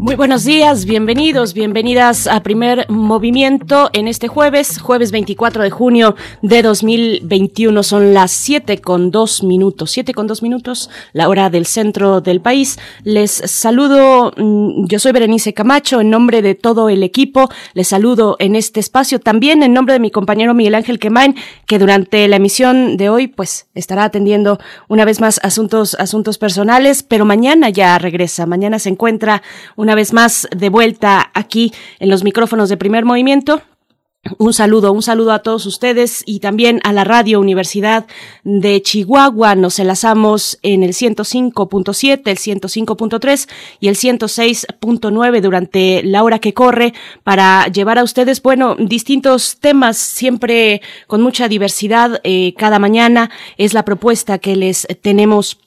Muy buenos días, bienvenidos, bienvenidas a Primer Movimiento en este jueves, jueves 24 de junio de 2021. Son las 7 con 2 minutos, 7 con 2 minutos, la hora del centro del país. Les saludo, mm, yo soy Berenice Camacho, en nombre de todo el equipo, les saludo en este espacio, también en nombre de mi compañero Miguel Ángel Quemain, que durante la emisión de hoy, pues, estará atendiendo una vez más asuntos, asuntos personales, pero mañana ya regresa, mañana se encuentra una una vez más de vuelta aquí en los micrófonos de primer movimiento. Un saludo, un saludo a todos ustedes y también a la Radio Universidad de Chihuahua. Nos enlazamos en el 105.7, el 105.3 y el 106.9 durante la hora que corre para llevar a ustedes, bueno, distintos temas, siempre con mucha diversidad. Eh, cada mañana es la propuesta que les tenemos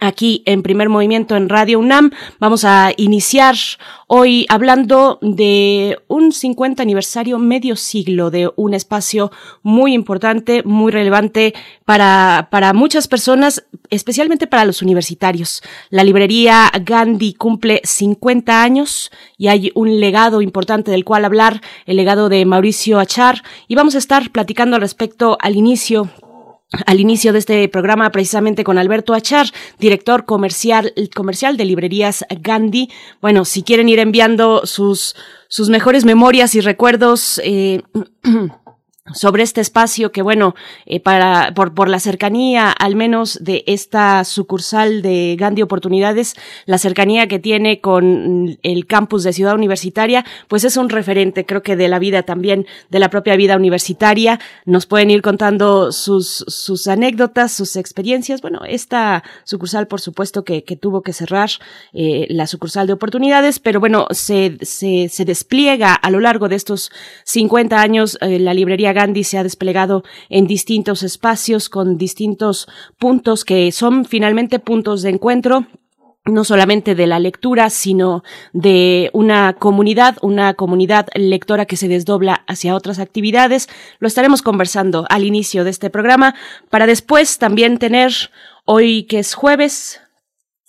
aquí en primer movimiento en Radio UNAM. Vamos a iniciar hoy hablando de un 50 aniversario medio siglo de un espacio muy importante, muy relevante para, para muchas personas, especialmente para los universitarios. La librería Gandhi cumple 50 años y hay un legado importante del cual hablar, el legado de Mauricio Achar, y vamos a estar platicando al respecto al inicio al inicio de este programa precisamente con Alberto Achar, director comercial, comercial de librerías Gandhi. Bueno, si quieren ir enviando sus, sus mejores memorias y recuerdos, eh, sobre este espacio que bueno eh, para por, por la cercanía al menos de esta sucursal de Gandhi Oportunidades la cercanía que tiene con el campus de Ciudad Universitaria pues es un referente creo que de la vida también de la propia vida universitaria. Nos pueden ir contando sus sus anécdotas sus experiencias. Bueno esta sucursal por supuesto que, que tuvo que cerrar eh, la sucursal de Oportunidades pero bueno se, se, se despliega a lo largo de estos 50 años eh, la librería Gandhi se ha desplegado en distintos espacios con distintos puntos que son finalmente puntos de encuentro no solamente de la lectura, sino de una comunidad, una comunidad lectora que se desdobla hacia otras actividades. Lo estaremos conversando al inicio de este programa para después también tener hoy que es jueves,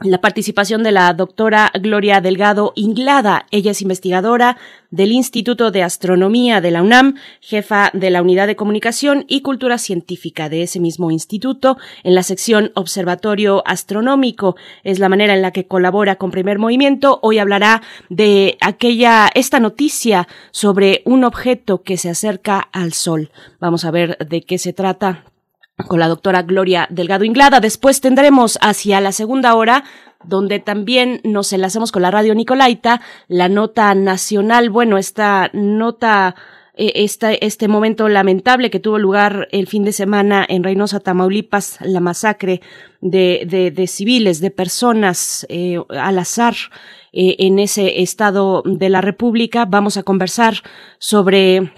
la participación de la doctora Gloria Delgado Inglada. Ella es investigadora del Instituto de Astronomía de la UNAM, jefa de la Unidad de Comunicación y Cultura Científica de ese mismo instituto, en la sección Observatorio Astronómico. Es la manera en la que colabora con Primer Movimiento. Hoy hablará de aquella, esta noticia sobre un objeto que se acerca al Sol. Vamos a ver de qué se trata con la doctora Gloria Delgado Inglada. Después tendremos hacia la segunda hora donde también nos enlazamos con la radio Nicolaita, la nota nacional, bueno, esta nota e, este momento lamentable que tuvo lugar el fin de semana en Reynosa, Tamaulipas, la masacre de, de, civiles, de personas eh, al azar eh, en ese estado de la República. Vamos a conversar sobre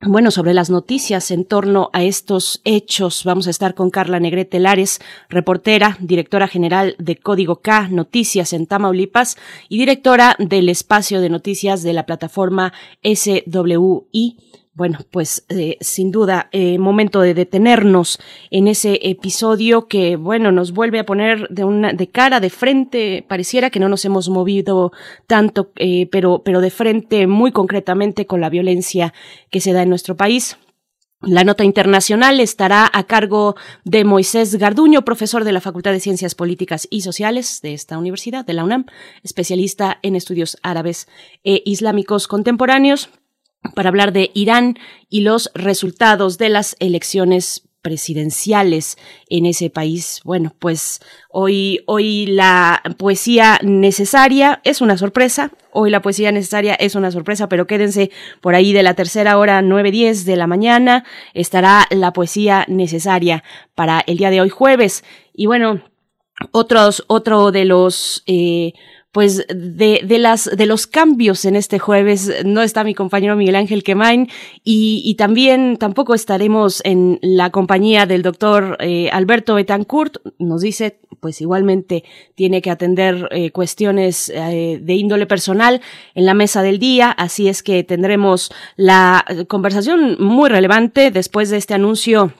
bueno, sobre las noticias en torno a estos hechos, vamos a estar con Carla Negrete Lares, reportera, directora general de Código K Noticias en Tamaulipas y directora del espacio de noticias de la plataforma SWI bueno, pues eh, sin duda, eh, momento de detenernos en ese episodio que, bueno, nos vuelve a poner de una, de cara, de frente, pareciera que no nos hemos movido tanto, eh, pero, pero de frente muy concretamente con la violencia que se da en nuestro país. La nota internacional estará a cargo de Moisés Garduño, profesor de la Facultad de Ciencias Políticas y Sociales de esta universidad, de la UNAM, especialista en estudios árabes e islámicos contemporáneos para hablar de Irán y los resultados de las elecciones presidenciales en ese país. Bueno, pues hoy, hoy la poesía necesaria es una sorpresa. Hoy la poesía necesaria es una sorpresa, pero quédense por ahí de la tercera hora, nueve diez de la mañana, estará la poesía necesaria para el día de hoy jueves. Y bueno, otros, otro de los, eh, pues de, de, las, de los cambios en este jueves. No está mi compañero Miguel Ángel Quemain y, y también tampoco estaremos en la compañía del doctor eh, Alberto Betancourt. Nos dice, pues igualmente tiene que atender eh, cuestiones eh, de índole personal en la mesa del día. Así es que tendremos la conversación muy relevante después de este anuncio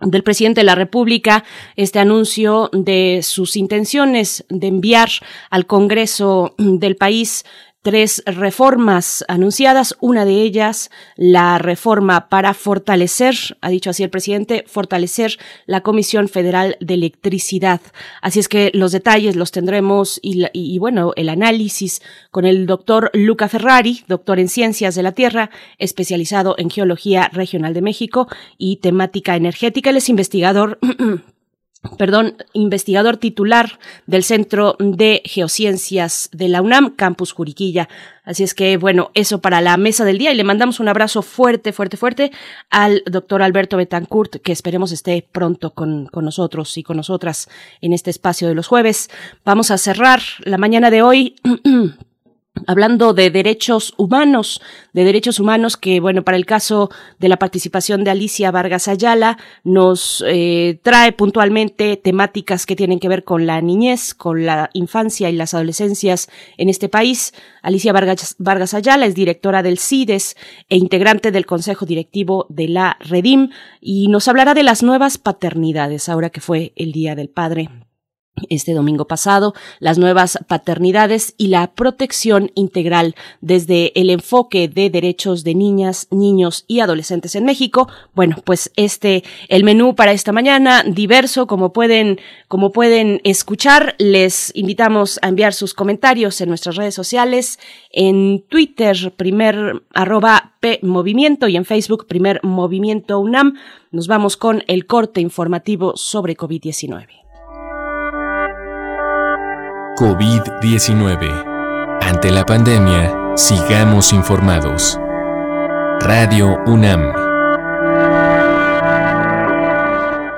del presidente de la República este anuncio de sus intenciones de enviar al Congreso del país tres reformas anunciadas, una de ellas la reforma para fortalecer, ha dicho así el presidente, fortalecer la Comisión Federal de Electricidad. Así es que los detalles los tendremos y, y, bueno, el análisis con el doctor Luca Ferrari, doctor en Ciencias de la Tierra, especializado en Geología Regional de México y temática energética. Él es investigador perdón, investigador titular del Centro de Geociencias de la UNAM, Campus Juriquilla. Así es que, bueno, eso para la mesa del día y le mandamos un abrazo fuerte, fuerte, fuerte al doctor Alberto Betancourt, que esperemos esté pronto con, con nosotros y con nosotras en este espacio de los jueves. Vamos a cerrar la mañana de hoy hablando de derechos humanos, de derechos humanos que, bueno, para el caso de la participación de Alicia Vargas Ayala, nos eh, trae puntualmente temáticas que tienen que ver con la niñez, con la infancia y las adolescencias en este país. Alicia Vargas, Vargas Ayala es directora del CIDES e integrante del Consejo Directivo de la Redim y nos hablará de las nuevas paternidades, ahora que fue el Día del Padre este domingo pasado, las nuevas paternidades y la protección integral desde el enfoque de derechos de niñas, niños y adolescentes en México. Bueno, pues este, el menú para esta mañana, diverso, como pueden, como pueden escuchar, les invitamos a enviar sus comentarios en nuestras redes sociales, en Twitter, primer arroba P Movimiento y en Facebook, primer Movimiento UNAM. Nos vamos con el corte informativo sobre COVID-19. COVID-19. Ante la pandemia, sigamos informados. Radio UNAM.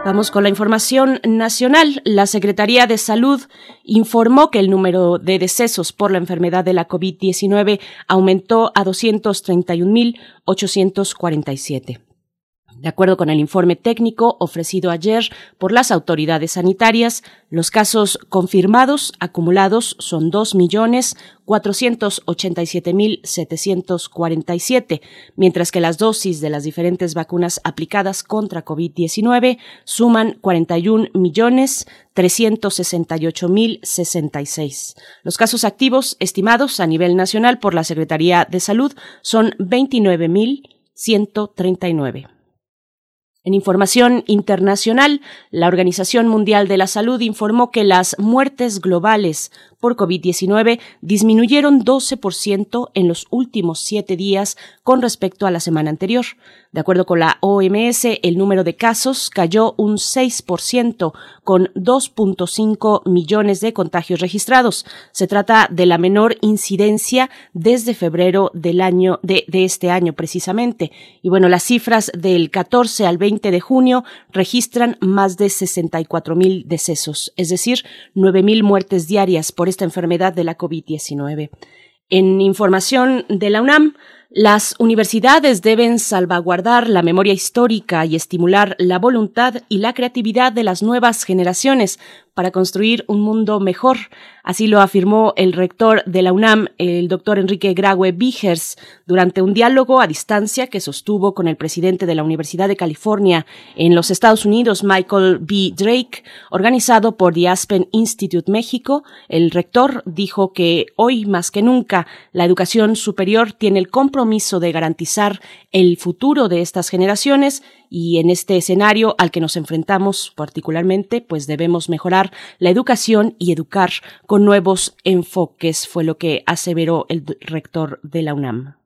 Vamos con la información nacional. La Secretaría de Salud informó que el número de decesos por la enfermedad de la COVID-19 aumentó a 231.847. De acuerdo con el informe técnico ofrecido ayer por las autoridades sanitarias, los casos confirmados acumulados son 2.487.747, mientras que las dosis de las diferentes vacunas aplicadas contra COVID-19 suman 41.368.066. Los casos activos estimados a nivel nacional por la Secretaría de Salud son 29.139. En información internacional, la Organización Mundial de la Salud informó que las muertes globales por COVID-19 disminuyeron 12% en los últimos siete días con respecto a la semana anterior. De acuerdo con la OMS, el número de casos cayó un 6%, con 2.5 millones de contagios registrados. Se trata de la menor incidencia desde febrero del año de, este año precisamente. Y bueno, las cifras del 14 al 20 de junio registran más de 64 mil decesos, es decir, 9 mil muertes diarias por esta enfermedad de la COVID-19. En información de la UNAM, las universidades deben salvaguardar la memoria histórica y estimular la voluntad y la creatividad de las nuevas generaciones para construir un mundo mejor. Así lo afirmó el rector de la UNAM, el doctor Enrique Graue Vigers, durante un diálogo a distancia que sostuvo con el presidente de la Universidad de California en los Estados Unidos, Michael B. Drake, organizado por The Aspen Institute México. El rector dijo que hoy más que nunca la educación superior tiene el compromiso de garantizar el futuro de estas generaciones y en este escenario al que nos enfrentamos particularmente, pues debemos mejorar la educación y educar con nuevos enfoques, fue lo que aseveró el rector de la UNAM.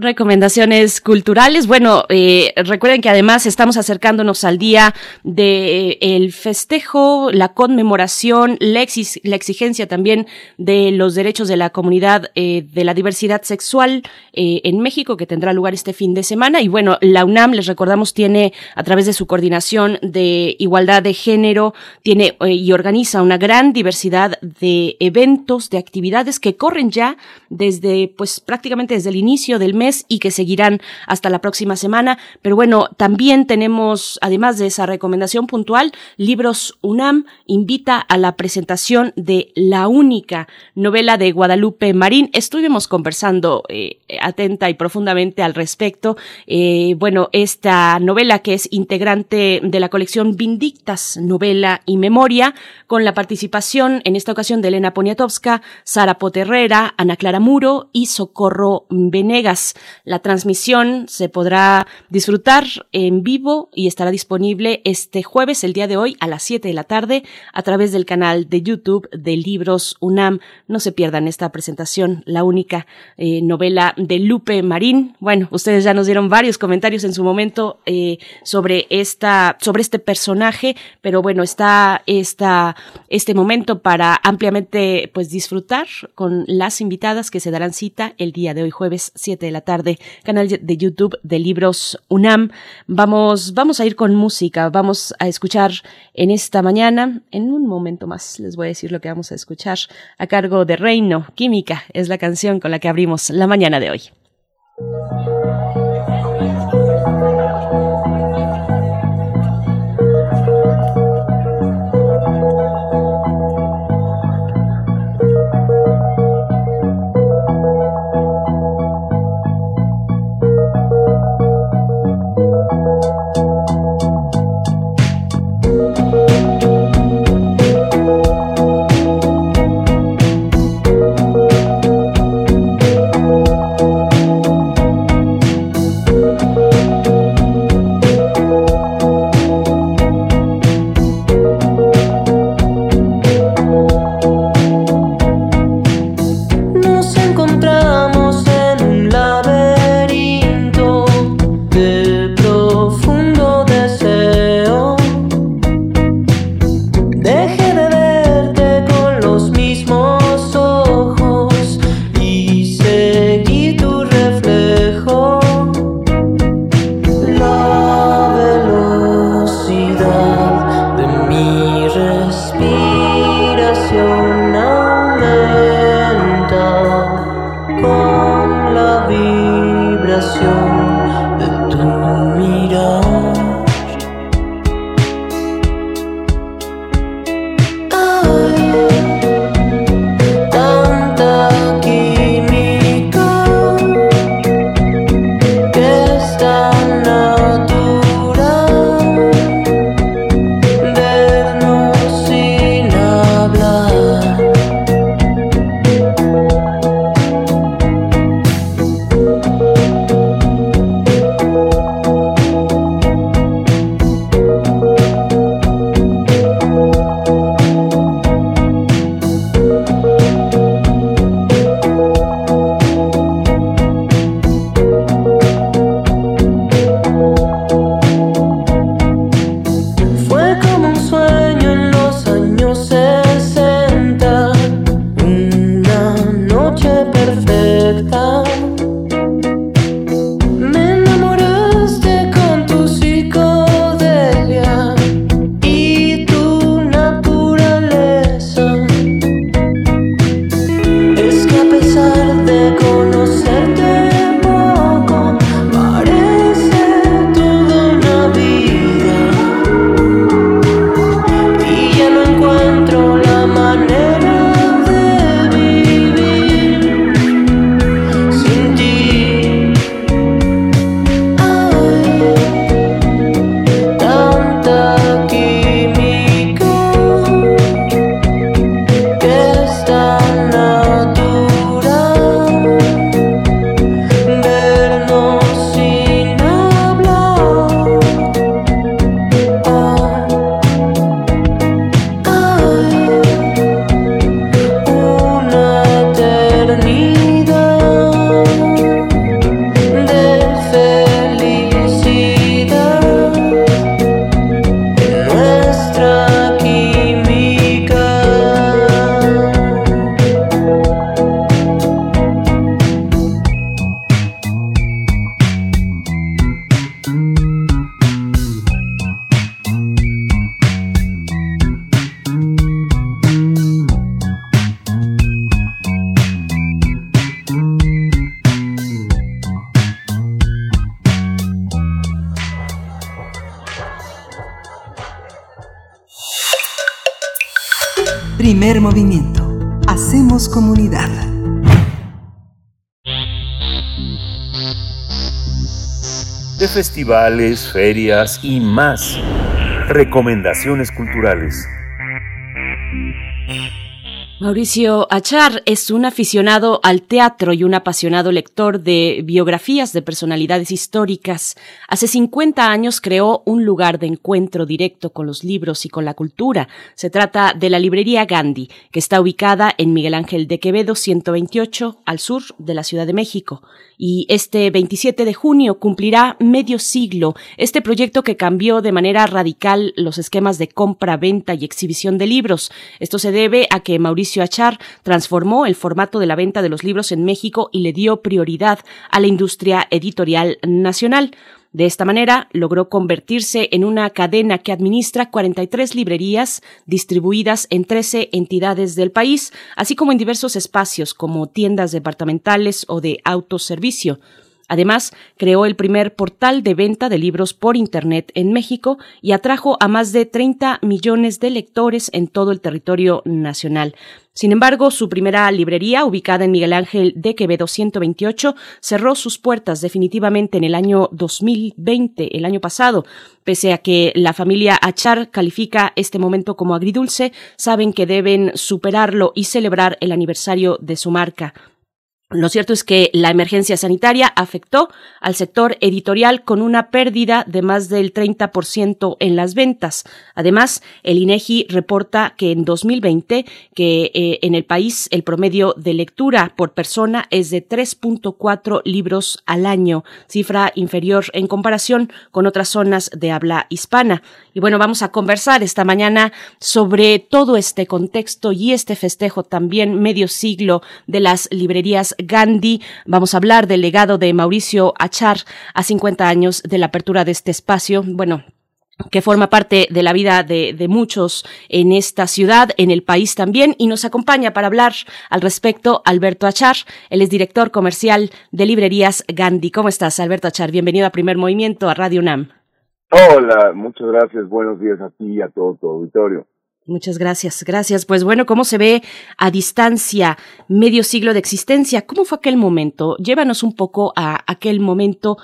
Recomendaciones culturales. Bueno, eh, recuerden que además estamos acercándonos al día de eh, festejo, la conmemoración, la, exigencia también de los derechos de la comunidad eh, de la diversidad sexual en México, que tendrá lugar este fin de semana. Y bueno, la UNAM, les recordamos, tiene a través de su coordinación de igualdad de género, tiene y organiza una gran diversidad de eventos, de actividades que corren ya desde, pues prácticamente desde el inicio del mes y que seguirán hasta la próxima semana. Pero bueno, también tenemos, además de esa recomendación puntual, Libros UNAM invita a la presentación de la única novela de Guadalupe Marín. Estuvimos conversando eh, atenta y profundamente al respecto. Eh, bueno, esta novela que es integrante de la colección Vindictas, novela y memoria, con la participación en esta ocasión de Elena Poniatowska, Sara Poterrera, Ana Clara Muro y Socorro Venegas. La transmisión se podrá disfrutar en vivo y estará disponible este jueves, el día de hoy, a las 7 de la tarde, a través del canal de YouTube de Libros UNAM. No se pierdan esta presentación, la única eh, novela de Lupe Marín. Bueno, ustedes ya nos dieron varios comentarios en su momento eh, sobre esta, sobre este personaje, pero bueno, está esta, este momento para ampliamente pues disfrutar con las invitadas que se darán cita el día de hoy, jueves 7 de la tarde canal de YouTube de Libros UNAM. Vamos, vamos a ir con música, vamos a escuchar en esta mañana, en un momento más les voy a decir lo que vamos a escuchar a cargo de Reino Química, es la canción con la que abrimos la mañana de hoy. Primer festivales, ferias y más. Recomendaciones culturales. Mauricio Achar es un aficionado al teatro y un apasionado lector de biografías de personalidades históricas. Hace 50 años creó un lugar de encuentro directo con los libros y con la cultura. Se trata de la librería Gandhi, que está ubicada en Miguel Ángel de Quevedo 128, al sur de la Ciudad de México y este 27 de junio cumplirá medio siglo este proyecto que cambió de manera radical los esquemas de compra, venta y exhibición de libros. Esto se debe a que Mauricio Achar transformó el formato de la venta de los libros en México y le dio prioridad a la industria editorial nacional. De esta manera, logró convertirse en una cadena que administra 43 librerías distribuidas en 13 entidades del país, así como en diversos espacios como tiendas departamentales o de autoservicio. Además, creó el primer portal de venta de libros por Internet en México y atrajo a más de 30 millones de lectores en todo el territorio nacional. Sin embargo, su primera librería, ubicada en Miguel Ángel de Quevedo 128, cerró sus puertas definitivamente en el año 2020, el año pasado. Pese a que la familia Achar califica este momento como agridulce, saben que deben superarlo y celebrar el aniversario de su marca. Lo cierto es que la emergencia sanitaria afectó al sector editorial con una pérdida de más del 30% en las ventas. Además, el INEGI reporta que en 2020 que eh, en el país el promedio de lectura por persona es de 3.4 libros al año, cifra inferior en comparación con otras zonas de habla hispana. Y bueno, vamos a conversar esta mañana sobre todo este contexto y este festejo también medio siglo de las librerías Gandhi. Vamos a hablar del legado de Mauricio Achar a 50 años de la apertura de este espacio. Bueno, que forma parte de la vida de, muchos en esta ciudad, en el país también, y nos acompaña para hablar al respecto Alberto Achar. Él es director comercial de librerías Gandhi. ¿Cómo estás, Alberto Achar? Bienvenido a Primer Movimiento, a Radio UNAM. Hola, muchas gracias. Buenos días a ti y a todo tu auditorio. Muchas gracias, gracias. Pues bueno, ¿cómo se ve a distancia medio siglo de existencia? ¿Cómo fue aquel momento? Llévanos un poco a aquel momento.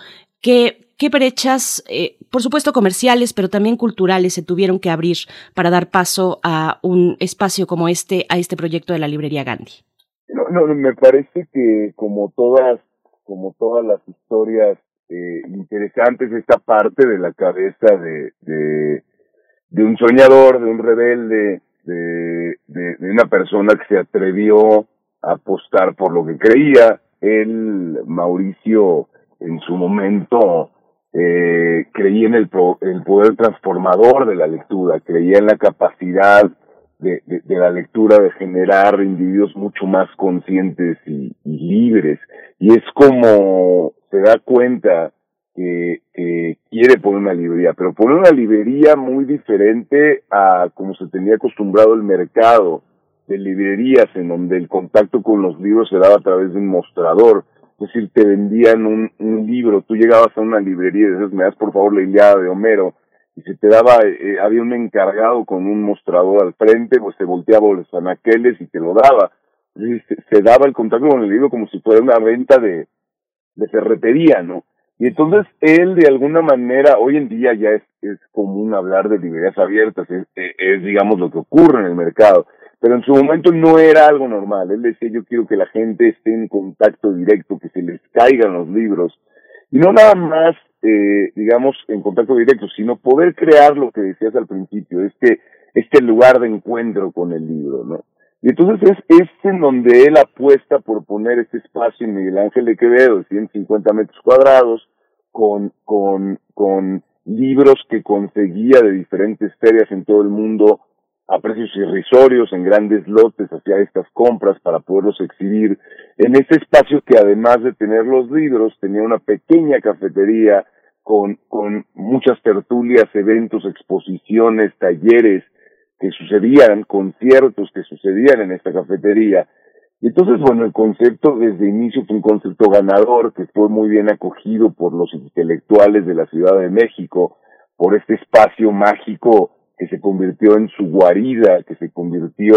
¿Qué, qué brechas, eh, por supuesto comerciales, pero también culturales, se tuvieron que abrir para dar paso a un espacio como este, a este proyecto de la librería Gandhi? No, no, me parece que como todas, como todas las historias eh, interesantes, esta parte de la cabeza de, de de un soñador, de un rebelde, de, de, una persona que se atrevió a apostar por lo que creía. Él, Mauricio, en su momento, eh, creía en el, el poder transformador de la lectura, creía en la capacidad de, de, la lectura de generar individuos mucho más conscientes y, y libres. Y es como se da cuenta que, quiere poner una librería, pero poner una librería muy diferente a como se tenía acostumbrado el mercado de librerías, en donde el contacto con los libros se daba a través de un mostrador. Es decir, te vendían un, un libro, tú llegabas a una librería y decías, me das por favor la Iliada de Homero, y se te daba, eh, había un encargado con un mostrador al frente, pues te volteaba los anaqueles y te lo daba. Se, se, daba el contacto con el libro como si fuera una venta de, de ferretería, ¿no? Y entonces él de alguna manera, hoy en día ya es, es común hablar de librerías abiertas, es, es, digamos lo que ocurre en el mercado, pero en su momento no era algo normal. Él decía yo quiero que la gente esté en contacto directo, que se les caigan los libros, y no nada más, eh, digamos, en contacto directo, sino poder crear lo que decías al principio, este, este lugar de encuentro con el libro, ¿no? Y entonces es, es en donde él apuesta por poner este espacio en Miguel Ángel de Quevedo, de 150 metros cuadrados, con, con, con libros que conseguía de diferentes ferias en todo el mundo a precios irrisorios, en grandes lotes, hacia estas compras para poderlos exhibir en este espacio que además de tener los libros, tenía una pequeña cafetería con, con muchas tertulias, eventos, exposiciones, talleres, que sucedían, conciertos que sucedían en esta cafetería. Y entonces, bueno, el concepto desde inicio fue un concepto ganador que fue muy bien acogido por los intelectuales de la Ciudad de México, por este espacio mágico que se convirtió en su guarida, que se convirtió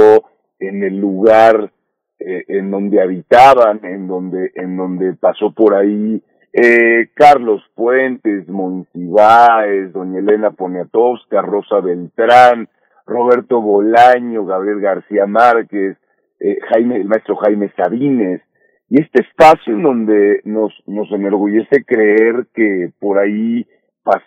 en el lugar eh, en donde habitaban, en donde, en donde pasó por ahí eh, Carlos Puentes, Monsiváis, doña Elena Poniatowska, Rosa Beltrán, Roberto Bolaño, Gabriel García Márquez, eh, Jaime, el maestro Jaime Sabines, y este espacio en donde nos, nos enorgullece creer que por ahí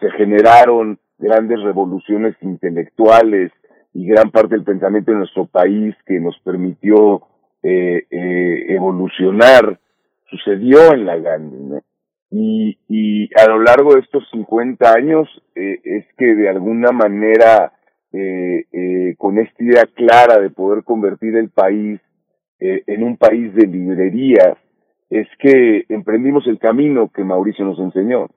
se generaron grandes revoluciones intelectuales y gran parte del pensamiento de nuestro país que nos permitió eh, eh, evolucionar, sucedió en la Gandhi, Y, y a lo largo de estos 50 años eh, es que de alguna manera, eh, eh, con esta idea clara de poder convertir el país eh, en un país de librerías, es que emprendimos el camino que Mauricio nos enseñó.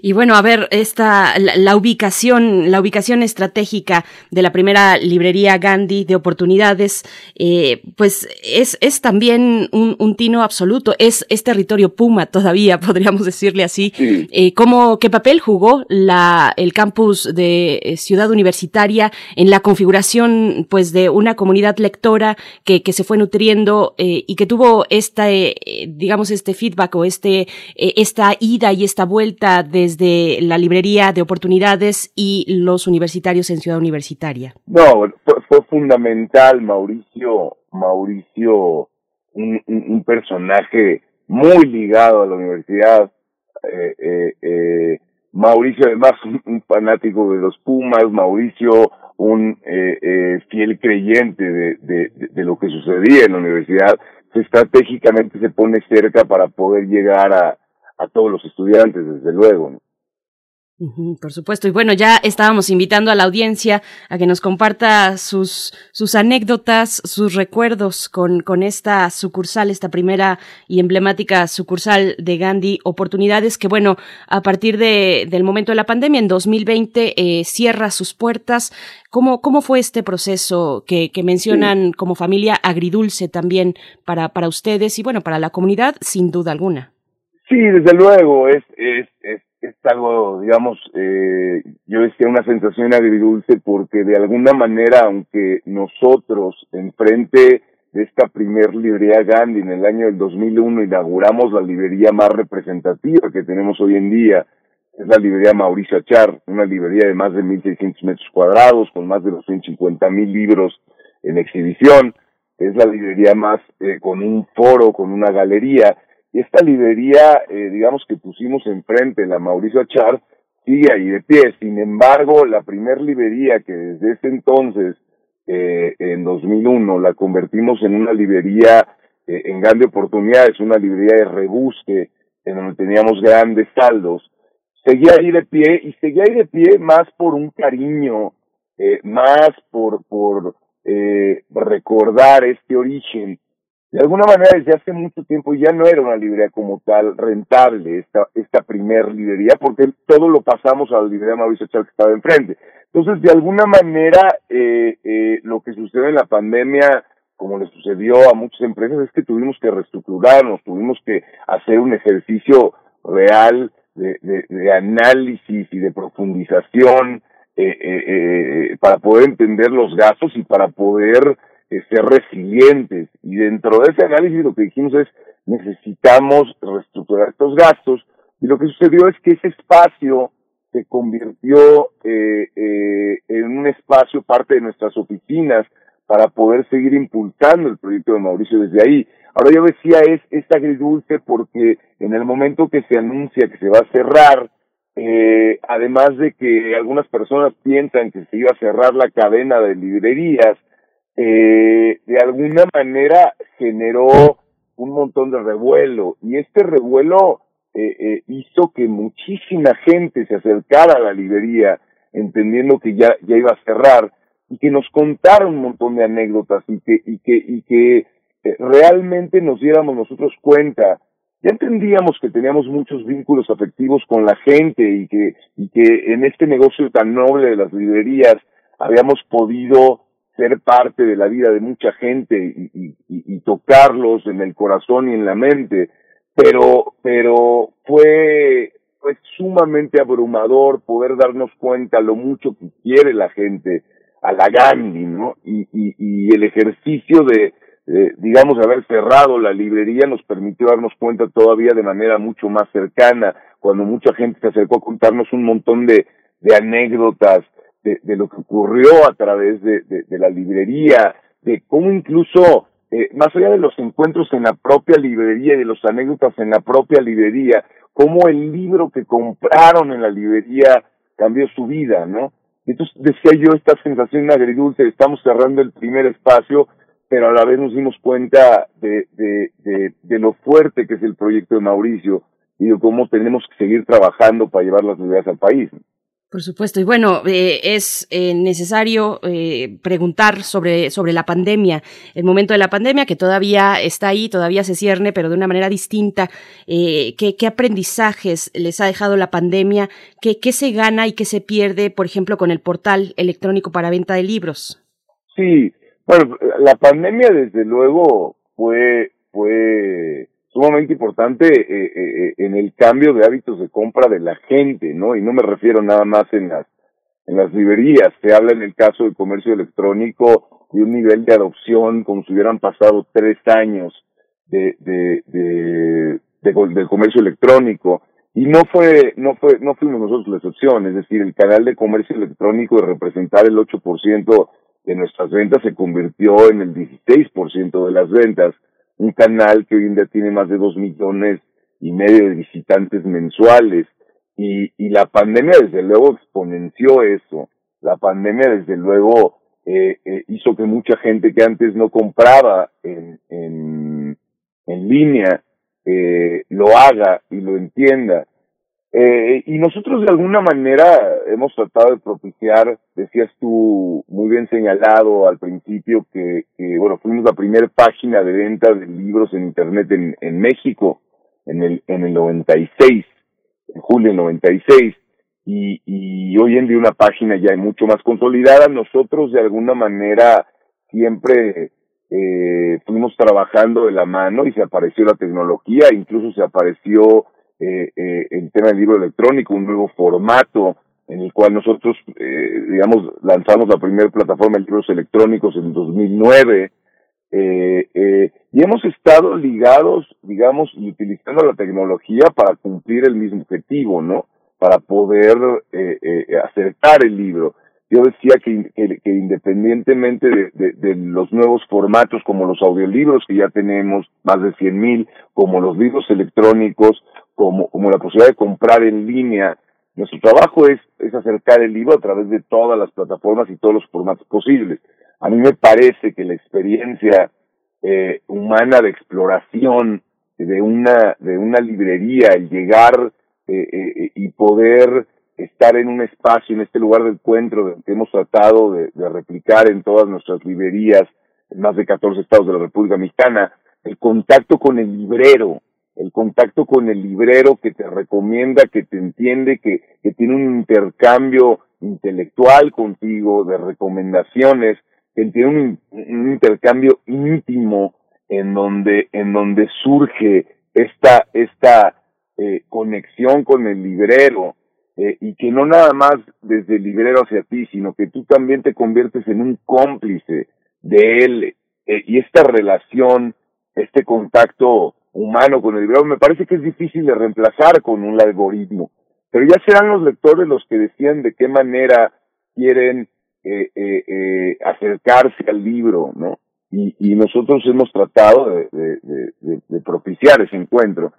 Y bueno, a ver, esta, la, ubicación, la ubicación estratégica de la primera librería Gandhi de oportunidades, eh, pues es, es también un, un, tino absoluto, es, es territorio Puma todavía, podríamos decirle así. Eh, ¿cómo, ¿Qué papel jugó la, el campus de eh, Ciudad Universitaria en la configuración, pues, de una comunidad lectora que, que se fue nutriendo eh, y que tuvo esta, digamos, este feedback o este, esta ida y esta vuelta desde la librería de oportunidades y los universitarios en Ciudad Universitaria? No, fue, fundamental, Mauricio, Mauricio, un, personaje muy ligado a la universidad. Eh, eh, eh, Mauricio, además, un, fanático de los Pumas, Mauricio, un fiel creyente de, lo que sucedía en la universidad, estratégicamente se pone cerca para poder llegar a, a todos los estudiantes, desde luego. Por supuesto. Y bueno, ya estábamos invitando a la audiencia a que nos comparta sus, sus anécdotas, sus recuerdos con, con esta sucursal, esta primera y emblemática sucursal de Gandhi Oportunidades, que bueno, a partir de, del momento de la pandemia, en 2020, eh, cierra sus puertas. ¿Cómo, ¿Cómo fue este proceso que, que mencionan como familia agridulce también para, para ustedes y bueno, para la comunidad, sin duda alguna? Sí, desde luego, es, es, es, algo, digamos, eh, yo decía una sensación agridulce porque de alguna manera, aunque nosotros, enfrente de esta primer librería Gandhi en el año del 2001 inauguramos la librería más representativa que tenemos hoy en día, es la librería Mauricio Achar, una librería de más de 1.600 metros cuadrados, con más de 250 mil libros en exhibición, es la librería más eh, con un foro, con una galería, y esta librería, eh, digamos que pusimos enfrente, la Mauricio Achar, sigue ahí de pie. Sin embargo, la primer librería que desde ese entonces, eh, en 2001, la convertimos en una librería eh, en grande oportunidades, una librería de rebusque, en donde teníamos grandes saldos, seguía ahí de pie y seguía ahí de pie más por un cariño, eh, más por, por eh, recordar este origen de alguna manera desde hace mucho tiempo ya no era una librería como tal rentable esta, esta primer librería porque todo lo pasamos a la librería Mauricio Chávez que estaba enfrente. Entonces, de alguna manera, eh, eh, lo que sucede en la pandemia, como le sucedió a muchas empresas, es que tuvimos que reestructurarnos, tuvimos que hacer un ejercicio real de, análisis y de profundización eh, eh, eh para poder entender los gastos y para poder ser resilientes. Y dentro de ese análisis lo que dijimos es, necesitamos reestructurar estos gastos. Y lo que sucedió es que ese espacio se convirtió eh, eh, en un espacio parte de nuestras oficinas para poder seguir impulsando el proyecto de Mauricio desde ahí. Ahora yo decía es, es agridulce porque en el momento que se anuncia que se va a cerrar, eh, además de que algunas personas piensan que se iba a cerrar la cadena de librerías, eh, de alguna manera generó un montón de revuelo. Y este revuelo eh, eh, hizo que muchísima gente se acercara a la librería entendiendo que ya, ya iba a cerrar y que nos contara un montón de anécdotas y que, y que, y que eh, realmente nos diéramos nosotros cuenta. Ya entendíamos que teníamos muchos vínculos afectivos con la gente y que, y que en este negocio tan noble de las librerías habíamos podido ser parte de la vida de mucha gente y, tocarlos en el corazón y en la mente, pero, pero fue, fue sumamente abrumador poder darnos cuenta lo mucho que quiere la gente a la Gandhi, ¿no? Y, y, el ejercicio de, digamos, haber cerrado la librería nos permitió darnos cuenta todavía de manera mucho más cercana, cuando mucha gente se acercó a contarnos un montón de anécdotas de, lo que ocurrió a través de, de, de la librería, de cómo incluso, eh, más allá de los encuentros en la propia librería y de los anécdotas en la propia librería, cómo el libro que compraron en la librería cambió su vida, ¿no? Entonces decía yo esta sensación agridulce, estamos cerrando el primer espacio, pero a la vez nos dimos cuenta de, de, de, de lo fuerte que es el proyecto de Mauricio y de cómo tenemos que seguir trabajando para llevar las ideas al país. Por supuesto. Y bueno, eh, es eh, necesario eh, preguntar sobre, sobre la pandemia, el momento de la pandemia que todavía está ahí, todavía se cierne, pero de una manera distinta. ¿qué, ¿Qué aprendizajes les ha dejado la pandemia? ¿Qué, ¿Qué se gana y qué se pierde, por ejemplo, con el portal electrónico para venta de libros? Sí, bueno, la pandemia desde luego fue, fue sumamente importante eh, eh, eh, en el cambio de hábitos de compra de la gente, ¿no? Y no me refiero nada más en las en las librerías. Se habla en el caso del comercio electrónico de un nivel de adopción como si hubieran pasado tres años de, de, de, del comercio electrónico. Y no fue, no fue, no fuimos nosotros la excepción, es decir, el canal de comercio electrónico de representar el 8% de nuestras ventas se convirtió en el 16% de las ventas un canal que hoy en día tiene más de dos millones y medio de visitantes mensuales. Y, y la pandemia desde luego exponenció eso. La pandemia desde luego eh, eh, hizo que mucha gente que antes no compraba en, en, línea eh, lo haga y lo entienda. Eh, y nosotros de alguna manera hemos tratado de propiciar, decías tú muy bien señalado al principio, que, bueno, fuimos la primera página de venta de libros en Internet en, en México en el, en el 96, en julio del 96, y, y hoy en día una página ya mucho más consolidada. Nosotros de alguna manera siempre eh, fuimos trabajando de la mano y se apareció la tecnología, incluso se apareció eh, eh, el tema del libro electrónico, un nuevo formato en el cual nosotros, eh, digamos, lanzamos la primera plataforma de libros electrónicos en 2009 eh, eh, y hemos estado ligados, digamos, y utilizando la tecnología para cumplir el mismo objetivo, ¿no? Para poder eh, eh, acercar el libro yo decía que, que, independientemente de, de, los nuevos formatos como los audiolibros que ya tenemos, más de 100 mil, como los libros electrónicos, como, como la posibilidad de comprar en línea, nuestro trabajo es, es acercar el libro a través de todas las plataformas y todos los formatos posibles. A mí me parece que la experiencia eh, humana de exploración de una, de una librería, el llegar eh, eh, y poder estar en un espacio, en este lugar de encuentro que hemos tratado de, replicar en todas nuestras librerías, en más de 14 estados de la República Mexicana, el contacto con el librero, el contacto con el librero que te recomienda, que te entiende, que, que tiene un intercambio intelectual contigo, de recomendaciones, que tiene un, un intercambio íntimo en donde, en donde surge esta, esta eh, conexión con el librero, eh, y que no nada más desde el librero hacia ti, sino que tú también te conviertes en un cómplice de él eh, y esta relación, este contacto humano con el librero, me parece que es difícil de reemplazar con un algoritmo, pero ya serán los lectores los que decían de qué manera quieren eh, eh, eh, acercarse al libro, ¿no? Y, nosotros hemos tratado de, propiciar ese encuentro.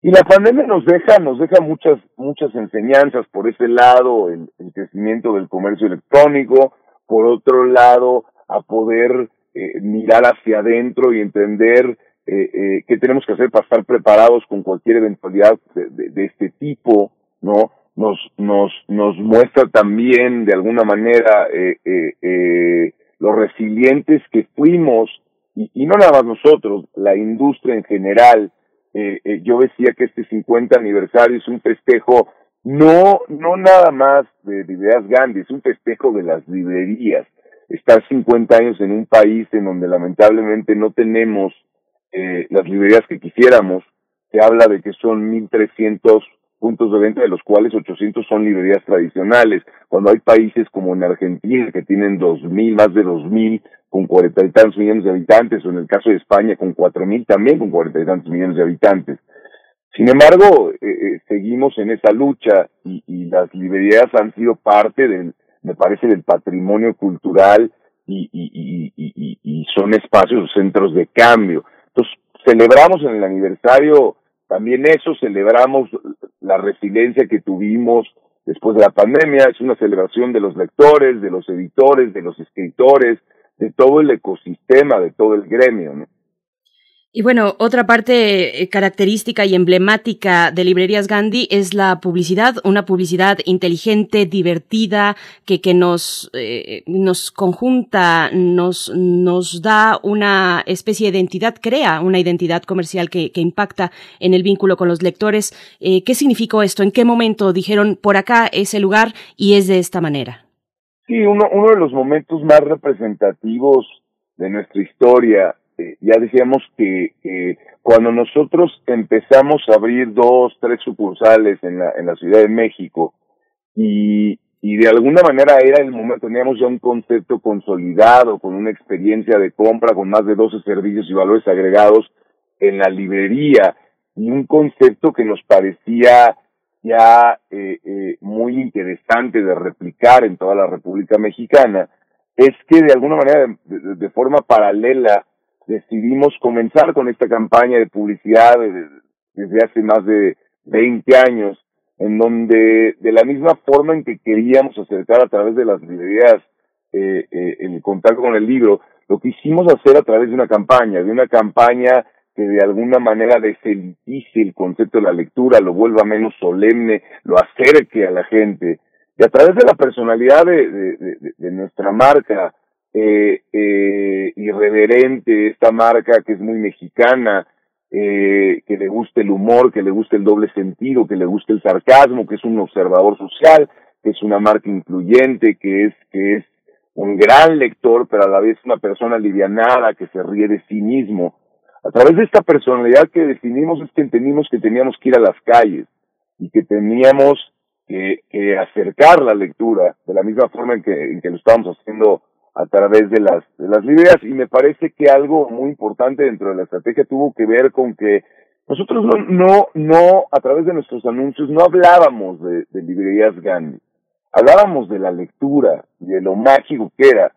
Y la pandemia nos deja, nos deja muchas, muchas enseñanzas por ese lado, el, crecimiento del comercio electrónico, por otro lado, a poder eh, mirar hacia adentro y entender eh, eh, qué tenemos que hacer para estar preparados con cualquier eventualidad de, de, este tipo, ¿no? Nos, nos, nos muestra también, de alguna manera, eh, eh, eh, los resilientes que fuimos, y, no nada más nosotros, la industria en general, eh, eh, yo decía que este 50 aniversario es un festejo no, no nada más de, ideas Gandhi, es un festejo de las librerías. Estar 50 años en un país en donde lamentablemente no tenemos eh, las librerías que quisiéramos, se habla de que son 1.300 puntos de venta, de los cuales 800 son librerías tradicionales, cuando hay países como en Argentina que tienen 2.000, más de 2.000, con cuarenta y tantos millones de habitantes, o en el caso de España con 4.000 también con cuarenta y tantos millones de habitantes. Sin embargo, eh, eh, seguimos en esa lucha y, las librerías han sido parte del, me parece, del patrimonio cultural y, y, y son espacios, centros de cambio. Entonces, celebramos en el aniversario también eso, celebramos la resiliencia que tuvimos después de la pandemia, es una celebración de los lectores, de los editores, de los escritores, de todo el ecosistema, de todo el gremio. ¿no? Y bueno, otra parte eh, característica y emblemática de Librerías Gandhi es la publicidad, una publicidad inteligente, divertida, que, que nos, eh, nos conjunta, nos, nos da una especie de identidad, crea una identidad comercial que, que impacta en el vínculo con los lectores. Eh, ¿Qué significó esto? ¿En qué momento dijeron por acá es el lugar y es de esta manera? Sí, uno, uno de los momentos más representativos de nuestra historia eh, ya decíamos que cuando nosotros empezamos a abrir dos, tres sucursales en la, en la Ciudad de México y, y de alguna manera era el momento, teníamos ya un concepto consolidado, con una experiencia de compra, con más de 12 servicios y valores agregados en la librería y un concepto que nos parecía ya eh, eh, muy interesante de replicar en toda la República Mexicana, es que de alguna manera, de forma paralela, decidimos comenzar con esta campaña de publicidad desde hace más de 20 años, en donde de la misma forma en que queríamos acercar a través de las librerías eh, eh, el contacto con el libro, lo quisimos hacer a través de una campaña, de una campaña que de alguna manera deselitice el concepto de la lectura, lo vuelva menos solemne, lo acerque a la gente. Y a través de la personalidad de nuestra marca, eh, eh, irreverente, esta marca que es muy mexicana, eh, que le guste el humor, que le guste el doble sentido, que le guste el sarcasmo, que es un observador social, que es una marca incluyente, que es, que es un gran lector, pero a la vez una persona alivianada, que se ríe de sí mismo. A través de esta personalidad que definimos es que entendimos que teníamos que ir a las calles y que teníamos que, que acercar la lectura de la misma forma en que, en que lo estábamos haciendo a través de las, de las librerías y me parece que algo muy importante dentro de la estrategia tuvo que ver con que nosotros no, no, no, a través de nuestros anuncios no hablábamos de, de librerías Gandhi, hablábamos de la lectura de lo mágico que era,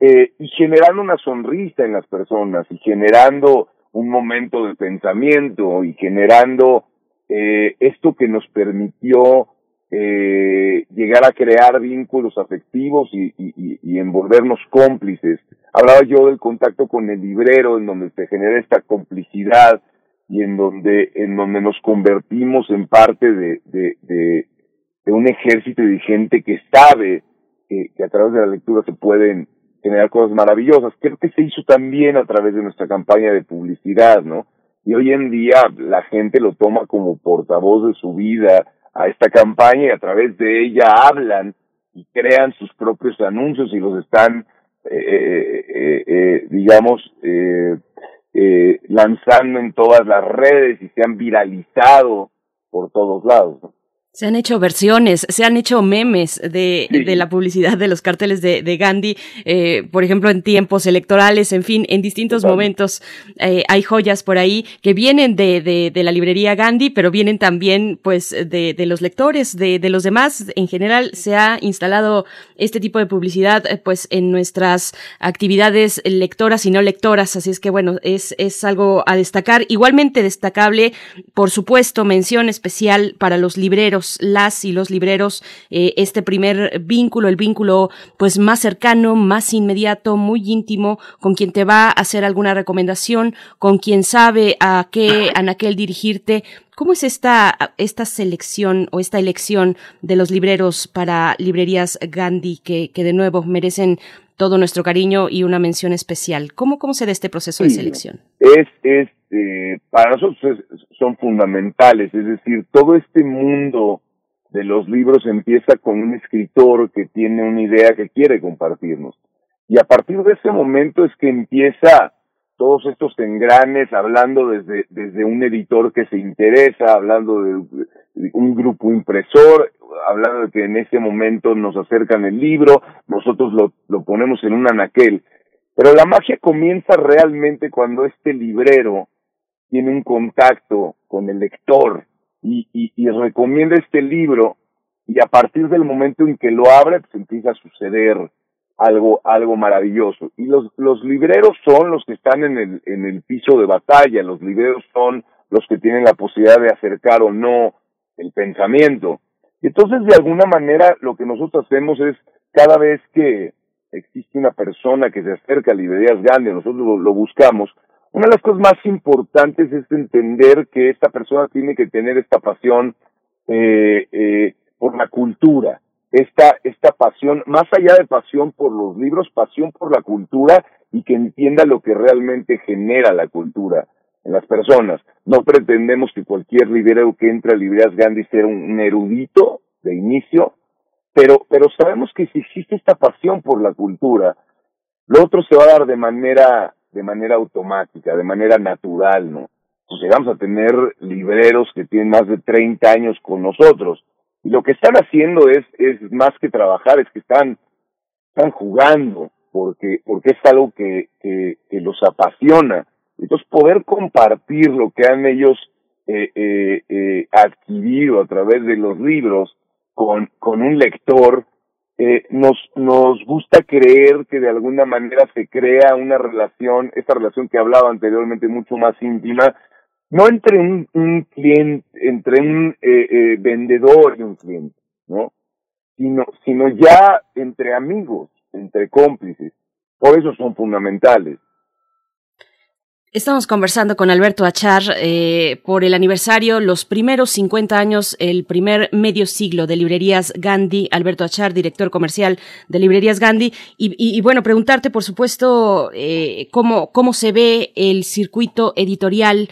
eh, y generando una sonrisa en las personas y generando un momento de pensamiento y generando eh, esto que nos permitió eh, llegar a crear vínculos afectivos y, envolvernos cómplices. Hablaba yo del contacto con el librero, en donde se genera esta complicidad y en donde, en donde nos convertimos en parte de, de, un ejército de gente que sabe que a través de la lectura se pueden generar cosas maravillosas. Creo que se hizo también a través de nuestra campaña de publicidad, ¿no? Y hoy en día la gente lo toma como portavoz de su vida, a esta campaña y a través de ella hablan y crean sus propios anuncios y los están, eh, eh, eh, eh digamos, lanzando en todas las redes y se han viralizado por todos lados. Se han hecho versiones, se han hecho memes de, de la publicidad de los carteles de, de Gandhi, eh, por ejemplo, en tiempos electorales, en fin, en distintos momentos eh, hay joyas por ahí que vienen de, de, de, la librería Gandhi, pero vienen también, pues, de, de los lectores, de, de los demás. En general, se ha instalado este tipo de publicidad, eh, pues, en nuestras actividades lectoras y no lectoras. Así es que, bueno, es, es algo a destacar. Igualmente destacable, por supuesto, mención especial para los libreros las y los libreros, eh, este primer vínculo, el vínculo pues más cercano, más inmediato, muy íntimo, con quien te va a hacer alguna recomendación, con quien sabe a qué anaquel dirigirte. ¿Cómo es esta, esta selección o esta elección de los libreros para librerías Gandhi que, que de nuevo merecen todo nuestro cariño y una mención especial. ¿Cómo, cómo se da este proceso de selección? Es, es eh, para nosotros son fundamentales, es decir, todo este mundo de los libros empieza con un escritor que tiene una idea que quiere compartirnos. Y a partir de ese momento es que empieza todos estos engranes, hablando desde, desde un editor que se interesa, hablando de, un grupo impresor, hablando de que en ese momento nos acercan el libro, nosotros lo, lo ponemos en un anaquel. Pero la magia comienza realmente cuando este librero tiene un contacto con el lector y, y, y recomienda este libro y a partir del momento en que lo abre, pues empieza a suceder algo, algo maravilloso. Y los, los libreros son los que están en el, en el piso de batalla, los libreros son los que tienen la posibilidad de acercar o no el pensamiento. Entonces, de alguna manera, lo que nosotros hacemos es, cada vez que existe una persona que se acerca a Librerías Gandhi, nosotros lo, buscamos, una de las cosas más importantes es entender que esta persona tiene que tener esta pasión eh, eh, por la cultura, esta, esta pasión, más allá de pasión por los libros, pasión por la cultura y que entienda lo que realmente genera la cultura en las personas. No pretendemos que cualquier librero que entre a Librerías Gandhi sea un, erudito de inicio, pero, pero sabemos que si existe esta pasión por la cultura, lo otro se va a dar de manera, de manera automática, de manera natural, ¿no? Pues llegamos a tener libreros que tienen más de 30 años con nosotros y lo que están haciendo es, es más que trabajar, es que están, están jugando, porque, porque es algo que, que, los apasiona. Entonces, poder compartir lo que han ellos eh, eh, eh, adquirido a través de los libros con, con un lector, nos, nos gusta creer que de alguna manera se crea una relación, esta relación que hablaba anteriormente mucho más íntima, no entre un, cliente, entre un eh, vendedor y un cliente, ¿no? Sino, sino ya entre amigos, entre cómplices. Por eso son fundamentales. Estamos conversando con Alberto Achar eh, por el aniversario, los primeros 50 años, el primer medio siglo de Librerías Gandhi. Alberto Achar, director comercial de Librerías Gandhi. Y, y, bueno, preguntarte, por supuesto, eh, cómo, cómo se ve el circuito editorial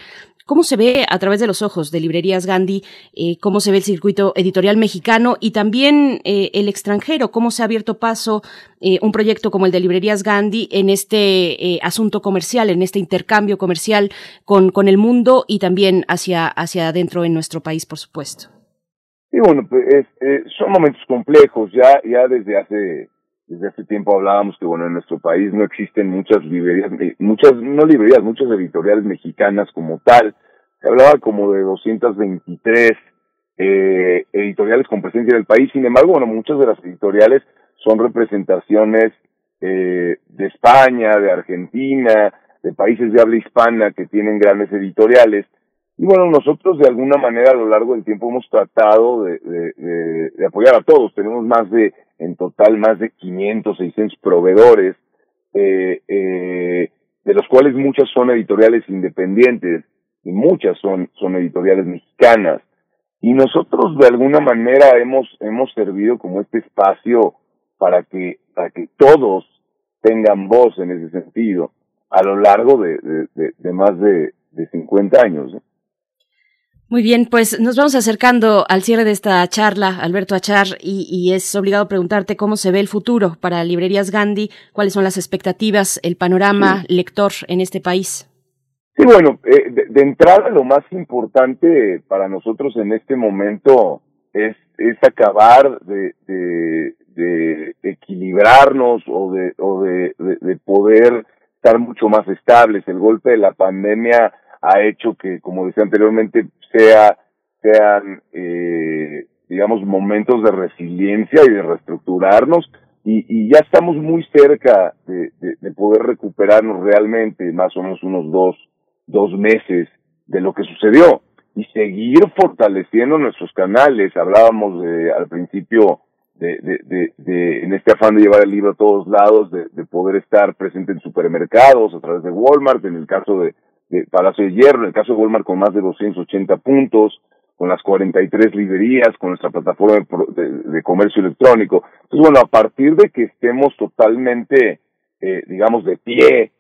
¿Cómo se ve a través de los ojos de Librerías Gandhi, eh, cómo se ve el circuito editorial mexicano y también eh, el extranjero? ¿Cómo se ha abierto paso eh, un proyecto como el de Librerías Gandhi en este asunto comercial, en este intercambio comercial con, con el mundo y también hacia, hacia adentro en nuestro país, por supuesto? Sí, bueno, pues, son momentos complejos. Ya, ya desde hace desde hace tiempo hablábamos que bueno en nuestro país no existen muchas librerías muchas no librerías muchas editoriales mexicanas como tal. Se hablaba como de 223 eh, editoriales con presencia en el país. Sin embargo bueno muchas de las editoriales son representaciones eh, de España de Argentina de países de habla hispana que tienen grandes editoriales. Y bueno, nosotros de alguna manera a lo largo del tiempo hemos tratado de, de, de, apoyar a todos. Tenemos más de, en total, más de 500, 600 proveedores, eh, eh, de los cuales muchas son editoriales independientes y muchas son, son editoriales mexicanas. Y nosotros de alguna manera hemos, hemos servido como este espacio para que, para que todos tengan voz en ese sentido a lo largo de, de, más de, de 50 años. Muy bien, pues nos vamos acercando al cierre de esta charla, Alberto Achar, y, es obligado preguntarte cómo se ve el futuro para Librerías Gandhi, cuáles son las expectativas, el panorama lector en este país. Sí, bueno, eh, de, entrada lo más importante para nosotros en este momento es, es acabar de, de, equilibrarnos o, de, o de, de poder estar mucho más estables. El golpe de la pandemia ha hecho que, como decía anteriormente, sea, sean, eh, digamos, momentos de resiliencia y de reestructurarnos y, y ya estamos muy cerca de, de, poder recuperarnos realmente, más o menos unos dos, dos meses de lo que sucedió y seguir fortaleciendo nuestros canales. Hablábamos de, al principio de, de, de, de, en este afán de llevar el libro a todos lados, de, de poder estar presente en supermercados a través de Walmart, en el caso de, de Palacio de Hierro, en el caso de Walmart con más de 280 puntos, con las 43 librerías, con nuestra plataforma de, comercio electrónico. Entonces, bueno, a partir de que estemos totalmente, eh, digamos, de pie,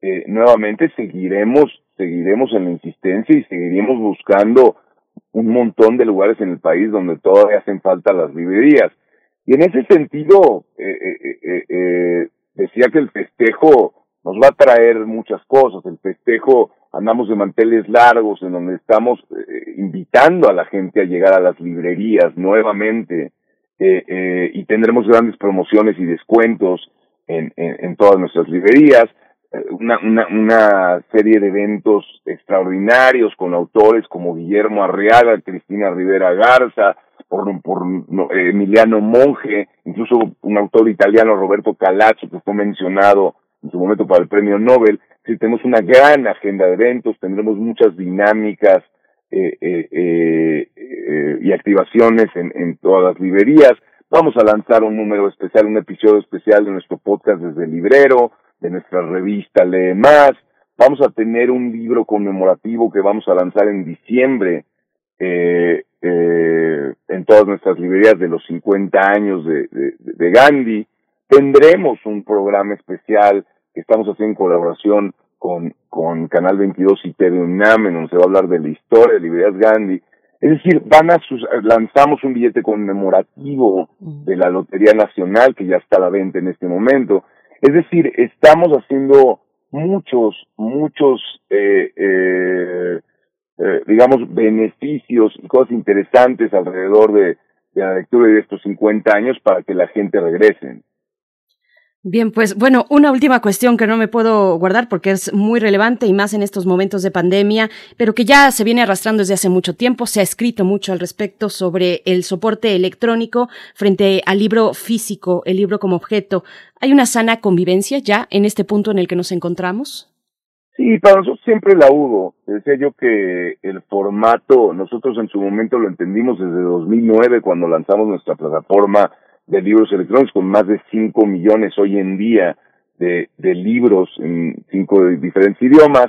eh, nuevamente seguiremos, seguiremos en la insistencia y seguiremos buscando un montón de lugares en el país donde todavía hacen falta las librerías. Y en ese sentido, eh, eh, eh, eh decía que el festejo nos va a traer muchas cosas. El festejo, andamos de manteles largos, en donde estamos eh, invitando a la gente a llegar a las librerías nuevamente, eh, eh, y tendremos grandes promociones y descuentos en, en, todas nuestras librerías. Una, una, una serie de eventos extraordinarios con autores como Guillermo Arriaga, Cristina Rivera Garza, por, Emiliano Monge, incluso un autor italiano, Roberto Calaccio, que fue mencionado en su momento para el premio Nobel. Sí, tenemos una gran agenda de eventos, tendremos muchas dinámicas eh, eh, eh, y activaciones en, en todas las librerías. Vamos a lanzar un número especial, un episodio especial de nuestro podcast desde el librero, de nuestra revista Lee Más. Vamos a tener un libro conmemorativo que vamos a lanzar en diciembre eh, eh, en todas nuestras librerías de los 50 años de, de, de Gandhi. Tendremos un programa especial que estamos haciendo en colaboración con, con Canal 22 y TV UNAM, en donde se va a hablar de la historia de Librerías Gandhi. Es decir, van a sus, lanzamos un billete conmemorativo de la Lotería Nacional, que ya está a la venta en este momento. Es decir, estamos haciendo muchos, muchos, eh, eh, eh, digamos, beneficios y cosas interesantes alrededor de, de la lectura de estos 50 años para que la gente regrese. Bien, pues bueno, una última cuestión que no me puedo guardar porque es muy relevante y más en estos momentos de pandemia, pero que ya se viene arrastrando desde hace mucho tiempo. Se ha escrito mucho al respecto sobre el soporte electrónico frente al libro físico, el libro como objeto. ¿Hay una sana convivencia ya en este punto en el que nos encontramos? Sí, para nosotros siempre la hubo. Decía yo que el formato, nosotros en su momento lo entendimos desde 2009 cuando lanzamos nuestra plataforma de libros electrónicos, con más de 5 millones hoy en día de, libros en cinco diferentes idiomas.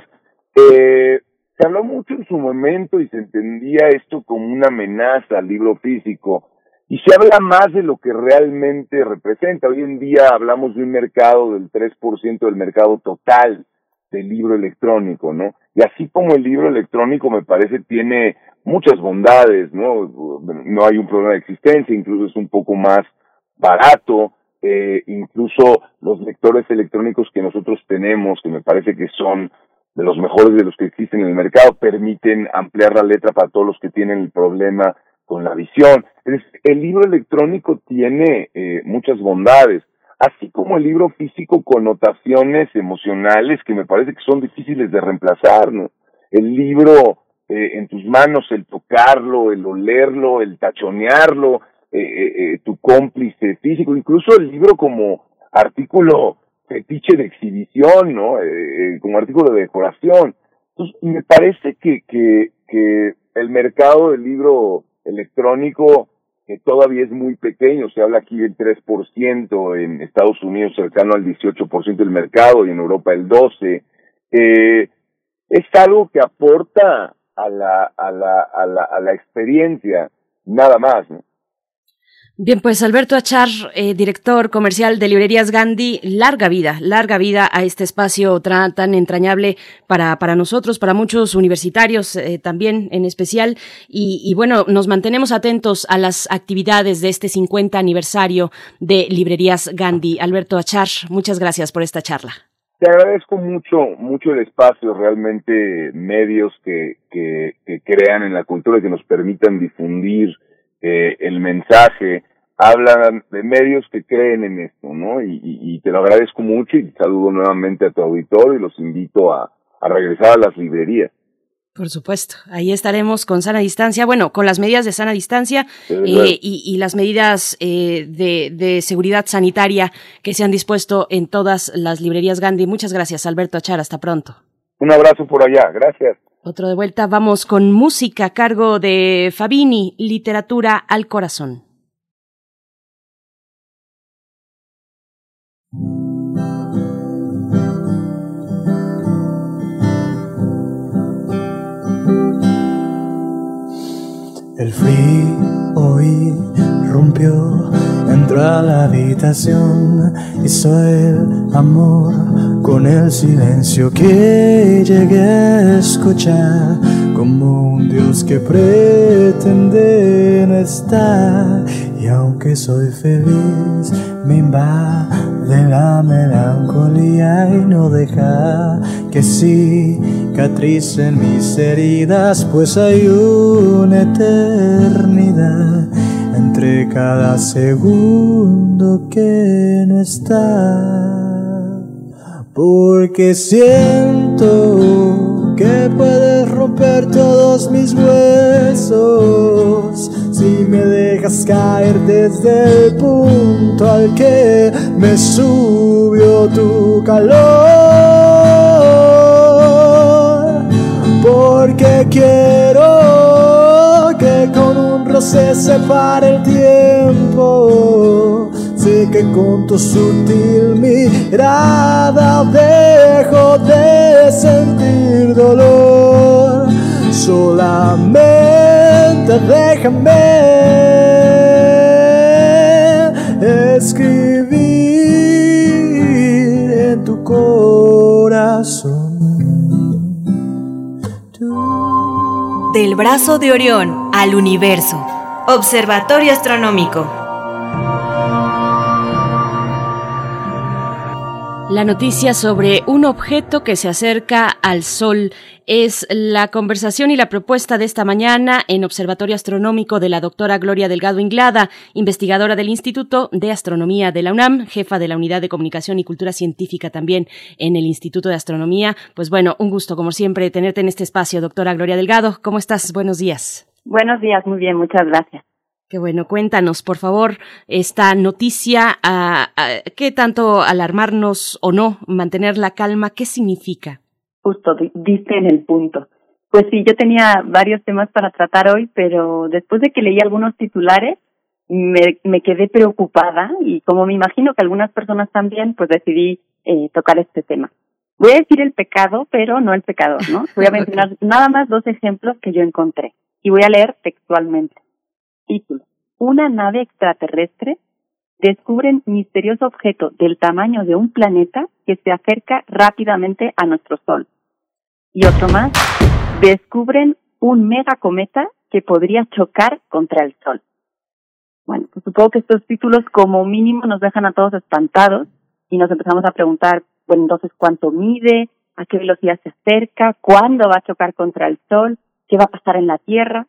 Eh, se habló mucho en su momento y se entendía esto como una amenaza al libro físico y se habla más de lo que realmente representa. Hoy en día hablamos de un mercado del 3% del mercado total del libro electrónico, ¿no? Y así como el libro electrónico me parece tiene muchas bondades, ¿no? No hay un problema de existencia, incluso es un poco más barato, eh, incluso los lectores electrónicos que nosotros tenemos, que me parece que son de los mejores de los que existen en el mercado, permiten ampliar la letra para todos los que tienen el problema con la visión. el libro electrónico tiene eh, muchas bondades, así como el libro físico connotaciones emocionales que me parece que son difíciles de reemplazar, ¿no? El libro eh, en tus manos, el tocarlo, el olerlo, el tachonearlo, eh, eh, eh, tu cómplice físico, incluso el libro como artículo fetiche de exhibición, ¿no? Eh, como artículo de decoración. Entonces, me parece que, que, que el mercado del libro electrónico que todavía es muy pequeño, se habla aquí del 3%, en Estados Unidos cercano al 18% del mercado y en Europa el 12%, eh, es algo que aporta a la, a la, a la, a la experiencia, nada más, ¿no? Bien, pues Alberto Achar, eh, director comercial de Librerías Gandhi, larga vida, larga vida a este espacio tan, entrañable para, para nosotros, para muchos universitarios eh, también en especial. Y, y, bueno, nos mantenemos atentos a las actividades de este 50 aniversario de Librerías Gandhi. Alberto Achar, muchas gracias por esta charla. Te agradezco mucho, mucho el espacio, realmente medios que, que, que crean en la cultura que nos permitan difundir eh, el mensaje, hablan de medios que creen en esto, ¿no? Y, y, te lo agradezco mucho y saludo nuevamente a tu auditorio y los invito a, a regresar a las librerías. Por supuesto, ahí estaremos con sana distancia, bueno, con las medidas de sana distancia eh, y, y, las medidas eh, de, de, seguridad sanitaria que se han dispuesto en todas las librerías Gandhi. Muchas gracias, Alberto Achar, hasta pronto. Un abrazo por allá, gracias. Otro de vuelta, vamos con música a cargo de Fabini, Literatura al Corazón. El frío hoy rompió, entró a la habitación, hizo el amor con el silencio que llegué a escuchar, como un Dios que pretende estar y aunque soy feliz, me invade la melancolía y no deja que cicatricen mis heridas, pues hay una eternidad entre cada segundo que no está. Porque siento que puedes romper todos mis huesos si me dejas caer desde el punto al que me subió tu calor. Porque quiero que con un roce se pare el tiempo Sé que con tu sutil mirada dejo de sentir dolor. Solamente déjame en tu corazón. Del brazo de Orión al universo. Observatorio Astronómico. La noticia sobre un objeto que se acerca al Sol es la conversación y la propuesta de esta mañana en Observatorio Astronómico de la doctora Gloria Delgado Inglada, investigadora del Instituto de Astronomía de la UNAM, jefa de la Unidad de Comunicación y Cultura Científica también en el Instituto de Astronomía. Pues bueno, un gusto como siempre tenerte en este espacio, doctora Gloria Delgado. ¿Cómo estás? Buenos días. Buenos días, muy bien, muchas gracias. Qué bueno, cuéntanos, por favor, esta noticia, ¿qué tanto alarmarnos o no, mantener la calma, qué significa? Justo, diste en el punto. Pues sí, yo tenía varios temas para tratar hoy, pero después de que leí algunos titulares, me, me quedé preocupada y como me imagino que algunas personas también, pues decidí eh, tocar este tema. Voy a decir el pecado, pero no el pecador, ¿no? Voy a mencionar nada más dos ejemplos que yo encontré y voy a leer textualmente. Título. Una nave extraterrestre descubre un misterioso objeto del tamaño de un planeta que se acerca rápidamente a nuestro Sol. Y otro más, descubren un megacometa que podría chocar contra el Sol. Bueno, pues supongo que estos títulos como mínimo nos dejan a todos espantados y nos empezamos a preguntar, bueno, entonces cuánto mide, a qué velocidad se acerca, cuándo va a chocar contra el Sol, qué va a pasar en la Tierra.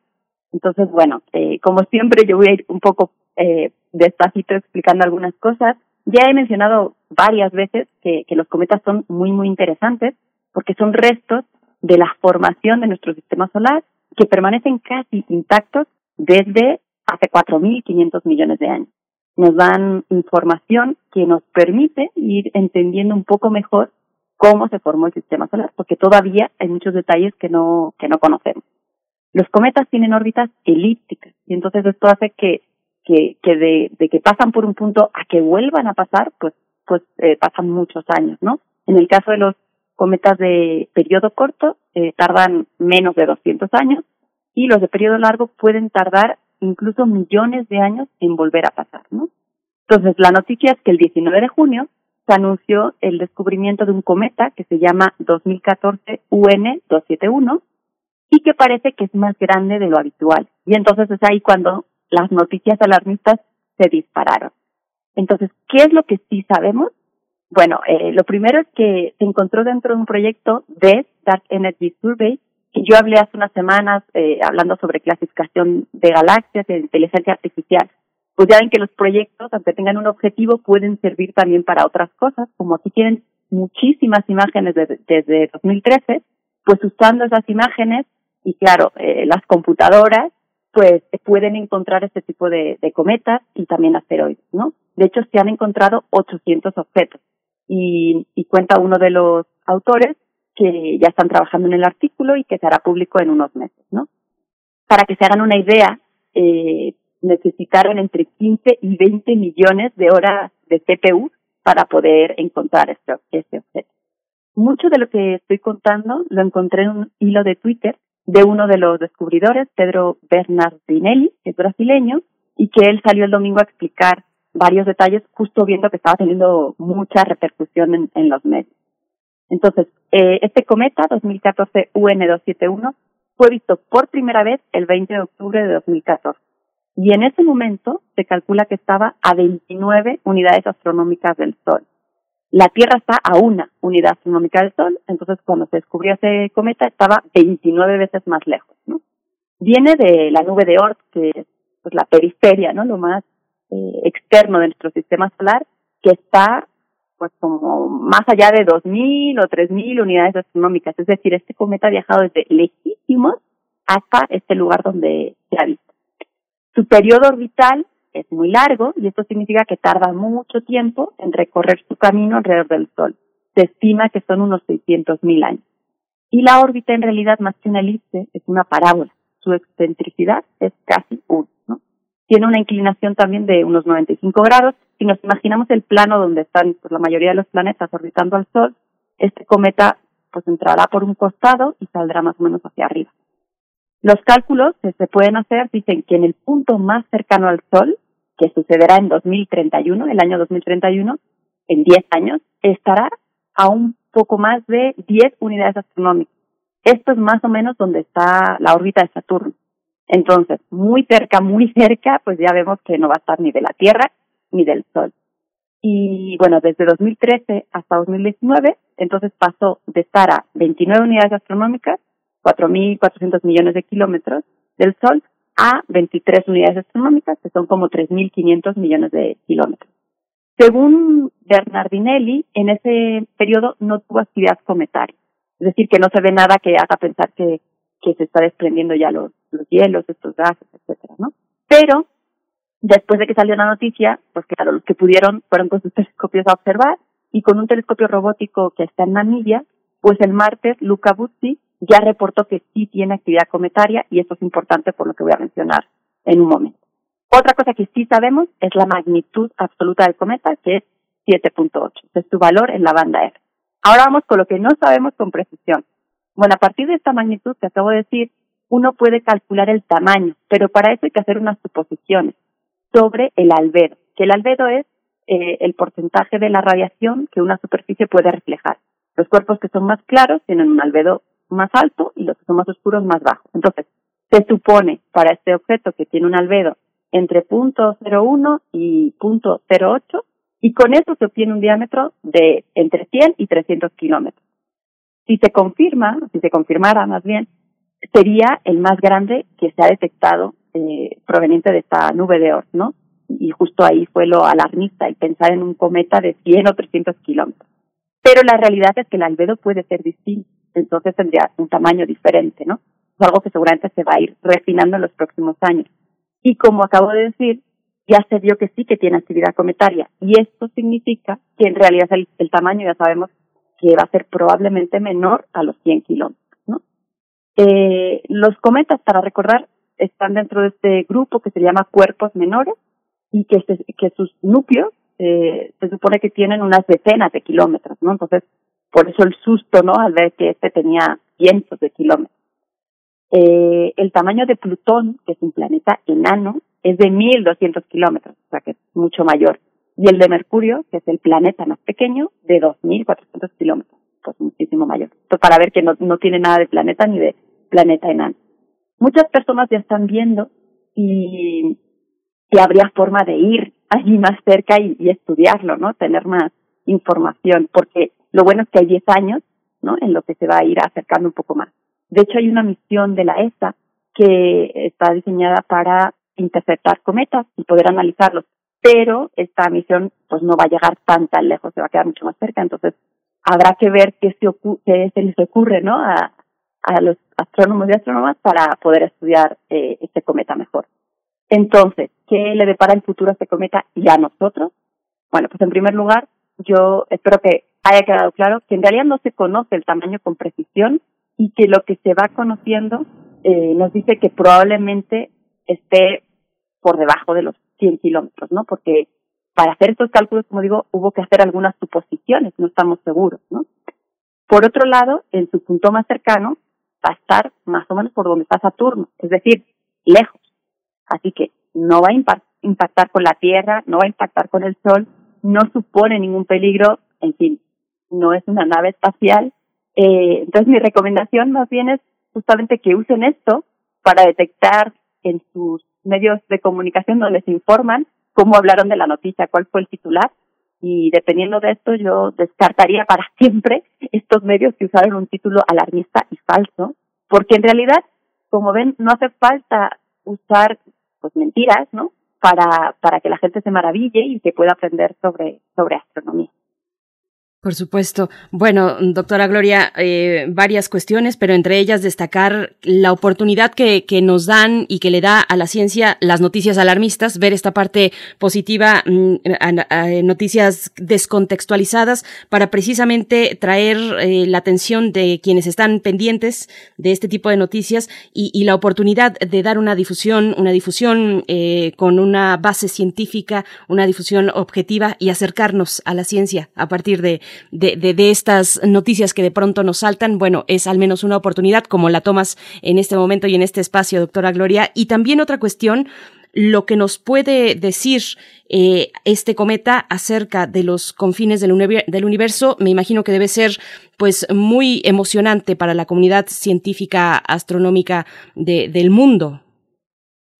Entonces, bueno, eh, como siempre yo voy a ir un poco eh, despacito explicando algunas cosas. Ya he mencionado varias veces que, que los cometas son muy, muy interesantes porque son restos de la formación de nuestro sistema solar que permanecen casi intactos desde hace 4.500 millones de años. Nos dan información que nos permite ir entendiendo un poco mejor cómo se formó el sistema solar, porque todavía hay muchos detalles que no, que no conocemos. Los cometas tienen órbitas elípticas y entonces esto hace que, de, que pasan por un punto a que vuelvan a pasar, pues, pues eh, pasan muchos años, ¿no? En el caso de los cometas de periodo corto, eh, tardan menos de 200 años y los de periodo largo pueden tardar incluso millones de años en volver a pasar, ¿no? Entonces, la noticia es que el 19 de junio se anunció el descubrimiento de un cometa que se llama 2014 UN-271 y que parece que es más grande de lo habitual. Y entonces es ahí cuando las noticias alarmistas se dispararon. Entonces, ¿qué es lo que sí sabemos? Bueno, eh, lo primero es que se encontró dentro de un proyecto de Dark Energy Survey, que yo hablé hace unas semanas eh, hablando sobre clasificación de galaxias de inteligencia artificial. Pues ya ven que los proyectos, aunque tengan un objetivo, pueden servir también para otras cosas, como aquí tienen muchísimas imágenes desde 2013, pues usando esas imágenes y claro, eh, las computadoras pues pueden encontrar este tipo de, cometas y también asteroides, ¿no? De hecho, se han encontrado 800 objetos y, y cuenta uno de los autores que ya están trabajando en el artículo y que se hará público en unos meses, ¿no? Para que se hagan una idea, eh, necesitaron entre 15 y 20 millones de horas de CPU para poder encontrar este, este objeto. Mucho de lo que estoy contando lo encontré en un hilo de Twitter de uno de los descubridores, Pedro Bernardinelli, que es brasileño, y que él salió el domingo a explicar varios detalles, justo viendo que estaba teniendo mucha repercusión en, los medios. Entonces, eh, este cometa 2014 UN271 fue visto por primera vez el 20 de octubre de 2014. Y en ese momento se calcula que estaba a 29 unidades astronómicas del Sol. La Tierra está a una unidad astronómica del Sol, entonces cuando se descubrió ese cometa estaba 29 veces más lejos, ¿no? Viene de la nube de Oort, que es pues, la periferia, ¿no? Lo más eh, externo de nuestro sistema solar, que está pues como más allá de 2.000 o 3.000 unidades astronómicas. Es decir, este cometa ha viajado desde lejísimos hasta este lugar donde se ha. Su periodo orbital es muy largo y esto significa que tarda mucho tiempo en recorrer su camino alrededor del Sol. Se estima que son unos 600.000 años. Y la órbita en realidad más que una elipse es una parábola. Su excentricidad es casi 1. ¿no? Tiene una inclinación también de unos 95 grados. Si nos imaginamos el plano donde están pues, la mayoría de los planetas orbitando al Sol, este cometa pues entrará por un costado y saldrá más o menos hacia arriba. Los cálculos que se pueden hacer dicen que en el punto más cercano al Sol, que sucederá en 2031, el año 2031, en 10 años, estará a un poco más de 10 unidades astronómicas. Esto es más o menos donde está la órbita de Saturno. Entonces, muy cerca, muy cerca, pues ya vemos que no va a estar ni de la Tierra ni del Sol. Y bueno, desde 2013 hasta 2019, entonces pasó de estar a 29 unidades astronómicas, 4.400 millones de kilómetros del Sol, a 23 unidades astronómicas, que son como 3.500 millones de kilómetros. Según Bernardinelli, en ese periodo no tuvo actividad cometaria, es decir, que no se ve nada que haga pensar que, que se está desprendiendo ya los, los hielos, estos gases, etcétera, ¿no? Pero después de que salió la noticia, pues claro, los que pudieron fueron con sus telescopios a observar y con un telescopio robótico que está en Namibia, pues el martes Luca Buzzi ya reportó que sí tiene actividad cometaria y esto es importante por lo que voy a mencionar en un momento. Otra cosa que sí sabemos es la magnitud absoluta del cometa, que es 7.8, es su valor en la banda R. Ahora vamos con lo que no sabemos con precisión. Bueno, a partir de esta magnitud que acabo de decir, uno puede calcular el tamaño, pero para eso hay que hacer unas suposiciones sobre el albedo, que el albedo es eh, el porcentaje de la radiación que una superficie puede reflejar. Los cuerpos que son más claros tienen un albedo más alto y los que son más oscuros más bajo. Entonces, se supone para este objeto que tiene un albedo entre .01 y .08 y con eso se obtiene un diámetro de entre 100 y 300 kilómetros. Si se confirma, si se confirmara más bien, sería el más grande que se ha detectado eh, proveniente de esta nube de Oort, ¿no? Y justo ahí fue lo alarmista y pensar en un cometa de 100 o 300 kilómetros. Pero la realidad es que el albedo puede ser distinto entonces tendría un tamaño diferente, ¿no? Es algo que seguramente se va a ir refinando en los próximos años. Y como acabo de decir, ya se vio que sí que tiene actividad cometaria. Y esto significa que en realidad el, tamaño ya sabemos que va a ser probablemente menor a los 100 kilómetros, ¿no? Eh, los cometas, para recordar, están dentro de este grupo que se llama cuerpos menores y que, que sus núcleos eh, se supone que tienen unas decenas de kilómetros, ¿no? Entonces, por eso el susto, ¿no? Al ver que este tenía cientos de kilómetros. Eh, el tamaño de Plutón, que es un planeta enano, es de 1200 kilómetros, o sea que es mucho mayor. Y el de Mercurio, que es el planeta más pequeño, de 2400 kilómetros, pues muchísimo mayor. Entonces, para ver que no, no tiene nada de planeta ni de planeta enano. Muchas personas ya están viendo y habría forma de ir allí más cerca y, y estudiarlo, ¿no? Tener más información, porque lo bueno es que hay 10 años, ¿no? En lo que se va a ir acercando un poco más. De hecho, hay una misión de la ESA que está diseñada para interceptar cometas y poder analizarlos. Pero esta misión, pues no va a llegar tan tan lejos, se va a quedar mucho más cerca. Entonces, habrá que ver qué se, qué se les ocurre, ¿no? A, a los astrónomos y astrónomas para poder estudiar eh, este cometa mejor. Entonces, ¿qué le depara el futuro a este cometa y a nosotros? Bueno, pues en primer lugar, yo espero que haya quedado claro que en realidad no se conoce el tamaño con precisión y que lo que se va conociendo eh, nos dice que probablemente esté por debajo de los 100 kilómetros, ¿no? Porque para hacer estos cálculos, como digo, hubo que hacer algunas suposiciones, no estamos seguros, ¿no? Por otro lado, en su punto más cercano va a estar más o menos por donde está Saturno, es decir, lejos. Así que no va a impactar con la Tierra, no va a impactar con el Sol, no supone ningún peligro, en fin, no es una nave espacial. Eh, entonces mi recomendación más bien es justamente que usen esto para detectar en sus medios de comunicación donde se informan cómo hablaron de la noticia, cuál fue el titular, y dependiendo de esto yo descartaría para siempre estos medios que usaron un título alarmista y falso, porque en realidad, como ven, no hace falta usar pues mentiras, ¿no? Para, para que la gente se maraville y que pueda aprender sobre, sobre astronomía. Por supuesto. Bueno, doctora Gloria, eh, varias cuestiones, pero entre ellas destacar la oportunidad que, que, nos dan y que le da a la ciencia las noticias alarmistas, ver esta parte positiva, mm, noticias descontextualizadas, para precisamente traer eh, la atención de quienes están pendientes de este tipo de noticias y, y la oportunidad de dar una difusión, una difusión eh, con una base científica, una difusión objetiva y acercarnos a la ciencia a partir de de, de, estas noticias que de pronto nos saltan, bueno, es al menos una oportunidad como la tomas en este momento y en este espacio, doctora Gloria. Y también otra cuestión, lo que nos puede decir eh, este cometa acerca de los confines del, del, universo, me imagino que debe ser pues muy emocionante para la comunidad científica astronómica de, del mundo.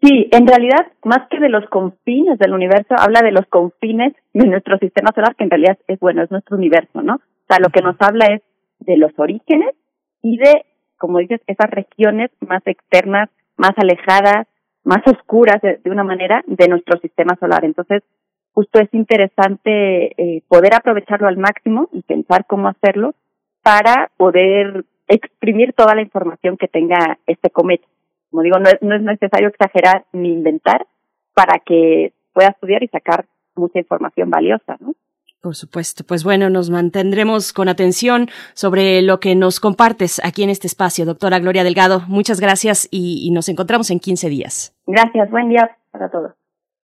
Sí, en realidad, más que de los confines del universo, habla de los confines de nuestro sistema solar, que en realidad es bueno, es nuestro universo, ¿no? O sea, lo que nos habla es de los orígenes y de, como dices, esas regiones más externas, más alejadas, más oscuras de, una manera de nuestro sistema solar. Entonces, justo es interesante eh, poder aprovecharlo al máximo y pensar cómo hacerlo para poder exprimir toda la información que tenga este cometa. Como digo, no es, no es necesario exagerar ni inventar para que pueda estudiar y sacar mucha información valiosa, ¿no? Por supuesto. Pues bueno, nos mantendremos con atención sobre lo que nos compartes aquí en este espacio, doctora Gloria Delgado. Muchas gracias y, y nos encontramos en 15 días. Gracias. Buen día para todos.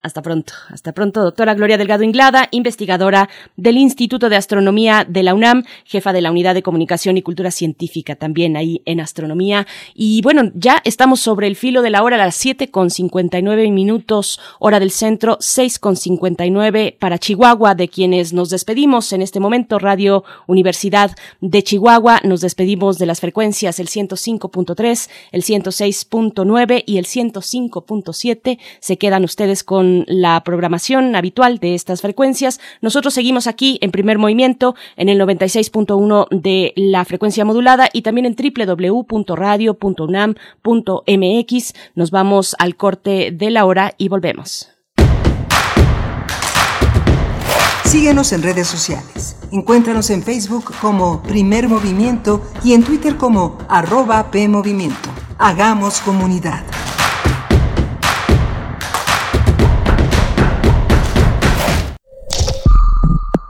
Hasta pronto. Hasta pronto, doctora Gloria Delgado Inglada, investigadora del Instituto de Astronomía de la UNAM, jefa de la Unidad de Comunicación y Cultura Científica también ahí en astronomía. Y bueno, ya estamos sobre el filo de la hora, a las siete con cincuenta y nueve minutos, hora del centro, seis con cincuenta y nueve para Chihuahua, de quienes nos despedimos en este momento, Radio Universidad de Chihuahua. Nos despedimos de las frecuencias el 105.3, el 106.9 y el 105.7. Se quedan ustedes con la programación habitual de estas frecuencias. Nosotros seguimos aquí en primer movimiento en el 96.1 de la frecuencia modulada y también en www.radio.unam.mx. Nos vamos al corte de la hora y volvemos. Síguenos en redes sociales. Encuéntranos en Facebook como Primer Movimiento y en Twitter como arroba PMovimiento. Hagamos comunidad.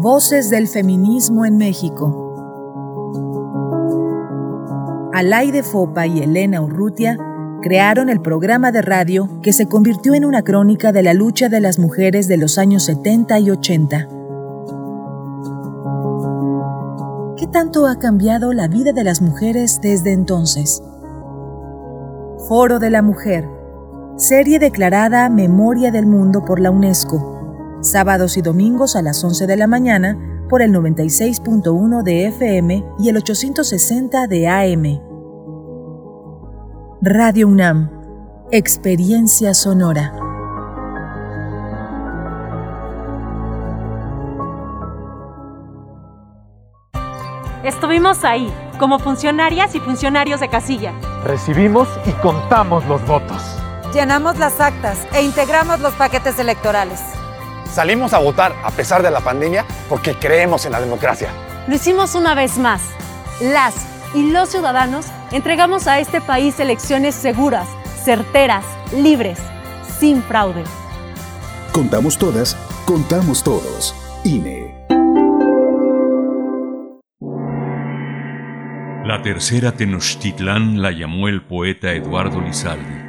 Voces del feminismo en México. Alaide Fopa y Elena Urrutia crearon el programa de radio que se convirtió en una crónica de la lucha de las mujeres de los años 70 y 80. ¿Qué tanto ha cambiado la vida de las mujeres desde entonces? Foro de la Mujer, serie declarada Memoria del Mundo por la UNESCO sábados y domingos a las 11 de la mañana por el 96.1 de FM y el 860 de AM. Radio UNAM, Experiencia Sonora. Estuvimos ahí, como funcionarias y funcionarios de casilla. Recibimos y contamos los votos. Llenamos las actas e integramos los paquetes electorales. Salimos a votar a pesar de la pandemia porque creemos en la democracia. Lo hicimos una vez más. Las y los ciudadanos entregamos a este país elecciones seguras, certeras, libres, sin fraude. Contamos todas, contamos todos. INE. La tercera Tenochtitlán la llamó el poeta Eduardo Lizaldi.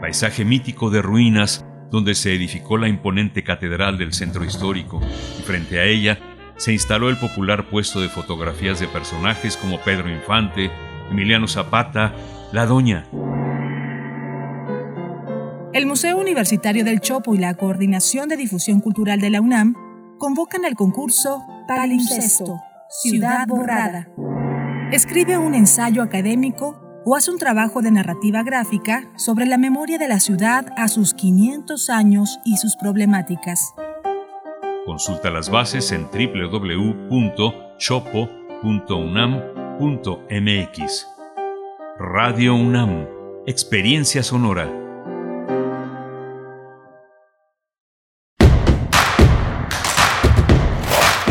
Paisaje mítico de ruinas donde se edificó la imponente catedral del centro histórico y frente a ella se instaló el popular puesto de fotografías de personajes como Pedro Infante, Emiliano Zapata, La Doña. El Museo Universitario del Chopo y la Coordinación de Difusión Cultural de la UNAM convocan al concurso Palimpsesto, Ciudad Borrada. Escribe un ensayo académico o hace un trabajo de narrativa gráfica sobre la memoria de la ciudad a sus 500 años y sus problemáticas. Consulta las bases en www.chopo.unam.mx. Radio UNAM, Experiencia Sonora.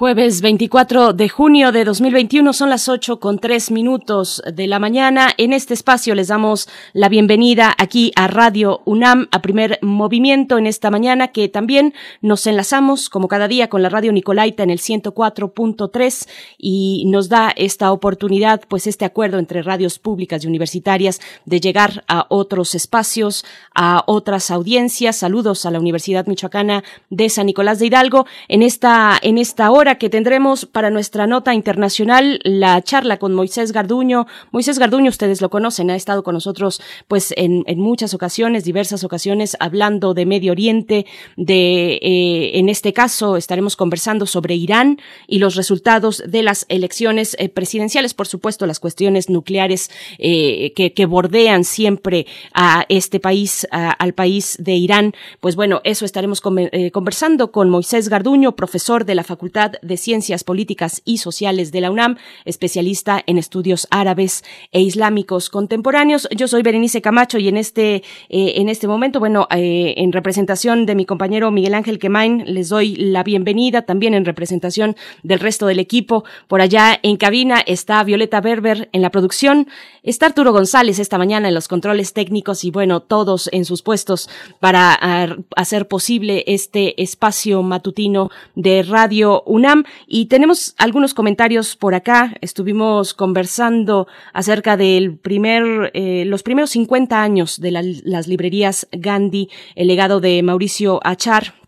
Jueves 24 de junio de 2021 son las 8 con 3 minutos de la mañana. En este espacio les damos la bienvenida aquí a Radio UNAM, a primer movimiento en esta mañana que también nos enlazamos como cada día con la Radio Nicolaita en el 104.3 y nos da esta oportunidad, pues este acuerdo entre radios públicas y universitarias de llegar a otros espacios, a otras audiencias. Saludos a la Universidad Michoacana de San Nicolás de Hidalgo en esta, en esta hora que tendremos para nuestra nota internacional la charla con Moisés Garduño. Moisés Garduño, ustedes lo conocen, ha estado con nosotros pues en, muchas ocasiones, diversas ocasiones, hablando de Medio Oriente, de, eh, en este caso estaremos conversando sobre Irán y los resultados de las elecciones eh, presidenciales, por supuesto, las cuestiones nucleares eh, que, bordean siempre a este país, al país de Irán. Pues bueno, eso estaremos conversando con Moisés Garduño, profesor de la Facultad de Ciencias Políticas y Sociales de la UNAM, especialista en estudios árabes e islámicos contemporáneos. Yo soy Berenice Camacho y en este, eh, en este momento, bueno, eh, en representación de mi compañero Miguel Ángel Quemain, les doy la bienvenida, también en representación del resto del equipo. Por allá en cabina está Violeta Berber en la producción, está Arturo González esta mañana en los controles técnicos y bueno, todos en sus puestos para uh, hacer posible este espacio matutino de Radio UNAM y tenemos algunos comentarios por acá. Estuvimos conversando acerca del primer, eh, los primeros 50 años de la, las librerías Gandhi, el legado de Mauricio Achar,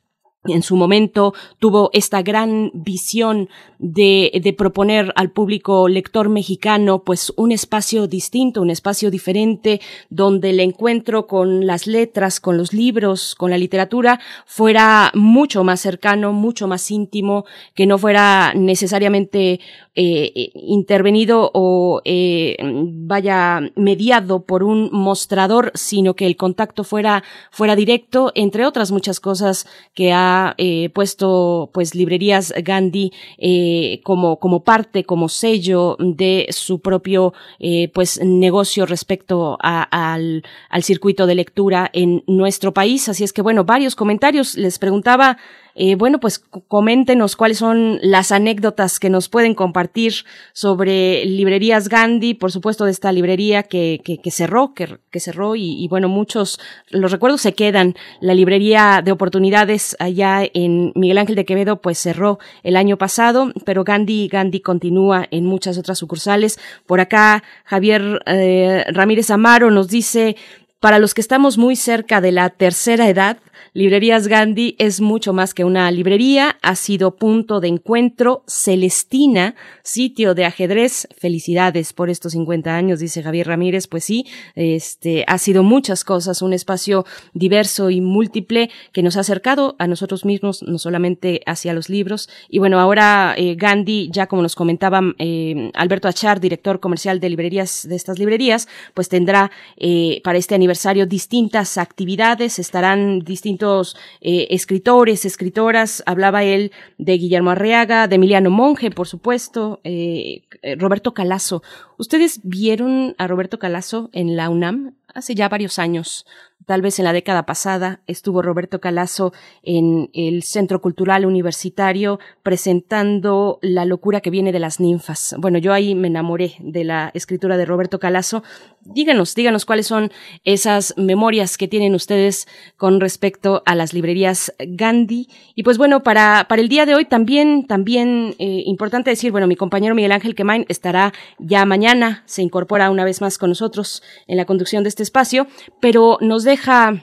en su momento tuvo esta gran visión de, de, proponer al público lector mexicano pues un espacio distinto, un espacio diferente, donde el encuentro con las letras, con los libros, con la literatura fuera mucho más cercano, mucho más íntimo, que no fuera necesariamente eh, intervenido o eh, vaya mediado por un mostrador, sino que el contacto fuera, fuera directo, entre otras muchas cosas que ha eh, puesto pues librerías Gandhi eh, como, como parte, como sello de su propio eh, pues negocio respecto a, al, al circuito de lectura en nuestro país. Así es que bueno, varios comentarios. Les preguntaba eh, bueno, pues coméntenos cuáles son las anécdotas que nos pueden compartir sobre librerías Gandhi, por supuesto de esta librería que, que, que cerró, que, que cerró y, y, bueno, muchos, los recuerdos se quedan. La librería de oportunidades allá en Miguel Ángel de Quevedo pues cerró el año pasado, pero Gandhi, Gandhi continúa en muchas otras sucursales. Por acá Javier eh, Ramírez Amaro nos dice, para los que estamos muy cerca de la tercera edad, Librerías Gandhi es mucho más que una librería, ha sido punto de encuentro, Celestina, sitio de ajedrez. Felicidades por estos 50 años, dice Javier Ramírez. Pues sí, este, ha sido muchas cosas, un espacio diverso y múltiple que nos ha acercado a nosotros mismos, no solamente hacia los libros. Y bueno, ahora eh, Gandhi, ya como nos comentaba eh, Alberto Achar, director comercial de librerías, de estas librerías, pues tendrá eh, para este aniversario distintas actividades, estarán distintos eh, escritores, escritoras. Hablaba él de Guillermo Arriaga, de Emiliano Monge, por supuesto, eh, Roberto Calazo. ¿Ustedes vieron a Roberto Calazo en la UNAM? Hace ya varios años. Tal vez en la década pasada, estuvo Roberto Calazo en el Centro Cultural Universitario presentando La locura que viene de las ninfas. Bueno, yo ahí me enamoré de la escritura de Roberto Calazo. Díganos, díganos cuáles son esas memorias que tienen ustedes con respecto a las librerías Gandhi. Y pues bueno, para, para el día de hoy también, también eh, importante decir, bueno, mi compañero Miguel Ángel Quemain estará ya mañana, se incorpora una vez más con nosotros en la conducción de este espacio, pero nos deja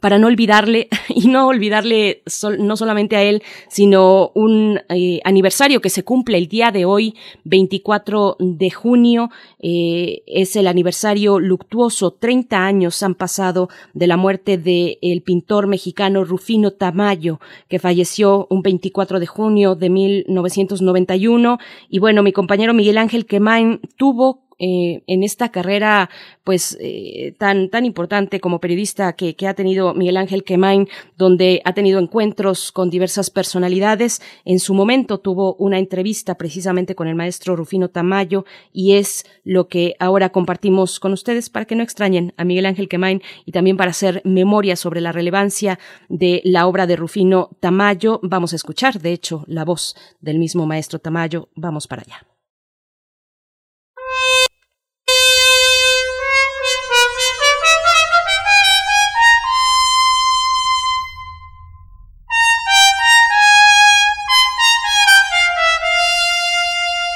para no olvidarle y no olvidarle no solamente a él, sino un eh, aniversario que se cumple el día de hoy, 24 de junio, eh, es el aniversario luctuoso, 30 años han pasado de la muerte del el pintor mexicano Rufino Tamayo, que falleció un 24 de junio de 1991, y bueno, mi compañero Miguel Ángel Quemain tuvo eh, en esta carrera pues eh, tan tan importante como periodista que, que ha tenido Miguel Ángel Quemain donde ha tenido encuentros con diversas personalidades. En su momento tuvo una entrevista precisamente con el maestro Rufino Tamayo y es lo que ahora compartimos con ustedes para que no extrañen a Miguel Ángel Quemain y también para hacer memoria sobre la relevancia de la obra de Rufino Tamayo. Vamos a escuchar de hecho la voz del mismo maestro Tamayo. Vamos para allá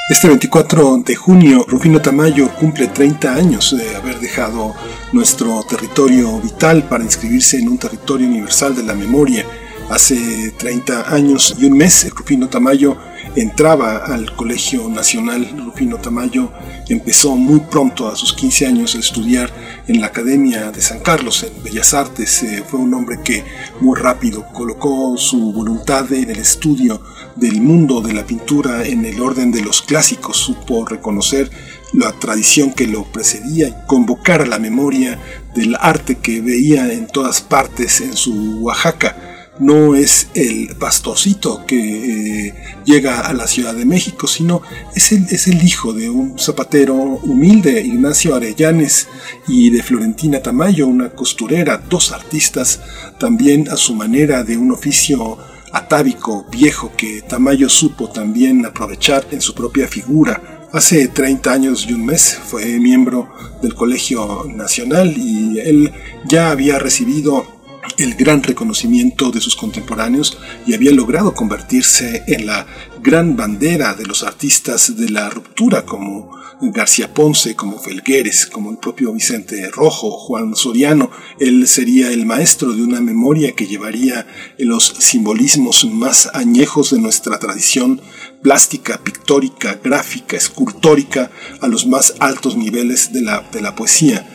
Este 24 de junio, Rufino Tamayo cumple 30 años de haber dejado nuestro territorio vital para inscribirse en un territorio universal de la memoria. Hace 30 años y un mes, Rufino Tamayo entraba al Colegio Nacional. Rufino Tamayo empezó muy pronto, a sus 15 años, a estudiar en la Academia de San Carlos, en Bellas Artes. Eh, fue un hombre que muy rápido colocó su voluntad en el estudio del mundo de la pintura en el orden de los clásicos, supo reconocer la tradición que lo precedía y convocar a la memoria del arte que veía en todas partes en su Oaxaca. No es el pastorcito que eh, llega a la Ciudad de México, sino es el, es el hijo de un zapatero humilde, Ignacio Arellanes, y de Florentina Tamayo, una costurera, dos artistas también a su manera de un oficio atávico viejo que Tamayo supo también aprovechar en su propia figura. Hace 30 años y un mes fue miembro del Colegio Nacional y él ya había recibido el gran reconocimiento de sus contemporáneos y había logrado convertirse en la gran bandera de los artistas de la ruptura como García Ponce, como Felgueres, como el propio Vicente Rojo, Juan Soriano. Él sería el maestro de una memoria que llevaría los simbolismos más añejos de nuestra tradición plástica, pictórica, gráfica, escultórica a los más altos niveles de la, de la poesía.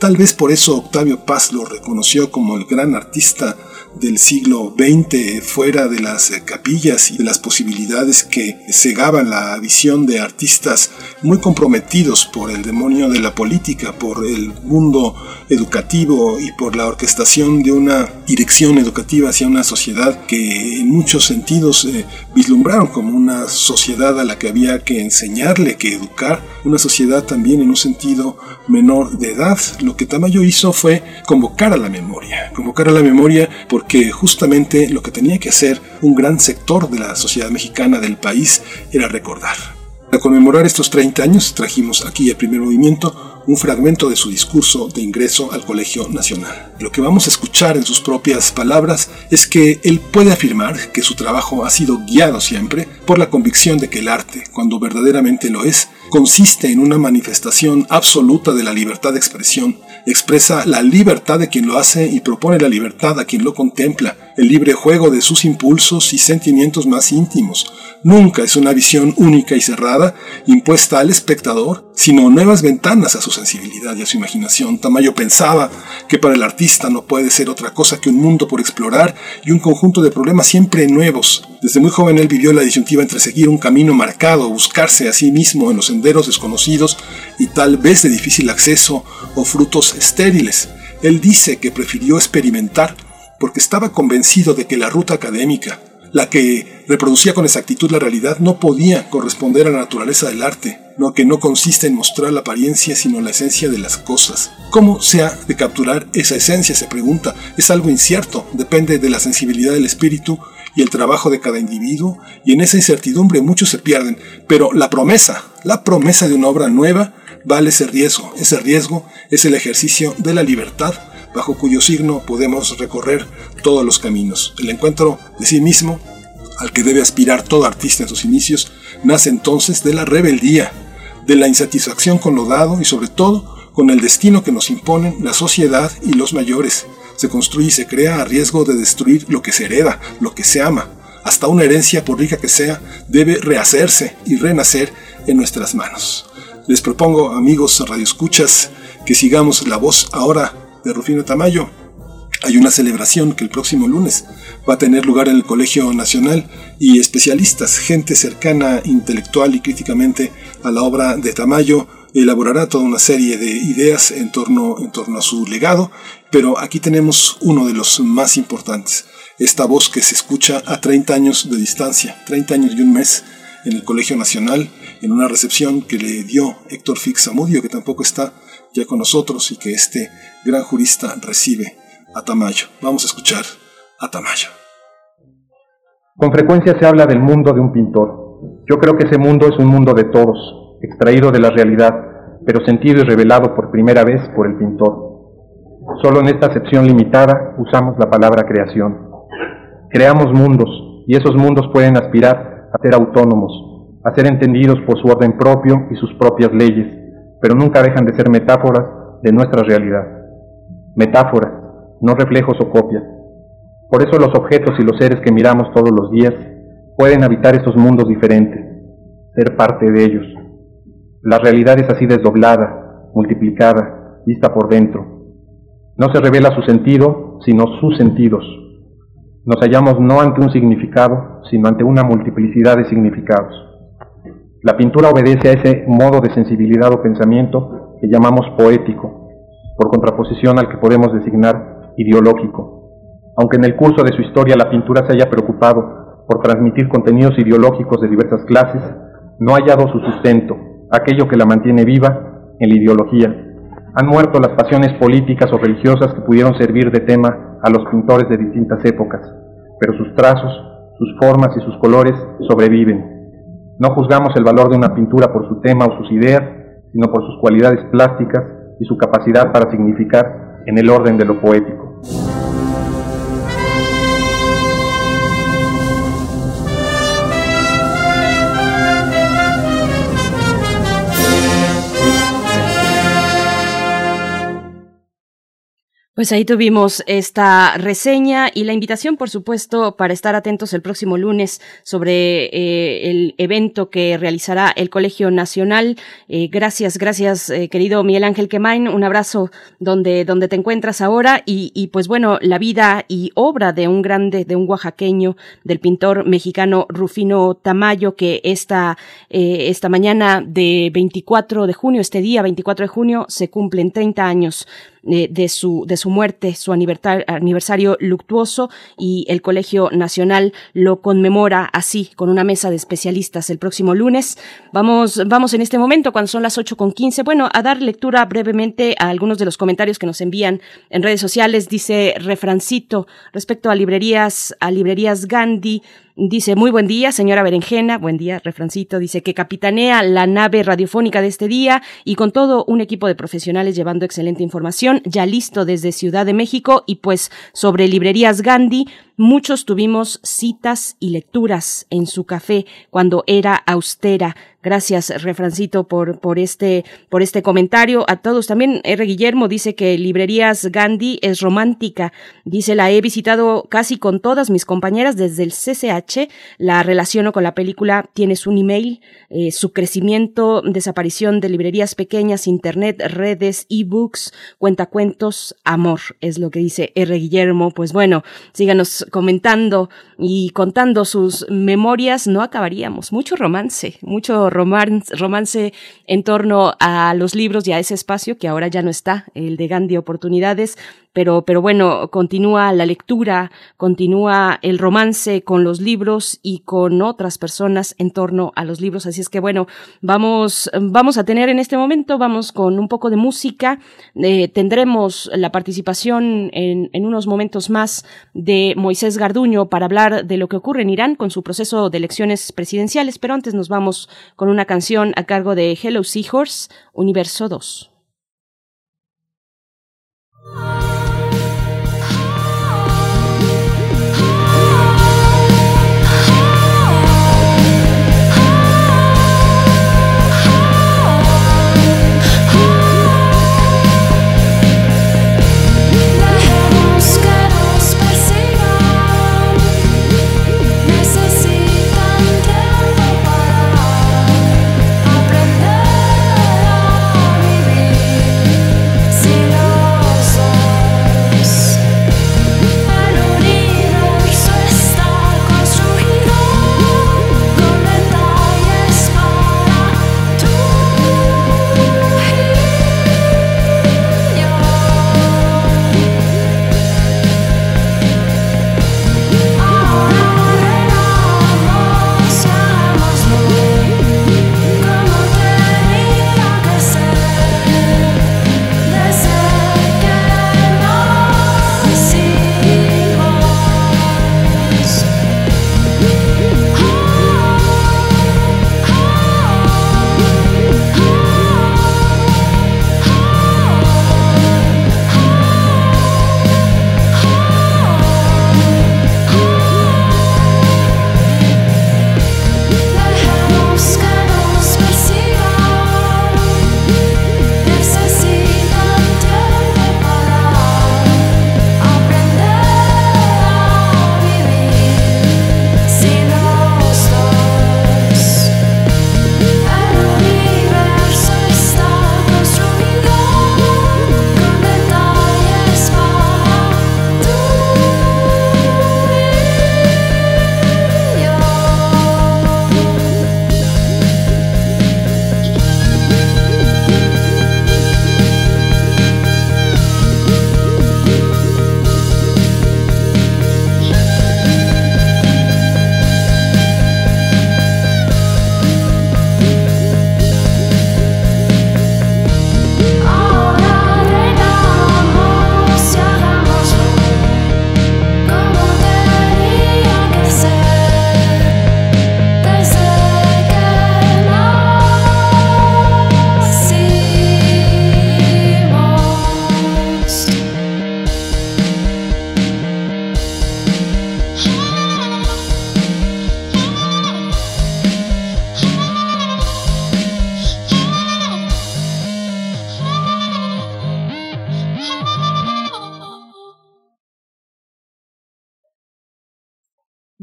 Tal vez por eso Octavio Paz lo reconoció como el gran artista del siglo XX fuera de las eh, capillas y de las posibilidades que cegaban la visión de artistas muy comprometidos por el demonio de la política, por el mundo educativo y por la orquestación de una dirección educativa hacia una sociedad que en muchos sentidos eh, vislumbraron como una sociedad a la que había que enseñarle, que educar, una sociedad también en un sentido menor de edad. Lo que Tamayo hizo fue convocar a la memoria, convocar a la memoria porque justamente lo que tenía que hacer un gran sector de la sociedad mexicana del país era recordar. Para conmemorar estos 30 años trajimos aquí el primer movimiento un fragmento de su discurso de ingreso al Colegio Nacional. Lo que vamos a escuchar en sus propias palabras es que él puede afirmar que su trabajo ha sido guiado siempre por la convicción de que el arte, cuando verdaderamente lo es, consiste en una manifestación absoluta de la libertad de expresión, expresa la libertad de quien lo hace y propone la libertad a quien lo contempla, el libre juego de sus impulsos y sentimientos más íntimos. Nunca es una visión única y cerrada, impuesta al espectador, sino nuevas ventanas a su sensibilidad y a su imaginación. Tamayo pensaba que para el artista no puede ser otra cosa que un mundo por explorar y un conjunto de problemas siempre nuevos. Desde muy joven él vivió la disyuntiva entre seguir un camino marcado, buscarse a sí mismo en los senderos desconocidos y tal vez de difícil acceso o frutos estériles. Él dice que prefirió experimentar porque estaba convencido de que la ruta académica, la que reproducía con exactitud la realidad, no podía corresponder a la naturaleza del arte. No que no consiste en mostrar la apariencia, sino la esencia de las cosas. ¿Cómo se ha de capturar esa esencia? Se pregunta. Es algo incierto, depende de la sensibilidad del espíritu y el trabajo de cada individuo, y en esa incertidumbre muchos se pierden, pero la promesa, la promesa de una obra nueva, vale ese riesgo. Ese riesgo es el ejercicio de la libertad, bajo cuyo signo podemos recorrer todos los caminos. El encuentro de sí mismo, al que debe aspirar todo artista en sus inicios, nace entonces de la rebeldía, de la insatisfacción con lo dado y sobre todo con el destino que nos imponen la sociedad y los mayores. Se construye y se crea a riesgo de destruir lo que se hereda, lo que se ama. Hasta una herencia, por rica que sea, debe rehacerse y renacer en nuestras manos. Les propongo, amigos radioescuchas, que sigamos la voz ahora de Rufino Tamayo. Hay una celebración que el próximo lunes va a tener lugar en el Colegio Nacional y especialistas, gente cercana intelectual y críticamente a la obra de Tamayo, elaborará toda una serie de ideas en torno, en torno a su legado, pero aquí tenemos uno de los más importantes, esta voz que se escucha a 30 años de distancia, 30 años y un mes en el Colegio Nacional, en una recepción que le dio Héctor Fix Amudio, que tampoco está ya con nosotros y que este gran jurista recibe a Tamayo. Vamos a escuchar a Tamayo. Con frecuencia se habla del mundo de un pintor. Yo creo que ese mundo es un mundo de todos, extraído de la realidad, pero sentido y revelado por primera vez por el pintor. Solo en esta acepción limitada usamos la palabra creación. Creamos mundos, y esos mundos pueden aspirar a ser autónomos, a ser entendidos por su orden propio y sus propias leyes, pero nunca dejan de ser metáforas de nuestra realidad. Metáforas, no reflejos o copias. Por eso los objetos y los seres que miramos todos los días pueden habitar estos mundos diferentes, ser parte de ellos. La realidad es así desdoblada, multiplicada, vista por dentro. No se revela su sentido, sino sus sentidos. Nos hallamos no ante un significado, sino ante una multiplicidad de significados. La pintura obedece a ese modo de sensibilidad o pensamiento que llamamos poético, por contraposición al que podemos designar ideológico. Aunque en el curso de su historia la pintura se haya preocupado por transmitir contenidos ideológicos de diversas clases, no ha hallado su sustento aquello que la mantiene viva en la ideología. Han muerto las pasiones políticas o religiosas que pudieron servir de tema a los pintores de distintas épocas, pero sus trazos, sus formas y sus colores sobreviven. No juzgamos el valor de una pintura por su tema o sus ideas, sino por sus cualidades plásticas y su capacidad para significar en el orden de lo poético. Yeah. Pues ahí tuvimos esta reseña y la invitación, por supuesto, para estar atentos el próximo lunes sobre eh, el evento que realizará el Colegio Nacional. Eh, gracias, gracias, eh, querido Miguel Ángel Quemain. Un abrazo donde, donde te encuentras ahora y, y, pues bueno, la vida y obra de un grande, de un oaxaqueño, del pintor mexicano Rufino Tamayo, que esta, esta mañana de 24 de junio, este día 24 de junio, se cumplen 30 años de, su, de su muerte, su aniversario luctuoso y el Colegio Nacional lo conmemora así, con una mesa de especialistas el próximo lunes. Vamos, vamos en este momento, cuando son las ocho con quince, bueno, a dar lectura brevemente a algunos de los comentarios que nos envían en redes sociales. Dice refrancito respecto a librerías, a librerías Gandhi, Dice, muy buen día, señora Berenjena, buen día, refrancito, dice que capitanea la nave radiofónica de este día y con todo un equipo de profesionales llevando excelente información, ya listo desde Ciudad de México y pues sobre librerías Gandhi, muchos tuvimos citas y lecturas en su café cuando era austera. Gracias, Refrancito, por, por este, por este comentario. A todos también, R. Guillermo dice que Librerías Gandhi es romántica. Dice, la he visitado casi con todas mis compañeras desde el CCH. La relaciono con la película Tienes un email, eh, su crecimiento, desaparición de librerías pequeñas, internet, redes, ebooks, cuentacuentos, amor, es lo que dice R. Guillermo. Pues bueno, síganos comentando y contando sus memorias. No acabaríamos. Mucho romance, mucho romance, romance en torno a los libros y a ese espacio que ahora ya no está, el de Gandhi Oportunidades. Pero, pero bueno, continúa la lectura, continúa el romance con los libros y con otras personas en torno a los libros. Así es que bueno, vamos, vamos a tener en este momento, vamos con un poco de música. Eh, tendremos la participación en, en unos momentos más de Moisés Garduño para hablar de lo que ocurre en Irán con su proceso de elecciones presidenciales, pero antes nos vamos con una canción a cargo de Hello Seahorse, Universo 2.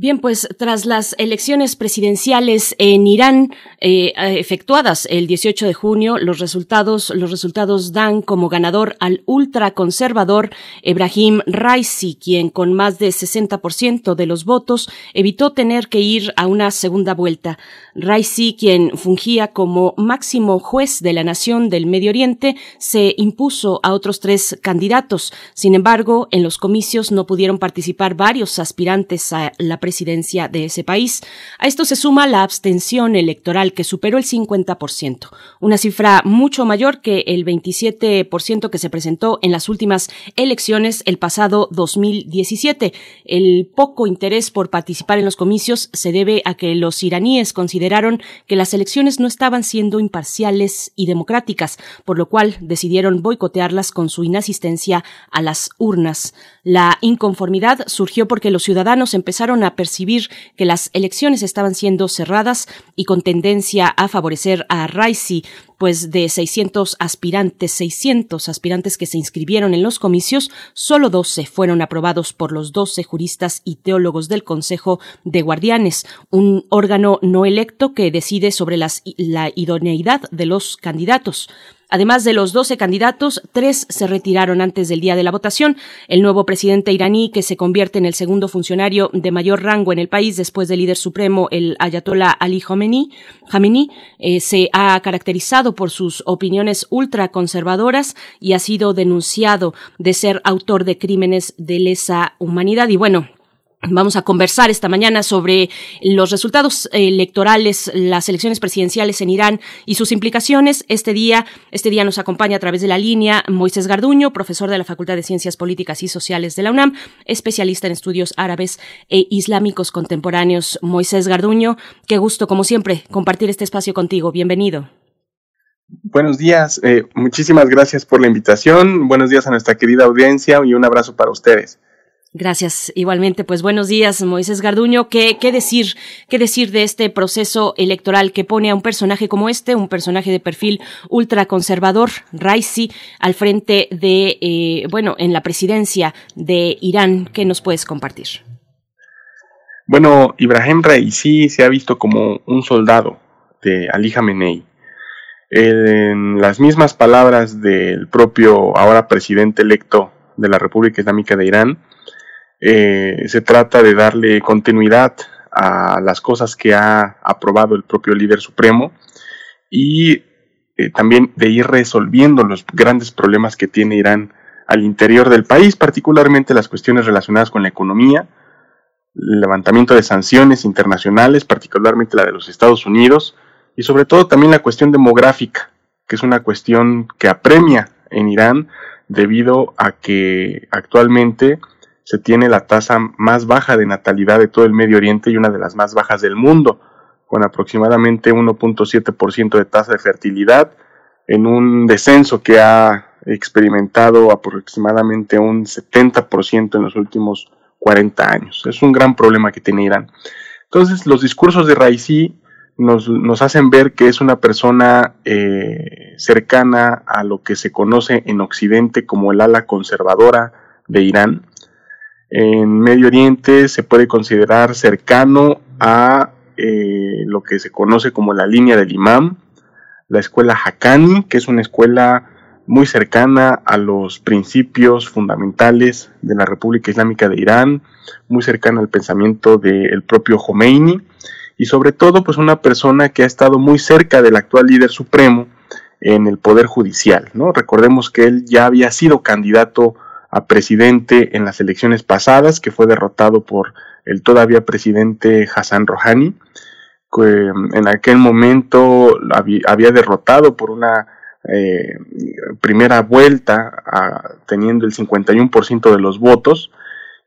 Bien, pues tras las elecciones presidenciales en Irán eh, efectuadas el 18 de junio, los resultados, los resultados dan como ganador al ultraconservador Ebrahim Raisi, quien con más de 60% de los votos evitó tener que ir a una segunda vuelta. Raisi, quien fungía como máximo juez de la nación del Medio Oriente, se impuso a otros tres candidatos. Sin embargo, en los comicios no pudieron participar varios aspirantes a la presidencia de ese país. A esto se suma la abstención electoral, que superó el 50%, una cifra mucho mayor que el 27% que se presentó en las últimas elecciones el pasado 2017. El poco interés por participar en los comicios se debe a que los iraníes consideraron que las elecciones no estaban siendo imparciales y democráticas, por lo cual decidieron boicotearlas con su inasistencia a las urnas. La inconformidad surgió porque los ciudadanos empezaron a que las elecciones estaban siendo cerradas y con tendencia a favorecer a Raisi, pues de 600 aspirantes, 600 aspirantes que se inscribieron en los comicios, solo 12 fueron aprobados por los 12 juristas y teólogos del Consejo de Guardianes, un órgano no electo que decide sobre la idoneidad de los candidatos. Además de los 12 candidatos, tres se retiraron antes del día de la votación. El nuevo presidente iraní, que se convierte en el segundo funcionario de mayor rango en el país después del líder supremo, el Ayatollah Ali Khamenei, eh, se ha caracterizado por sus opiniones ultraconservadoras y ha sido denunciado de ser autor de crímenes de lesa humanidad. Y bueno, Vamos a conversar esta mañana sobre los resultados electorales, las elecciones presidenciales en Irán y sus implicaciones. Este día, este día nos acompaña a través de la línea Moisés Garduño, profesor de la Facultad de Ciencias Políticas y Sociales de la UNAM, especialista en estudios árabes e islámicos contemporáneos. Moisés Garduño, qué gusto, como siempre, compartir este espacio contigo. Bienvenido. Buenos días, eh, muchísimas gracias por la invitación. Buenos días a nuestra querida audiencia y un abrazo para ustedes. Gracias. Igualmente, pues buenos días, Moisés Garduño. ¿Qué, ¿Qué, decir, qué decir de este proceso electoral que pone a un personaje como este, un personaje de perfil ultraconservador, Raisi, al frente de, eh, bueno, en la presidencia de Irán? ¿Qué nos puedes compartir? Bueno, Ibrahim Raisi se ha visto como un soldado de Ali Khamenei. En las mismas palabras del propio ahora presidente electo de la República Islámica de Irán, eh, se trata de darle continuidad a las cosas que ha aprobado el propio líder supremo y eh, también de ir resolviendo los grandes problemas que tiene Irán al interior del país, particularmente las cuestiones relacionadas con la economía, el levantamiento de sanciones internacionales, particularmente la de los Estados Unidos, y sobre todo también la cuestión demográfica, que es una cuestión que apremia en Irán debido a que actualmente se tiene la tasa más baja de natalidad de todo el Medio Oriente y una de las más bajas del mundo, con aproximadamente 1.7% de tasa de fertilidad, en un descenso que ha experimentado aproximadamente un 70% en los últimos 40 años. Es un gran problema que tiene Irán. Entonces, los discursos de Raisi nos, nos hacen ver que es una persona eh, cercana a lo que se conoce en Occidente como el ala conservadora de Irán, en Medio Oriente se puede considerar cercano a eh, lo que se conoce como la línea del imam, la escuela Haqqani, que es una escuela muy cercana a los principios fundamentales de la República Islámica de Irán, muy cercana al pensamiento del propio Khomeini y sobre todo pues una persona que ha estado muy cerca del actual líder supremo en el poder judicial, ¿no? Recordemos que él ya había sido candidato a presidente en las elecciones pasadas, que fue derrotado por el todavía presidente Hassan Rouhani, que mm, en aquel momento había derrotado por una eh, primera vuelta teniendo el 51% de los votos.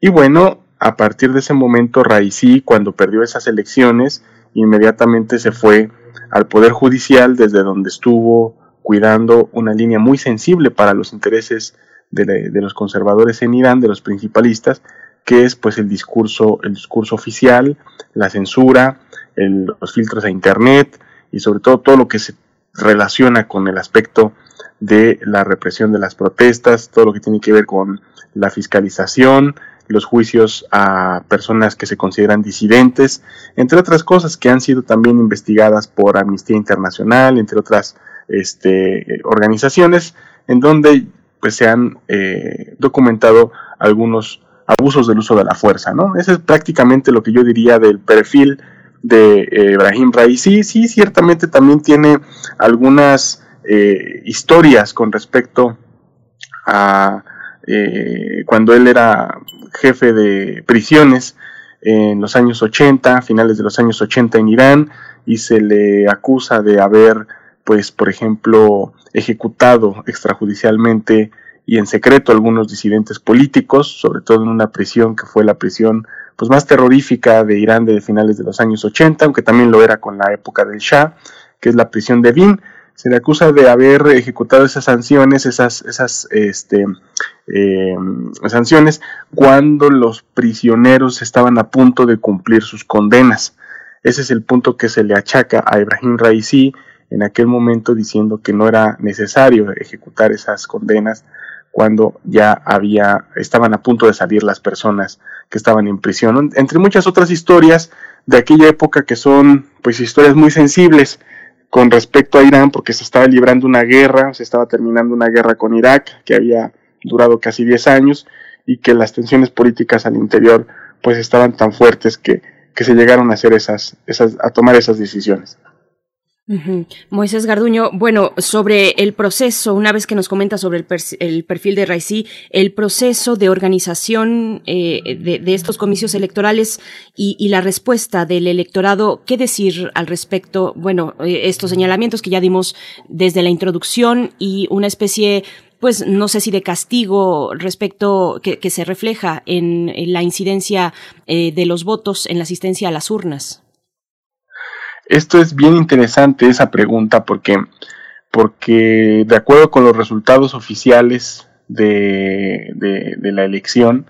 Y bueno, a partir de ese momento Raisi, cuando perdió esas elecciones, inmediatamente se fue al Poder Judicial desde donde estuvo cuidando una línea muy sensible para los intereses de, los conservadores en Irán, de los principalistas, que es pues el discurso, el discurso oficial, la censura, los filtros a internet y sobre todo todo lo que se relaciona con el aspecto de la represión de las protestas, todo lo que tiene que ver con la fiscalización, los juicios a personas que se consideran disidentes, entre otras cosas que han sido también investigadas por Amnistía Internacional, entre otras este, organizaciones, en donde pues se han eh, documentado algunos abusos del uso de la fuerza, ¿no? Ese es prácticamente lo que yo diría del perfil de eh, Ibrahim Raisi. Sí, ciertamente también tiene algunas eh, historias con respecto a cuando él era jefe de prisiones en los años 80, finales de los años 80 en Irán, y se le acusa de haber pues por ejemplo ejecutado extrajudicialmente y en secreto algunos disidentes políticos, sobre todo en una prisión que fue la prisión pues más terrorífica de Irán de finales de los años 80, aunque también lo era con la época del Shah, que es la prisión de Bin. Se le acusa de haber ejecutado esas sanciones, esas, esas este, em, sanciones, cuando los prisioneros estaban a punto de cumplir sus condenas. Ese es el punto que se le achaca a Ibrahim Raisi, en aquel momento diciendo que no era necesario ejecutar esas condenas cuando ya había estaban a punto de salir las personas que estaban en prisión entre muchas otras historias de aquella época que son pues historias muy sensibles con respecto a Irán, porque se estaba librando una guerra, se estaba terminando una guerra con Irak, que había durado casi 10 años, y que las tensiones políticas al interior pues estaban tan fuertes que, que se llegaron a hacer esas, esas, a tomar esas decisiones. Moisés Garduño, bueno, sobre el proceso, una vez que nos comenta sobre el, perfil de Raisi, el proceso de organización eh, de, estos comicios electorales y, la respuesta del electorado, ¿qué decir al respecto? Bueno, eh, estos señalamientos que ya dimos desde la introducción y una especie pues no sé si de castigo respecto que, se refleja en, la incidencia eh, de los votos en la asistencia a las urnas. Esto es bien interesante esa pregunta porque, porque de acuerdo con los resultados oficiales de, la elección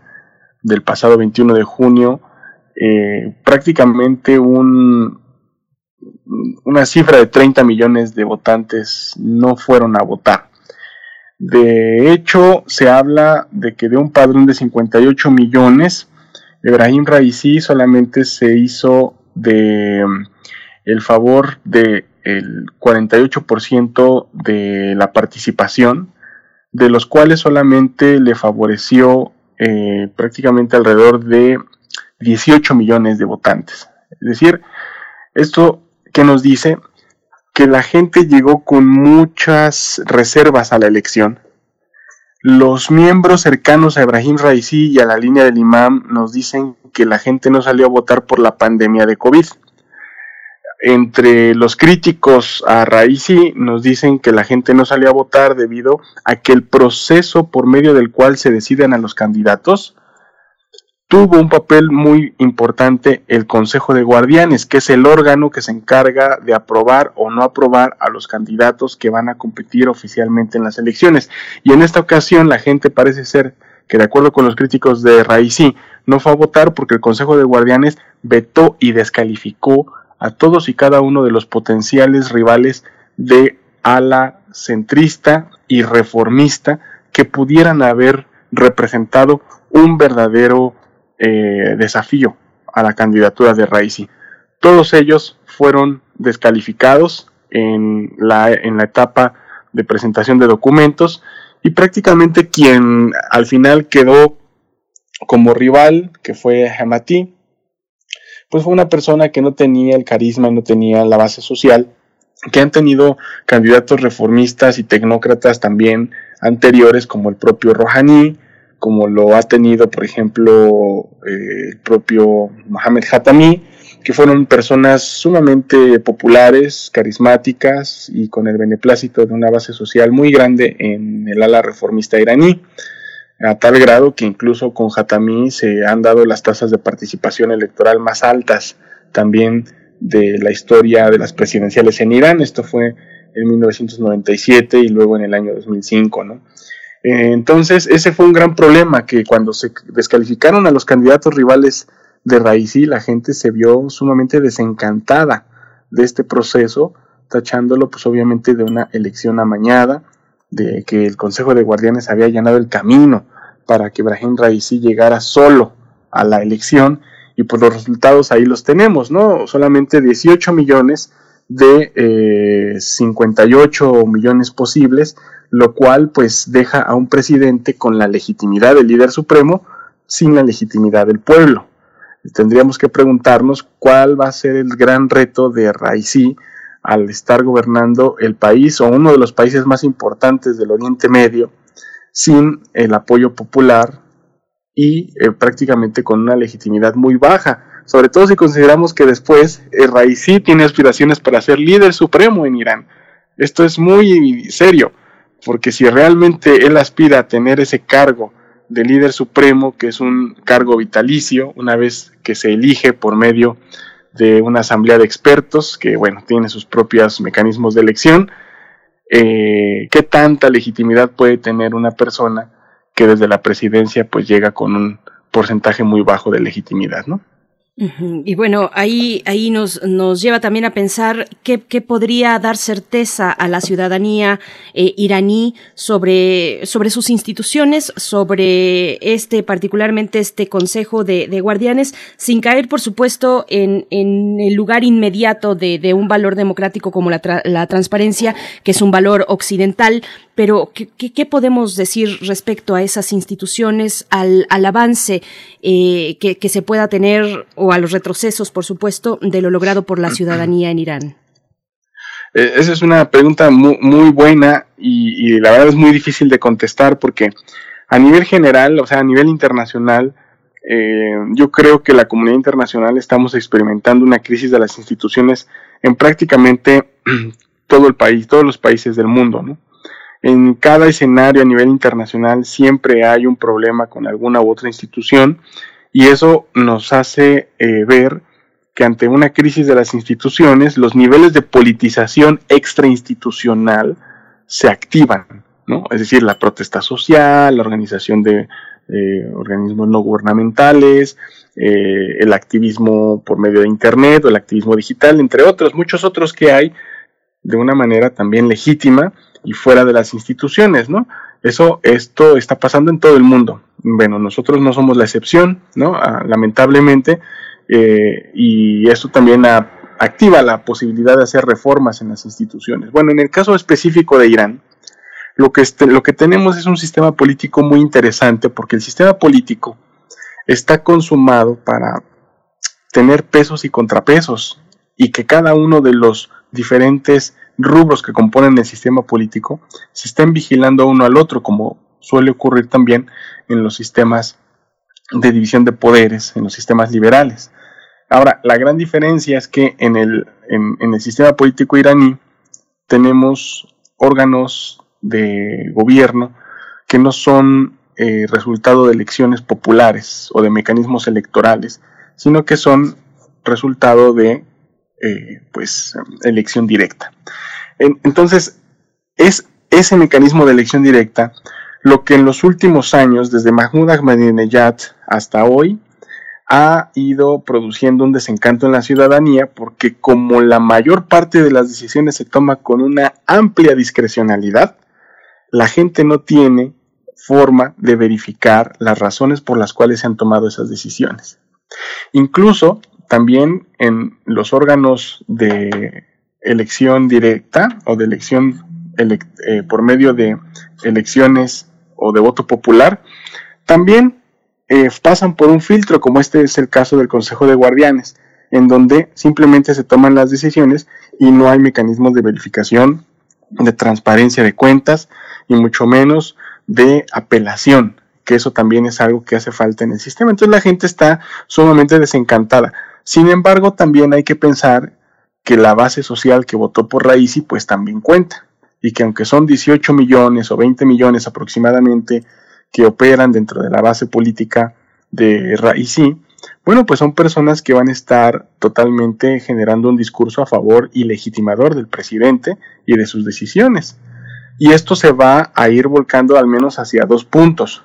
del pasado 21 de junio, eh, prácticamente un, una cifra de 30 millones de votantes no fueron a votar. De hecho, se habla de que de un padrón de 58 millones, Ibrahim Raisi solamente se hizo de el favor del 48% de la participación, de los cuales solamente le favoreció eh, prácticamente alrededor de 18 millones de votantes. Es decir, esto que nos dice que la gente llegó con muchas reservas a la elección. Los miembros cercanos a Ibrahim Raisi y a la línea del imam nos dicen que la gente no salió a votar por la pandemia de COVID entre los críticos a Raisi nos dicen que la gente no salió a votar debido a que el proceso por medio del cual se deciden a los candidatos tuvo un papel muy importante el Consejo de Guardianes, que es el órgano que se encarga de aprobar o no aprobar a los candidatos que van a competir oficialmente en las elecciones. Y en esta ocasión la gente parece ser que de acuerdo con los críticos de Raisi no fue a votar porque el Consejo de Guardianes vetó y descalificó a todos y cada uno de los potenciales rivales de ala centrista y reformista que pudieran haber representado un verdadero eh, desafío a la candidatura de Raisi. Todos ellos fueron descalificados en la, en la etapa de presentación de documentos y prácticamente quien al final quedó como rival, que fue Hamati, pues fue una persona que no tenía el carisma, no tenía la base social, que han tenido candidatos reformistas y tecnócratas también anteriores, como el propio Rouhani, como lo ha tenido, por ejemplo, eh, el propio Mohamed Hatami, que fueron personas sumamente populares, carismáticas y con el beneplácito de una base social muy grande en el ala reformista iraní a tal grado que incluso con Hatami se han dado las tasas de participación electoral más altas también de la historia de las presidenciales en Irán. Esto fue en 1997 y luego en el año 2005, ¿no? Eh, entonces, ese fue un gran problema, que cuando se descalificaron a los candidatos rivales de Raisi, la gente se vio sumamente desencantada de este proceso, tachándolo pues obviamente de una elección amañada, de que el Consejo de Guardianes había allanado el camino para que Ibrahim Raisi llegara solo a la elección y pues los resultados ahí los tenemos, ¿no? Solamente 18 millones de 58 eh, millones posibles, lo cual pues deja a un presidente con la legitimidad del líder supremo sin la legitimidad del pueblo. Tendríamos que preguntarnos cuál va a ser el gran reto de Raisi al estar gobernando el país o uno de los países más importantes del Oriente Medio sin el apoyo popular y eh, prácticamente con una legitimidad muy baja, sobre todo si consideramos que después eh, Raisi tiene aspiraciones para ser líder supremo en Irán. Esto es muy serio, porque si realmente él aspira a tener ese cargo de líder supremo, que es un cargo vitalicio, una vez que se elige por medio de una asamblea de expertos que, bueno, tiene sus propios mecanismos de elección. Eh, ¿Qué tanta legitimidad puede tener una persona que desde la presidencia pues llega con un porcentaje muy bajo de legitimidad, ¿no? Y bueno, ahí, ahí nos, nos lleva también a pensar qué, podría dar certeza a la ciudadanía eh, iraní sobre, sobre sus instituciones, sobre este, particularmente este Consejo de, Guardianes, sin caer, por supuesto, en, en el lugar inmediato de, de un valor democrático como la, la transparencia, que es un valor occidental, pero ¿qué, podemos decir respecto a esas instituciones, al, avance eh, que, se pueda tener o a los retrocesos, por supuesto, de lo logrado por la ciudadanía en Irán? Eh, esa es una pregunta muy, buena y, la verdad es muy difícil de contestar porque a nivel general, o sea, a nivel internacional, eh, yo creo que la comunidad internacional estamos experimentando una crisis de las instituciones en prácticamente todo el país, todos los países del mundo, ¿no? En cada escenario a nivel internacional siempre hay un problema con alguna u otra institución y eso nos hace eh, ver que ante una crisis de las instituciones los niveles de politización extrainstitucional se activan, ¿no? Es decir, la protesta social, la organización de eh, organismos no gubernamentales, eh, el activismo por medio de Internet o el activismo digital, entre otros, muchos otros que hay de una manera también legítima y fuera de las instituciones, ¿no? Eso, esto está pasando en todo el mundo. Bueno, nosotros no somos la excepción, ¿no? Ah, lamentablemente, eh, y esto también activa la posibilidad de hacer reformas en las instituciones. Bueno, en el caso específico de Irán, lo que, este, lo que tenemos es un sistema político muy interesante porque el sistema político está consumado para tener pesos y contrapesos y que cada uno de los diferentes rubros que componen el sistema político se estén vigilando uno al otro, como suele ocurrir también en los sistemas de división de poderes, en los sistemas liberales. Ahora, la gran diferencia es que en el, en, el sistema político iraní tenemos órganos de gobierno que no son eh, resultado de elecciones populares o de mecanismos electorales, sino que son resultado de eh, pues, elección directa. Entonces, es ese mecanismo de elección directa lo que en los últimos años, desde Mahmoud Ahmadinejad hasta hoy, ha ido produciendo un desencanto en la ciudadanía porque como la mayor parte de las decisiones se toma con una amplia discrecionalidad, la gente no tiene forma de verificar las razones por las cuales se han tomado esas decisiones. Incluso también en los órganos de elección directa o de elección eh, por medio de elecciones o de voto popular, también eh, pasan por un filtro, como este es el caso del Consejo de Guardianes, en donde simplemente se toman las decisiones y no hay mecanismos de verificación, de transparencia de cuentas y mucho menos de apelación, que eso también es algo que hace falta en el sistema. Entonces la gente está sumamente desencantada. Sin embargo, también hay que pensar que la base social que votó por Raisi pues también cuenta y que aunque son 18 millones o 20 millones aproximadamente que operan dentro de la base política de Raisi, bueno, pues son personas que van a estar totalmente generando un discurso a favor y legitimador del presidente y de sus decisiones. Y esto se va a ir volcando al menos hacia dos puntos.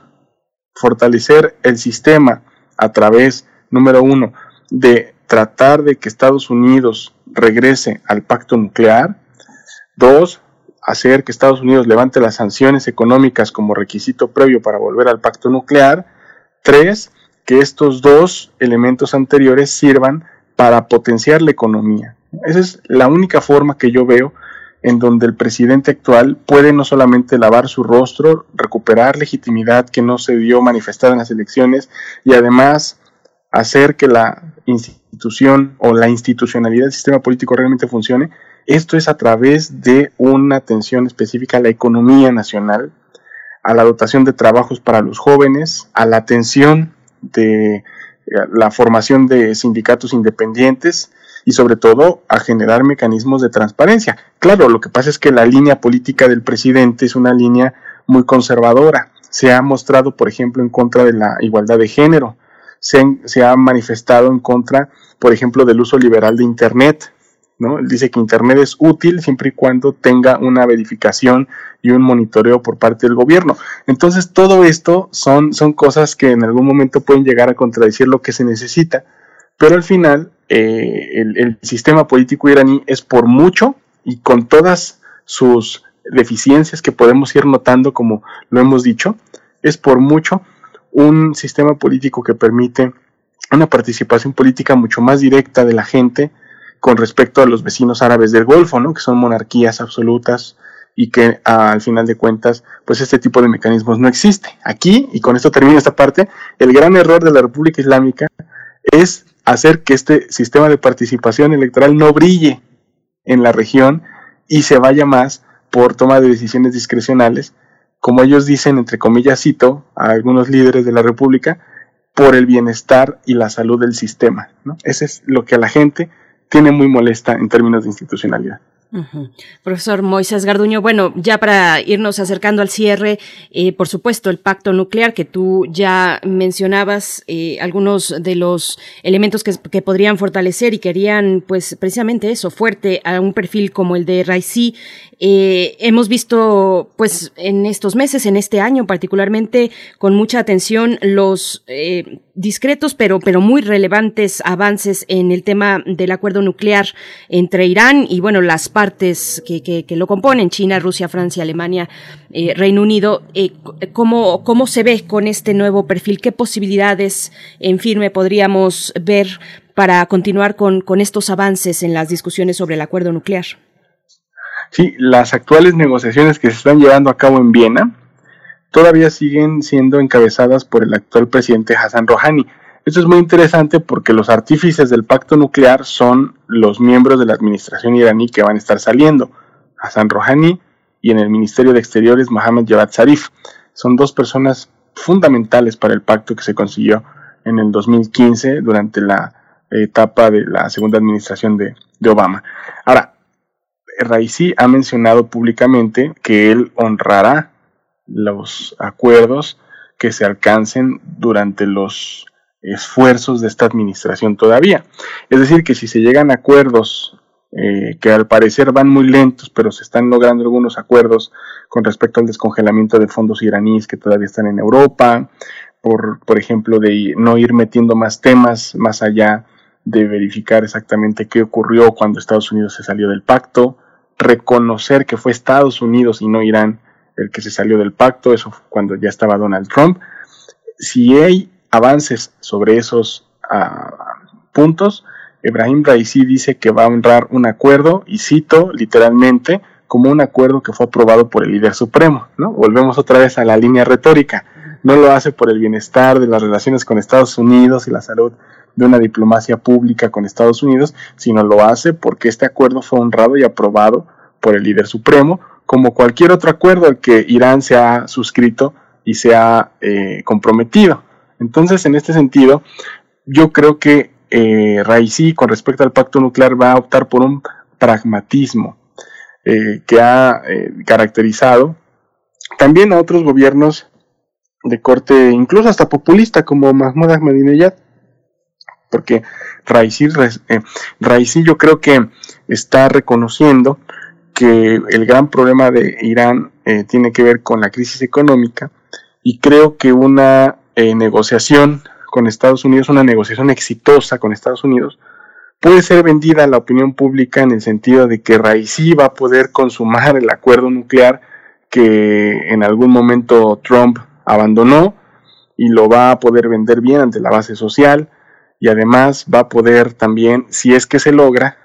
Fortalecer el sistema a través, número uno, de tratar de que Estados Unidos regrese al pacto nuclear. Dos, hacer que Estados Unidos levante las sanciones económicas como requisito previo para volver al pacto nuclear. Tres, que estos dos elementos anteriores sirvan para potenciar la economía. Esa es la única forma que yo veo en donde el presidente actual puede no solamente lavar su rostro, recuperar legitimidad que no se vio manifestada en las elecciones y además hacer que la institución o la institucionalidad del sistema político realmente funcione, esto es a través de una atención específica a la economía nacional, a la dotación de trabajos para los jóvenes, a la atención de eh, la formación de sindicatos independientes y sobre todo a generar mecanismos de transparencia. Claro, lo que pasa es que la línea política del presidente es una línea muy conservadora. Se ha mostrado, por ejemplo, en contra de la igualdad de género, se, ha manifestado en contra, por ejemplo, del uso liberal de Internet. ¿no? dice que Internet es útil siempre y cuando tenga una verificación y un monitoreo por parte del gobierno. Entonces, todo esto son, son cosas que en algún momento pueden llegar a contradecir lo que se necesita Pero al final, eh, el sistema político iraní es por mucho y con todas sus deficiencias que podemos ir notando, como lo hemos dicho, es por mucho un sistema político que permite una participación política mucho más directa de la gente con respecto a los vecinos árabes del Golfo, ¿no? que son monarquías absolutas y que al final de cuentas, pues este tipo de mecanismos no existe. Aquí, y con esto termino esta parte, el gran error de la República Islámica es hacer que este sistema de participación electoral no brille en la región y se vaya más por toma de decisiones discrecionales, como ellos dicen, entre comillas, cito a algunos líderes de la República, por el bienestar y la salud del sistema. ¿no? Ese es lo que a la gente tiene muy molesta en términos de institucionalidad. Profesor Moisés Garduño, bueno, ya para irnos acercando al cierre, eh, por supuesto, el pacto nuclear que tú ya mencionabas, eh, algunos de los elementos que, podrían fortalecer y querían, pues, precisamente eso, fuerte a un perfil como el de Raisi, eh, hemos visto, pues, en estos meses, en este año particularmente, con mucha atención los discretos, pero, pero muy relevantes avances en el tema del acuerdo nuclear entre Irán y, bueno, las partes que, que, lo componen, China, Rusia, Francia, Alemania, eh, Reino Unido. Eh, ¿cómo, ¿Cómo se ve con este nuevo perfil? ¿Qué posibilidades en firme podríamos ver para continuar con, con estos avances en las discusiones sobre el acuerdo nuclear? Sí, las actuales negociaciones que se están llevando a cabo en Viena todavía siguen siendo encabezadas por el actual presidente Hassan Rouhani. Esto es muy interesante porque los artífices del pacto nuclear son los miembros de la administración iraní que van a estar saliendo, Hassan Rouhani y en el Ministerio de Exteriores Mohammad Javad Zarif. Son dos personas fundamentales para el pacto que se consiguió en el 2015 durante la etapa de la segunda administración de, de Obama. Ahora, Raisi ha mencionado públicamente que él honrará los acuerdos que se alcancen durante los esfuerzos de esta administración todavía. Es decir, que si se llegan a acuerdos eh, que al parecer van muy lentos, pero se están logrando algunos acuerdos con respecto al descongelamiento de fondos iraníes que todavía están en Europa, por, por ejemplo, de no ir metiendo más temas más allá de verificar exactamente qué ocurrió cuando Estados Unidos se salió del pacto, reconocer que fue Estados Unidos y no Irán el que se salió del pacto, eso fue cuando ya estaba Donald Trump. Si hay avances sobre esos uh, puntos, Ibrahim Raisi dice que va a honrar un acuerdo, y cito literalmente, como un acuerdo que fue aprobado por el líder supremo. ¿no? Volvemos otra vez a la línea retórica. No lo hace por el bienestar de las relaciones con Estados Unidos y la salud de una diplomacia pública con Estados Unidos, sino lo hace porque este acuerdo fue honrado y aprobado por el líder supremo, como cualquier otro acuerdo al que Irán se ha suscrito y se ha eh, comprometido. Entonces, en este sentido, yo creo que eh, con respecto al pacto nuclear, va a optar por un pragmatismo eh, que ha eh, caracterizado también a otros gobiernos de corte, incluso hasta populista, como Mahmoud Ahmadinejad, porque Raisi, eh, yo creo que está reconociendo que el gran problema de Irán eh, tiene que ver con la crisis económica y creo que una eh, negociación con Estados Unidos, una negociación exitosa con Estados Unidos, puede ser vendida a la opinión pública en el sentido de que Raisi va a poder consumar el acuerdo nuclear que en algún momento Trump abandonó y lo va a poder vender bien ante la base social y además va a poder también, si es que se logra,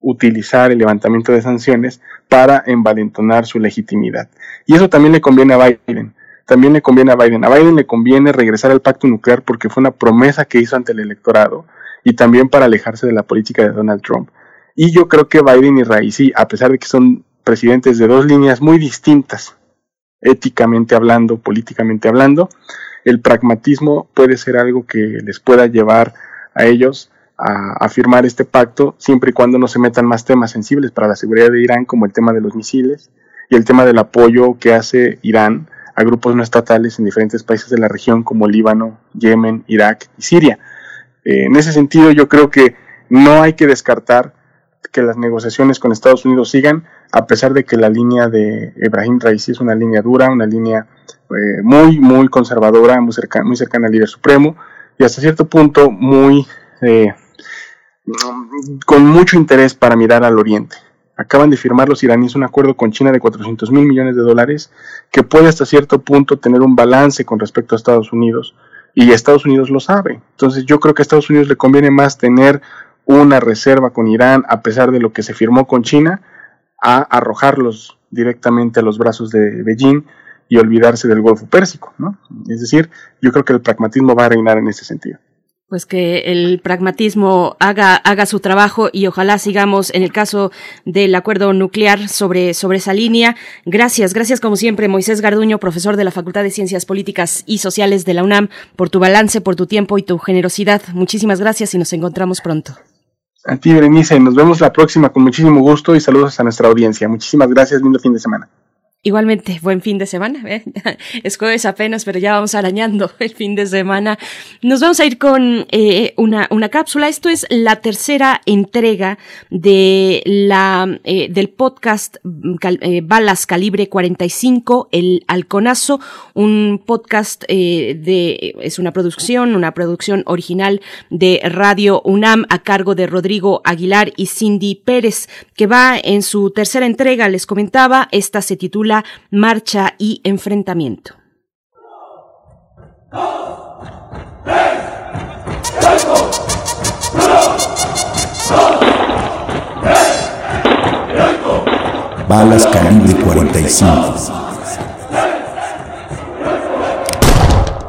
utilizar el levantamiento de sanciones para envalentonar su legitimidad. Y eso también le conviene a Biden. También le conviene a Biden. A Biden le conviene regresar al pacto nuclear porque fue una promesa que hizo ante el electorado y también para alejarse de la política de Donald Trump. Y yo creo que Biden y Raisi, a pesar de que son presidentes de dos líneas muy distintas, éticamente hablando, políticamente hablando, el pragmatismo puede ser algo que les pueda llevar a ellos a, a, firmar este pacto siempre y cuando no se metan más temas sensibles para la seguridad de Irán como el tema de los misiles y el tema del apoyo que hace Irán a grupos no estatales en diferentes países de la región como Líbano, Yemen, Irak y Siria. Eh, en ese sentido yo creo que no hay que descartar que las negociaciones con Estados Unidos sigan, a pesar de que la línea de Ibrahim Raisi es una línea dura, una línea eh, muy, muy conservadora, muy cercana, muy cercana al líder supremo, y hasta cierto punto muy eh, con mucho interés para mirar al oriente. Acaban de firmar los iraníes un acuerdo con China de 400 mil millones de dólares que puede hasta cierto punto tener un balance con respecto a Estados Unidos y Estados Unidos lo sabe. Entonces yo creo que a Estados Unidos le conviene más tener una reserva con Irán a pesar de lo que se firmó con China a arrojarlos directamente a los brazos de Beijing y olvidarse del Golfo Pérsico, ¿no? Es decir, yo creo que el pragmatismo va a reinar en ese sentido pues que el pragmatismo haga, haga su trabajo y ojalá sigamos en el caso del acuerdo nuclear sobre, sobre esa línea. Gracias, gracias como siempre, Moisés Garduño, profesor de la Facultad de Ciencias Políticas y Sociales de la UNAM, por tu balance, por tu tiempo y tu generosidad. Muchísimas gracias y nos encontramos pronto. A ti, Berenice, nos vemos la próxima con muchísimo gusto y saludos a nuestra audiencia. Muchísimas gracias, lindo fin de semana. Igualmente, buen fin de semana. ¿eh? Es jueves apenas, pero ya vamos arañando el fin de semana. Nos vamos a ir con eh, una, una cápsula. Esto es la tercera entrega de la, eh, del podcast eh, Balas Calibre 45, El Halconazo, un podcast eh, de, es una producción, una producción original de Radio UNAM a cargo de Rodrigo Aguilar y Cindy Pérez, que va en su tercera entrega, les comentaba, esta se titula Marcha y Enfrentamiento. Balas calibre 45.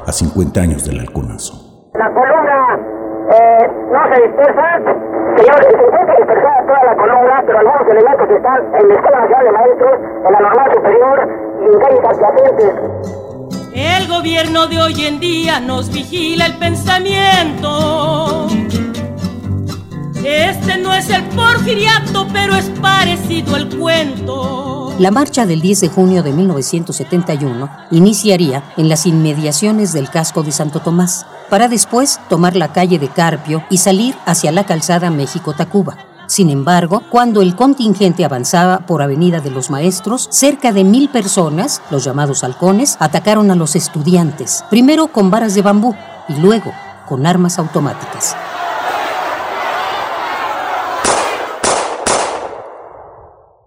A 50 años del halconazo. La columna eh, no se dispersa, Señores, se intenta dispersar toda la columna, pero algunos elementos están en la Escuela Nacional de Maestros, en la Normal Superior y en calles adyacentes. El gobierno de hoy en día nos vigila el pensamiento. Es el porfiriato, pero es parecido al cuento. La marcha del 10 de junio de 1971 iniciaría en las inmediaciones del casco de Santo Tomás, para después tomar la calle de Carpio y salir hacia la calzada México-Tacuba. Sin embargo, cuando el contingente avanzaba por Avenida de los Maestros, cerca de mil personas, los llamados halcones, atacaron a los estudiantes, primero con varas de bambú y luego con armas automáticas.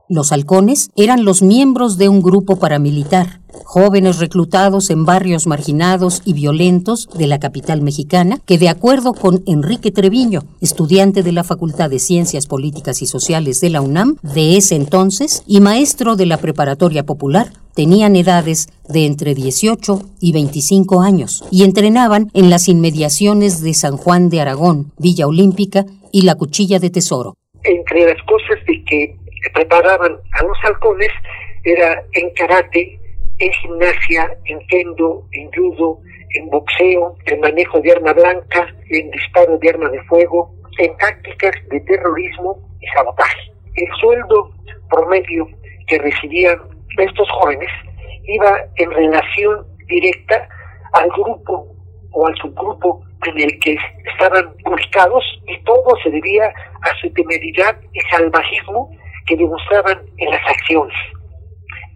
Los halcones eran los miembros de un grupo paramilitar, jóvenes reclutados en barrios marginados y violentos de la capital mexicana, que de acuerdo con Enrique Treviño, estudiante de la Facultad de Ciencias Políticas y Sociales de la UNAM de ese entonces y maestro de la Preparatoria Popular, tenían edades de entre 18 y 25 años y entrenaban en las inmediaciones de San Juan de Aragón, Villa Olímpica y la Cuchilla de Tesoro. Entre las cosas de que preparaban a los halcones era en karate, en gimnasia, en kendo, en judo, en boxeo, en manejo de arma blanca, en disparo de arma de fuego, en tácticas de terrorismo y sabotaje. El sueldo promedio que recibían estos jóvenes iba en relación directa al grupo o al subgrupo en el que estaban ubicados y todo se debía a su temeridad y salvajismo que demostraban en las acciones.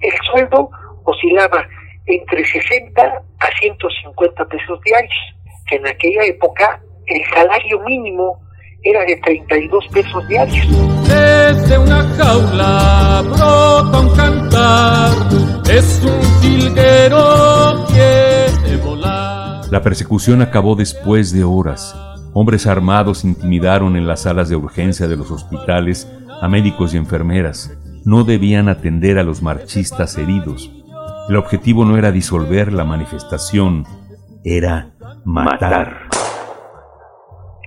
El sueldo oscilaba entre 60 a 150 pesos diarios, que en aquella época el salario mínimo era de 32 pesos diarios. Desde una jaula brota un cantar, es un jilguero quiere volar. La persecución acabó después de horas. Hombres armados intimidaron en las salas de urgencia de los hospitales a médicos y enfermeras. No debían atender a los marchistas heridos. El objetivo no era disolver la manifestación, era matar.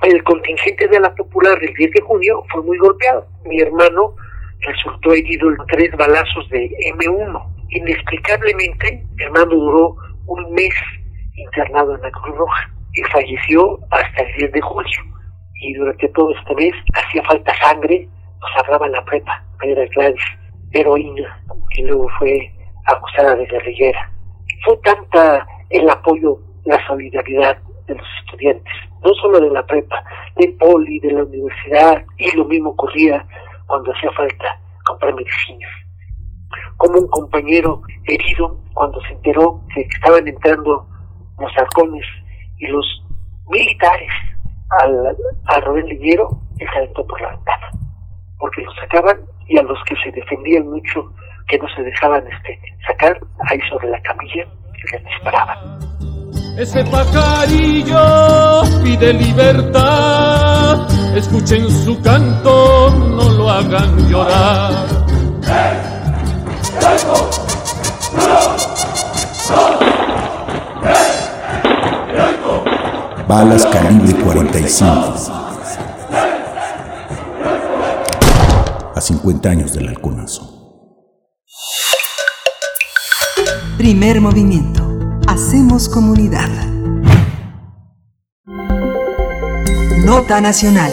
El contingente de la Popular del 10 de junio fue muy golpeado. Mi hermano resultó herido en tres balazos de M1. Inexplicablemente, mi hermano duró un mes internado en la Cruz Roja y falleció hasta el 10 de julio. Y durante todo este mes hacía falta sangre nos hablaba la prepa, era Gladys, heroína, que luego fue acusada de guerrillera. Fue tanta el apoyo, la solidaridad de los estudiantes, no solo de la prepa, de poli, de la universidad, y lo mismo ocurría cuando hacía falta comprar medicinas. Como un compañero herido cuando se enteró que estaban entrando los halcones y los militares al, a Rubén Liguero y saltó por la ventana, porque lo sacaban y a los que se defendían mucho, que no se dejaban este, sacar, ahí sobre la camilla, les disparaban. Ese pajarillo pide libertad, escuchen su canto, no lo hagan llorar. Balas calibre 45. 50 años del halconazo. Primer movimiento. Hacemos comunidad. Nota Nacional.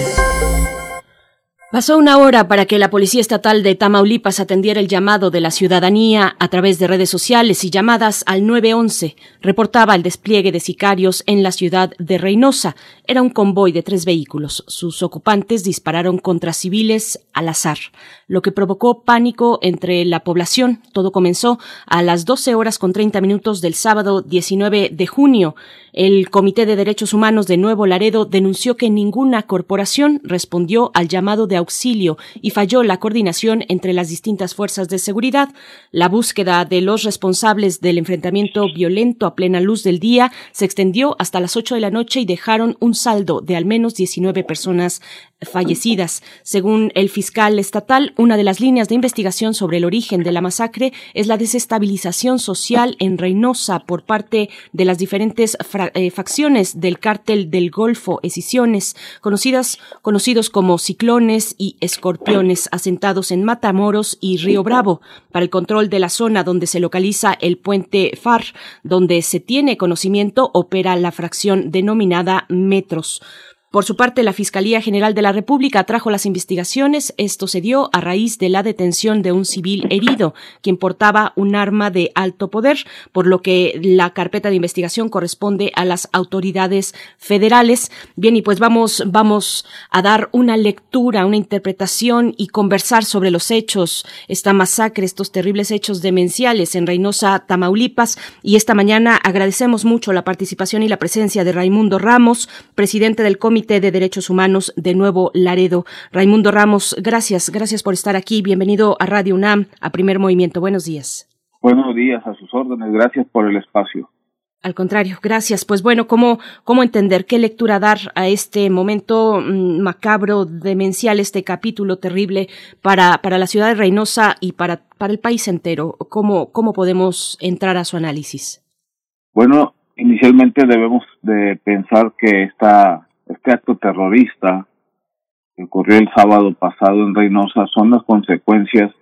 Pasó una hora para que la Policía Estatal de Tamaulipas atendiera el llamado de la ciudadanía a través de redes sociales y llamadas al 911. Reportaba el despliegue de sicarios en la ciudad de Reynosa. Era un convoy de tres vehículos. Sus ocupantes dispararon contra civiles al azar, lo que provocó pánico entre la población. Todo comenzó a las 12 horas con 30 minutos del sábado 19 de junio. El Comité de Derechos Humanos de Nuevo Laredo denunció que ninguna corporación respondió al llamado de auxilio y falló la coordinación entre las distintas fuerzas de seguridad. La búsqueda de los responsables del enfrentamiento violento a plena luz del día se extendió hasta las 8 de la noche y dejaron un saldo de al menos 19 personas fallecidas. Según el fiscal estatal, una de las líneas de investigación sobre el origen de la masacre es la desestabilización social en Reynosa por parte de las diferentes eh, facciones del cártel del Golfo, escisiones, conocidas, conocidos como ciclones y escorpiones, asentados en Matamoros y Río Bravo, para el control de la zona donde se localiza el puente FAR, donde se tiene conocimiento, opera la fracción denominada Metros. Por su parte, la Fiscalía General de la República trajo las investigaciones. Esto se dio a raíz de la detención de un civil herido, quien portaba un arma de alto poder, por lo que la carpeta de investigación corresponde a las autoridades federales. Bien, y pues vamos, vamos a dar una lectura, una interpretación y conversar sobre los hechos, esta masacre, estos terribles hechos demenciales en Reynosa, Tamaulipas. Y esta mañana agradecemos mucho la participación y la presencia de Raimundo Ramos, presidente del Comité de Derechos Humanos de Nuevo Laredo. Raimundo Ramos, gracias, gracias por estar aquí. Bienvenido a Radio UNAM, a Primer Movimiento. Buenos días. Buenos días, a sus órdenes. Gracias por el espacio. Al contrario, gracias. Pues bueno, ¿cómo, cómo entender, qué lectura dar a este momento mm, macabro, demencial, este capítulo terrible para, para la ciudad de Reynosa y para, para el país entero? ¿Cómo, ¿Cómo podemos entrar a su análisis? Bueno, inicialmente debemos de pensar que esta este acto terrorista que ocurrió el sábado pasado en Reynosa son las consecuencias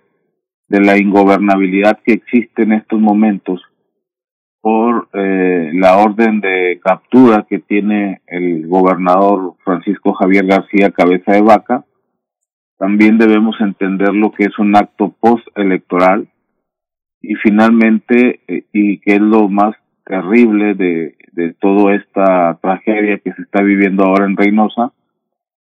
de la ingobernabilidad que existe en estos momentos por eh, la orden de captura que tiene el gobernador Francisco Javier García Cabeza de Vaca. También debemos entender lo que es un acto postelectoral y finalmente, eh, y que es lo más terrible de, de toda esta tragedia que se está viviendo ahora en Reynosa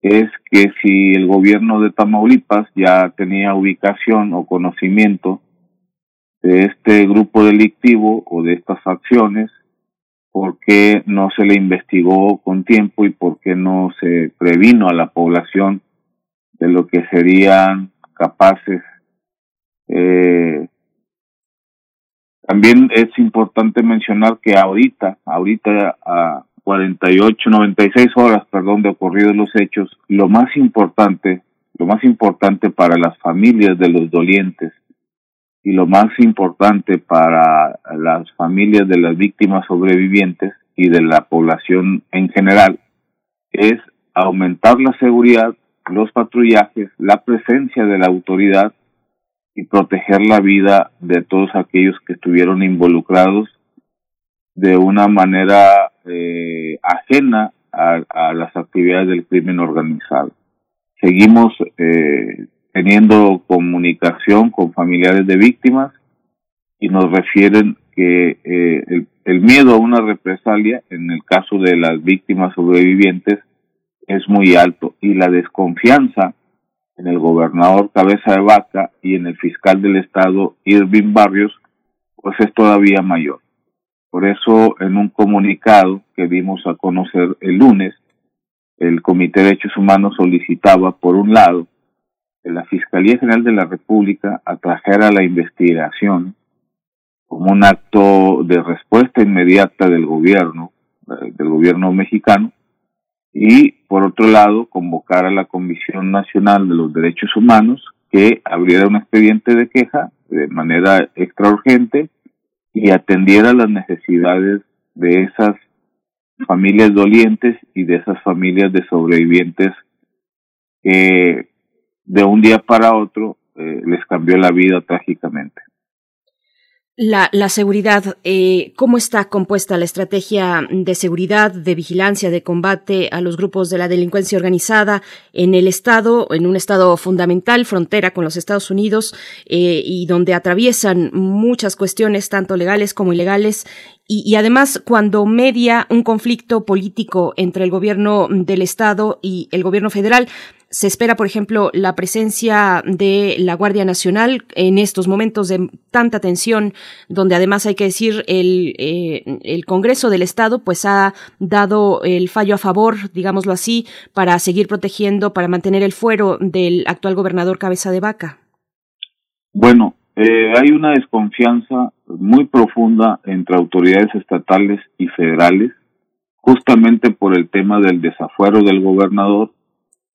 es que si el gobierno de Tamaulipas ya tenía ubicación o conocimiento de este grupo delictivo o de estas acciones, ¿por qué no se le investigó con tiempo y por qué no se previno a la población de lo que serían capaces eh, también es importante mencionar que ahorita, ahorita a 48, 96 horas, perdón, de ocurridos los hechos, lo más importante, lo más importante para las familias de los dolientes y lo más importante para las familias de las víctimas sobrevivientes y de la población en general es aumentar la seguridad, los patrullajes, la presencia de la autoridad y proteger la vida de todos aquellos que estuvieron involucrados de una manera eh, ajena a, las actividades del crimen organizado. Seguimos eh, teniendo comunicación con familiares de víctimas y nos refieren que eh, el, el miedo a una represalia en el caso de las víctimas sobrevivientes es muy alto y la desconfianza en el gobernador Cabeza de Vaca y en el fiscal del estado Irving Barrios, pues es todavía mayor. Por eso, en un comunicado que dimos a conocer el lunes, el Comité de Derechos Humanos solicitaba, por un lado, que la Fiscalía General de la República atrajera la investigación como un acto de respuesta inmediata del gobierno, eh, del gobierno mexicano, y por otro lado convocar a la Comisión Nacional de los Derechos Humanos que abriera un expediente de queja de manera extra urgente y atendiera las necesidades de esas familias dolientes y de esas familias de sobrevivientes que de un día para otro eh, les cambió la vida trágicamente. La, la, seguridad, eh, ¿cómo está compuesta la estrategia de seguridad, de vigilancia, de combate a los grupos de la delincuencia organizada en el Estado, en un Estado fundamental, frontera con los Estados Unidos, eh, y donde atraviesan muchas cuestiones, tanto legales como ilegales, y, y, además cuando media un conflicto político entre el gobierno del Estado y el gobierno federal, se espera, por ejemplo, la presencia de la Guardia Nacional en estos momentos de tanta tensión, donde además hay que decir el, eh, el Congreso del Estado pues ha dado el fallo a favor, digámoslo así, para seguir protegiendo, para mantener el fuero del actual gobernador Cabeza de Vaca. Bueno, eh, hay una desconfianza muy profunda entre autoridades estatales y federales, justamente por el tema del desafuero del gobernador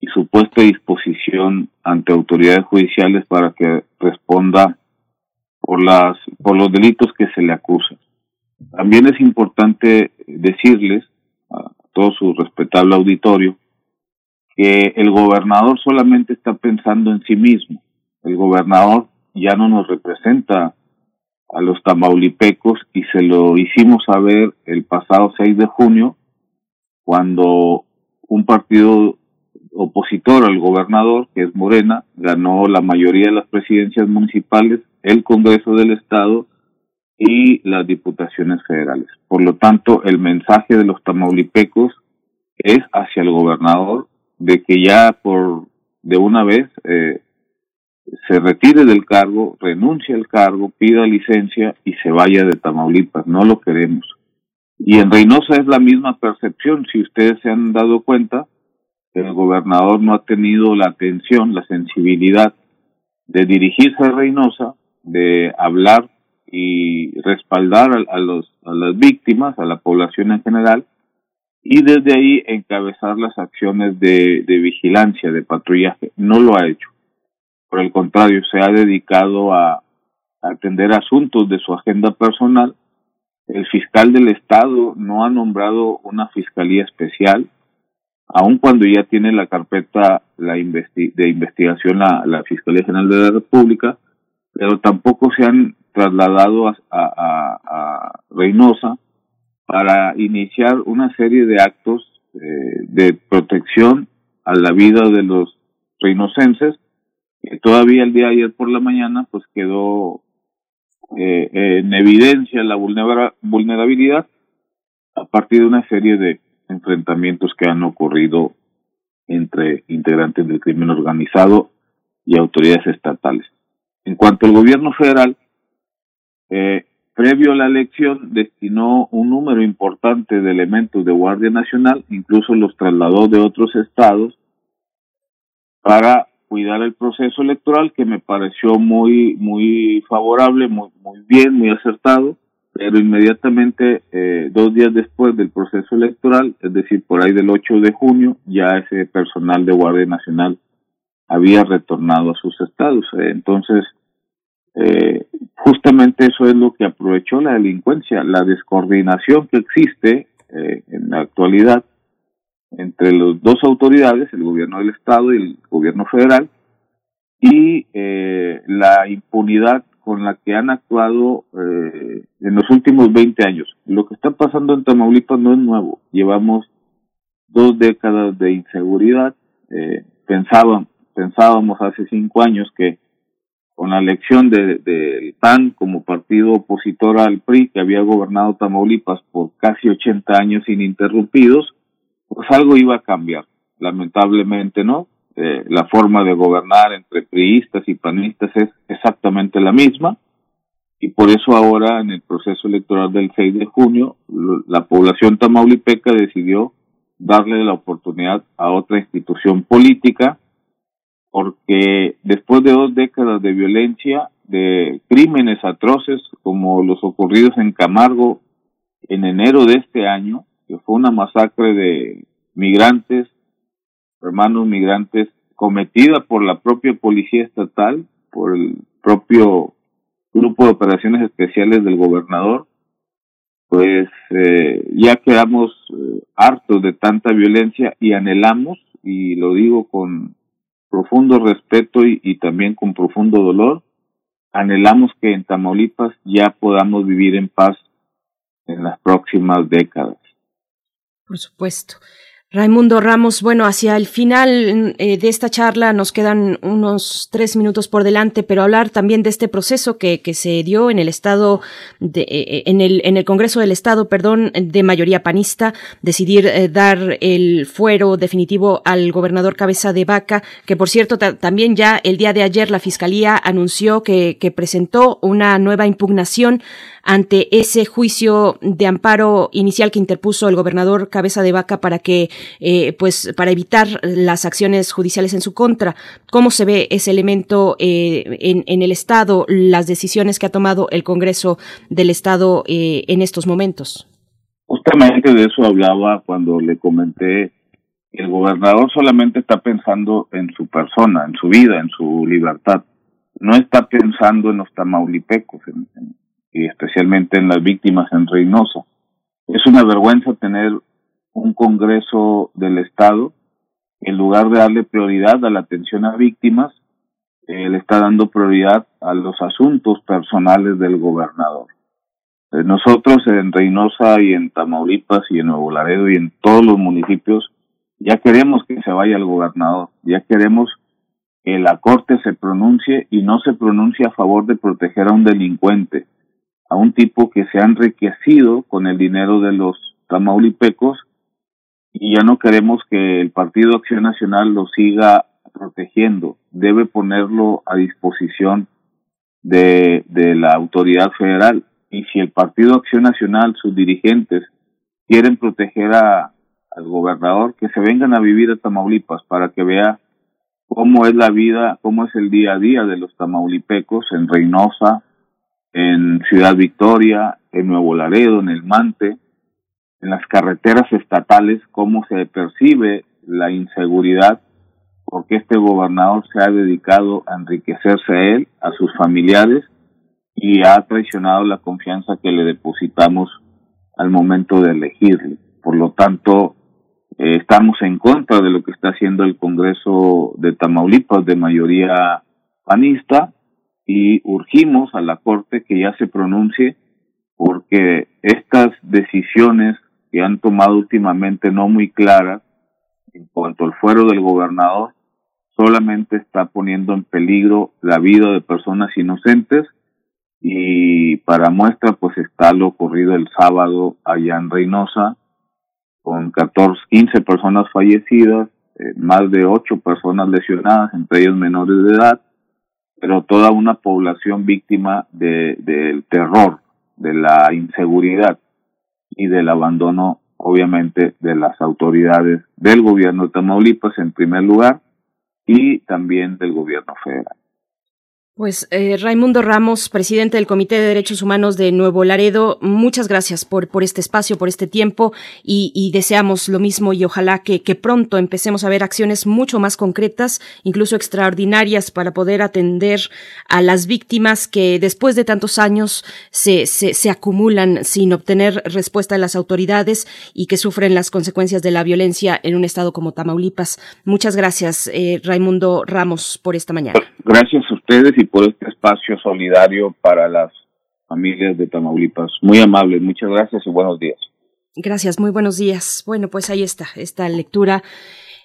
y supuesta disposición ante autoridades judiciales para que responda por las por los delitos que se le acusan. También es importante decirles a todo su respetable auditorio que el gobernador solamente está pensando en sí mismo. El gobernador ya no nos representa a los tamaulipecos y se lo hicimos saber el pasado 6 de junio cuando un partido opositor al gobernador, que es Morena, ganó la mayoría de las presidencias municipales, el Congreso del Estado y las diputaciones federales. Por lo tanto, el mensaje de los tamaulipecos es hacia el gobernador de que ya por de una vez eh, se retire del cargo, renuncie al cargo, pida licencia y se vaya de Tamaulipas. No lo queremos. Y en Reynosa es la misma percepción. Si ustedes se han dado cuenta, el gobernador no ha tenido la atención, la sensibilidad de dirigirse a Reynosa, de hablar y respaldar a, los, a las víctimas, a la población en general, y desde ahí encabezar las acciones de, de vigilancia, de patrullaje. No lo ha hecho. Por el contrario, se ha dedicado a, a atender asuntos de su agenda personal. El fiscal del Estado no ha nombrado una fiscalía especial, aun cuando ya tiene la carpeta la de investigación la, la, Fiscalía General de la República, pero tampoco se han trasladado a, a, a Reynosa para iniciar una serie de actos eh, de protección a la vida de los reinocenses, que todavía el día de ayer por la mañana pues quedó eh, en evidencia la vulnerabilidad a partir de una serie de enfrentamientos que han ocurrido entre integrantes del crimen organizado y autoridades estatales. En cuanto al gobierno federal, eh, previo a la elección destinó un número importante de elementos de Guardia Nacional, incluso los trasladó de otros estados, para cuidar el proceso electoral que me pareció muy muy favorable, muy muy bien, muy acertado pero inmediatamente, eh, dos días después del proceso electoral, es decir, por ahí del 8 de junio, ya ese personal de Guardia Nacional había retornado a sus estados. Eh, entonces, eh, justamente eso es lo que aprovechó la delincuencia, la descoordinación que existe eh, en la actualidad entre las dos autoridades, el gobierno del Estado y el gobierno federal, y eh, la impunidad con la que han actuado eh, en los últimos 20 años. Lo que está pasando en Tamaulipas no es nuevo. Llevamos dos décadas de inseguridad. Eh, pensaban, pensábamos hace cinco años que con la elección del de, PAN como partido opositor al PRI, que había gobernado Tamaulipas por casi 80 años ininterrumpidos, pues algo iba a cambiar. Lamentablemente no. Eh, la forma de gobernar entre priistas y panistas es exactamente la misma. Y por eso ahora en el proceso electoral del 6 de junio la población tamaulipeca decidió darle la oportunidad a otra institución política, porque después de dos décadas de violencia, de crímenes atroces como los ocurridos en Camargo en enero de este año, que fue una masacre de migrantes, hermanos migrantes, cometida por la propia policía estatal, por el propio grupo de operaciones especiales del gobernador, pues eh, ya quedamos eh, hartos de tanta violencia y anhelamos, y lo digo con profundo respeto y, y también con profundo dolor, anhelamos que en Tamaulipas ya podamos vivir en paz en las próximas décadas. Por supuesto. Raimundo Ramos, bueno, hacia el final eh, de esta charla nos quedan unos tres minutos por delante, pero hablar también de este proceso que, que se dio en el estado, de, eh, en el en el Congreso del Estado, perdón, de mayoría panista, decidir eh, dar el fuero definitivo al gobernador Cabeza de Vaca, que por cierto también ya el día de ayer la fiscalía anunció que, que presentó una nueva impugnación ante ese juicio de amparo inicial que interpuso el gobernador Cabeza de Vaca para que, eh, pues, para evitar las acciones judiciales en su contra. ¿Cómo se ve ese elemento eh, en, en, el Estado, las decisiones que ha tomado el Congreso del Estado eh, en estos momentos? Justamente de eso hablaba cuando le comenté el gobernador solamente está pensando en su persona, en su vida, en su libertad. No está pensando en los tamaulipecos, en, y especialmente en las víctimas en Reynosa. Es una vergüenza tener un Congreso del Estado, en lugar de darle prioridad a la atención a víctimas, eh, le está dando prioridad a los asuntos personales del gobernador. Eh, nosotros en Reynosa y en Tamaulipas y en Nuevo Laredo y en todos los municipios ya queremos que se vaya el gobernador, ya queremos que la Corte se pronuncie y no se pronuncie a favor de proteger a un delincuente, a un tipo que se ha enriquecido con el dinero de los tamaulipecos y ya no queremos que el Partido Acción Nacional lo siga protegiendo. Debe ponerlo a disposición de, de la autoridad federal. Y si el Partido Acción Nacional, sus dirigentes, quieren proteger a, al gobernador, que se vengan a vivir a Tamaulipas para que vea cómo es la vida, cómo es el día a día de los tamaulipecos en Reynosa, en Ciudad Victoria, en Nuevo Laredo, en El Mante, en las carreteras estatales, cómo se percibe la inseguridad, porque este gobernador se ha dedicado a enriquecerse a él, a sus familiares, y ha traicionado la confianza que le depositamos al momento de elegirle. Por lo tanto, eh, estamos en contra de lo que está haciendo el Congreso de Tamaulipas de mayoría panista y urgimos a la Corte que ya se pronuncie porque estas decisiones que han tomado últimamente no muy claras en cuanto al fuero del gobernador solamente está poniendo en peligro la vida de personas inocentes y para muestra pues está lo ocurrido el sábado allá en Reynosa con 14, 15 personas fallecidas, eh, más de 8 personas lesionadas, entre ellos menores de edad, pero toda una población víctima de, del terror, de la inseguridad y del abandono, obviamente, de las autoridades del gobierno de Tamaulipas en primer lugar y también del gobierno federal. Pues eh, Raimundo Ramos, presidente del Comité de Derechos Humanos de Nuevo Laredo, muchas gracias por, por este espacio, por este tiempo y, deseamos lo mismo y ojalá que, que, pronto empecemos a ver acciones mucho más concretas, incluso extraordinarias, para poder atender a las víctimas que después de tantos años se, se, se acumulan sin obtener respuesta de las autoridades y que sufren las consecuencias de la violencia en un estado como Tamaulipas. Muchas gracias, eh, Raimundo Ramos, por esta mañana. Gracias a ustedes y por este espacio solidario para las familias de Tamaulipas. Muy amable, muchas gracias y buenos días. Gracias, muy buenos días. Bueno, pues ahí está, esta lectura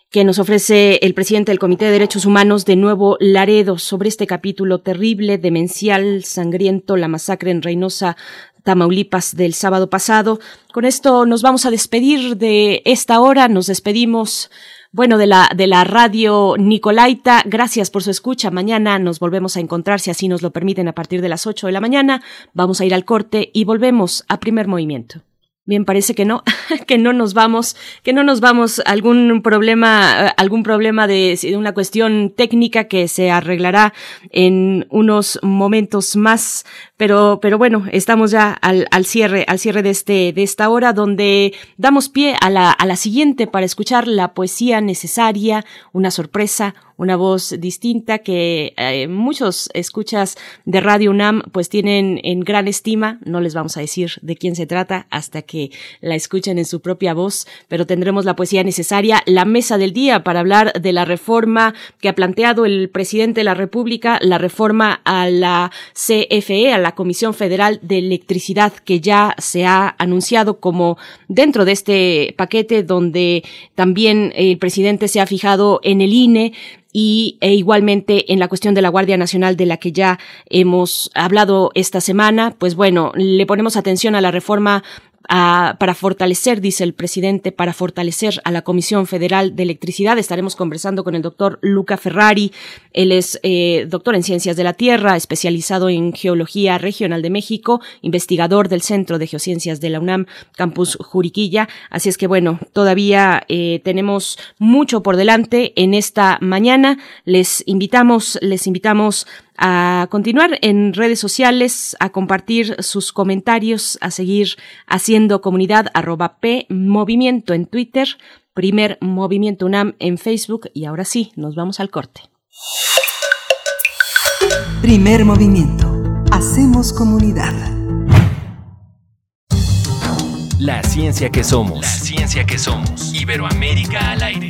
que nos ofrece el presidente del Comité de Derechos Humanos de Nuevo Laredo sobre este capítulo terrible, demencial, sangriento, la masacre en Reynosa, Tamaulipas del sábado pasado. Con esto nos vamos a despedir de esta hora, nos despedimos bueno, de la, de la radio Nicolaita. Gracias por su escucha. Mañana nos volvemos a encontrar, si así nos lo permiten, a partir de las 8 de la mañana. Vamos a ir al corte y volvemos a primer movimiento. Bien, parece que no, que no nos vamos, que no nos vamos. Algún problema, algún problema de, una cuestión técnica que se arreglará en unos momentos más. Pero, pero bueno, estamos ya al, al cierre, al cierre de este, de esta hora, donde damos pie a la, a la siguiente para escuchar la poesía necesaria, una sorpresa, una voz distinta que eh, muchos escuchas de Radio UNAM pues tienen en gran estima. No les vamos a decir de quién se trata hasta que la escuchen en su propia voz, pero tendremos la poesía necesaria, la mesa del día para hablar de la reforma que ha planteado el presidente de la República, la reforma a la CFE, a la Comisión Federal de Electricidad, que ya se ha anunciado como dentro de este paquete donde también el presidente se ha fijado en el INE y e igualmente en la cuestión de la Guardia Nacional de la que ya hemos hablado esta semana, pues bueno, le ponemos atención a la reforma para fortalecer, dice el presidente, para fortalecer a la Comisión Federal de Electricidad. Estaremos conversando con el doctor Luca Ferrari. Él es eh, doctor en Ciencias de la Tierra, especializado en Geología Regional de México, investigador del Centro de Geociencias de la UNAM, Campus Juriquilla. Así es que bueno, todavía eh, tenemos mucho por delante en esta mañana. Les invitamos, les invitamos a continuar en redes sociales, a compartir sus comentarios, a seguir haciendo comunidad arroba P Movimiento en Twitter, primer Movimiento UNAM en Facebook y ahora sí, nos vamos al corte. Primer movimiento. Hacemos comunidad. La ciencia que somos. La ciencia que somos. Iberoamérica al aire.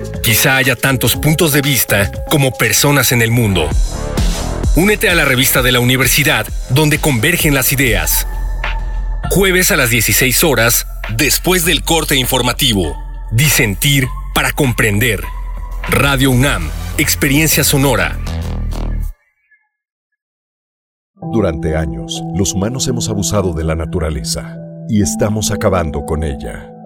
Quizá haya tantos puntos de vista como personas en el mundo. Únete a la revista de la universidad donde convergen las ideas. Jueves a las 16 horas, después del corte informativo. Disentir para comprender. Radio UNAM, Experiencia Sonora. Durante años, los humanos hemos abusado de la naturaleza y estamos acabando con ella.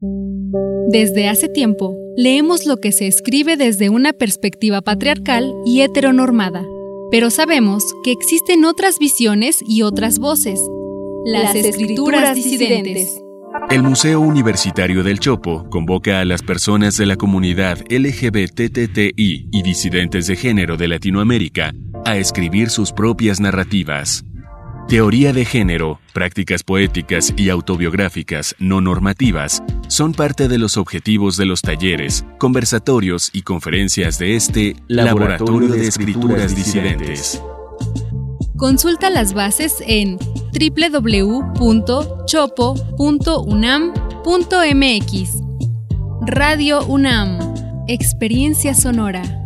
Desde hace tiempo, leemos lo que se escribe desde una perspectiva patriarcal y heteronormada, pero sabemos que existen otras visiones y otras voces, las, escrituras disidentes. El Museo Universitario del Chopo convoca a las personas de la comunidad LGBTTI y disidentes de género de Latinoamérica a escribir sus propias narrativas. Teoría de género, prácticas poéticas y autobiográficas no normativas son parte de los objetivos de los talleres, conversatorios y conferencias de este Laboratorio de Escrituras Disidentes. Consulta las bases en www.chopo.unam.mx. Radio UNAM, Experiencia Sonora.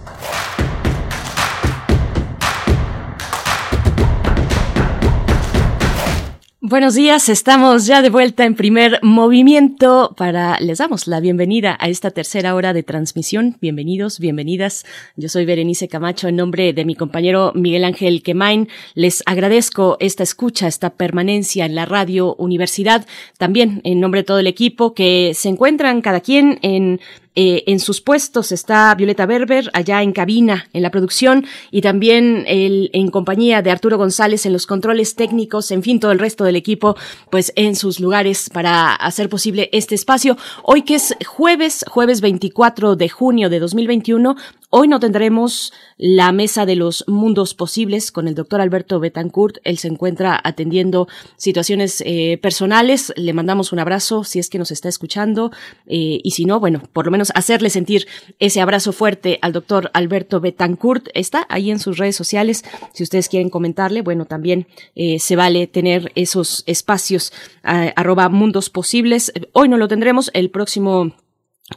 Buenos días, estamos ya de vuelta en primer movimiento para les damos la bienvenida a esta tercera hora de transmisión. Bienvenidos, bienvenidas. Yo soy Berenice Camacho en nombre de mi compañero Miguel Ángel Quemain. Les agradezco esta escucha, esta permanencia en la radio Universidad, también en nombre de todo el equipo que se encuentran cada quien en eh, en sus puestos está Violeta Berber, allá en cabina, en la producción, y también el, en compañía de Arturo González en los controles técnicos, en fin, todo el resto del equipo, pues en sus lugares para hacer posible este espacio. Hoy que es jueves, jueves 24 de junio de 2021, Hoy no tendremos la mesa de los mundos posibles con el doctor Alberto Betancourt. Él se encuentra atendiendo situaciones eh, personales. Le mandamos un abrazo si es que nos está escuchando. Eh, y si no, bueno, por lo menos hacerle sentir ese abrazo fuerte al doctor Alberto Betancourt. Está ahí en sus redes sociales. Si ustedes quieren comentarle, bueno, también eh, se vale tener esos espacios arroba mundos posibles. Hoy no lo tendremos. El próximo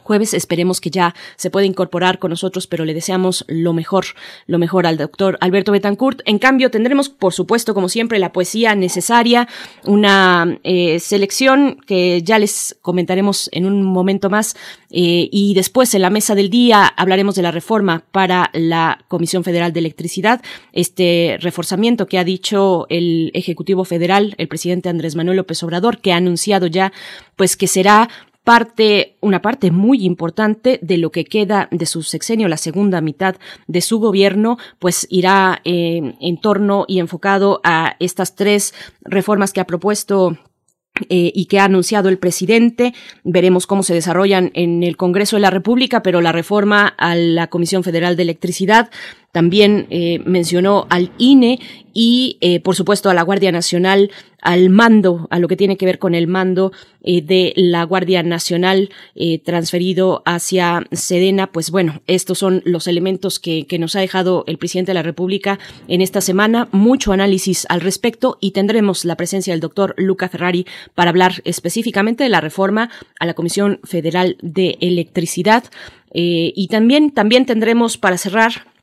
jueves. Esperemos que ya se pueda incorporar con nosotros, pero le deseamos lo mejor, lo mejor al doctor Alberto Betancourt. En cambio, tendremos, por supuesto, como siempre, la poesía necesaria, una eh, selección que ya les comentaremos en un momento más. Eh, y después, en la mesa del día, hablaremos de la reforma para la Comisión Federal de Electricidad, este reforzamiento que ha dicho el Ejecutivo Federal, el presidente Andrés Manuel López Obrador, que ha anunciado ya, pues que será parte, una parte muy importante de lo que queda de su sexenio, la segunda mitad de su gobierno, pues irá eh, en torno y enfocado a estas tres reformas que ha propuesto eh, y que ha anunciado el presidente. Veremos cómo se desarrollan en el Congreso de la República, pero la reforma a la Comisión Federal de Electricidad también eh, mencionó al INE y, por supuesto, a la Guardia Nacional, al mando, a lo que tiene que ver con el mando eh, de la Guardia Nacional transferido hacia Sedena. Pues bueno, estos son los elementos que, que nos ha dejado el presidente de la República en esta semana. Mucho análisis al respecto y tendremos la presencia del doctor Luca Ferrari para hablar específicamente de la reforma a la Comisión Federal de Electricidad. y también, también tendremos para cerrar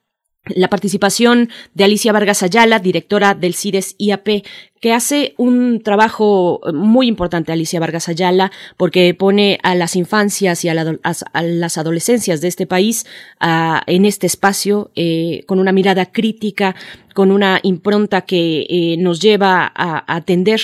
la participación de Alicia Vargas Ayala, directora del CIDES IAP, que hace un trabajo muy importante, Alicia Vargas Ayala, porque pone a las infancias y a, las adolescencias de este país en este espacio eh, con una mirada crítica, con una impronta que eh, nos lleva a atender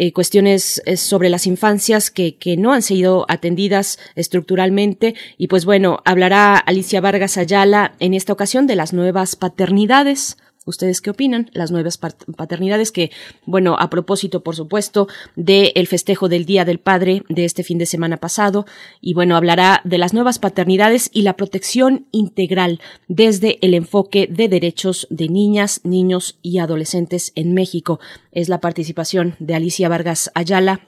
eh, cuestiones eh, sobre las infancias que, que no han sido atendidas estructuralmente. Y pues bueno, hablará Alicia Vargas Ayala en esta ocasión de las nuevas paternidades ¿Ustedes qué opinan? Las nuevas paternidades que, bueno, a propósito, por supuesto, del festejo del Día del Padre de este fin de semana pasado, y bueno, hablará de las nuevas paternidades y la protección integral desde el enfoque de derechos de niñas, niños y adolescentes en México. Es la participación de Alicia Vargas Ayala,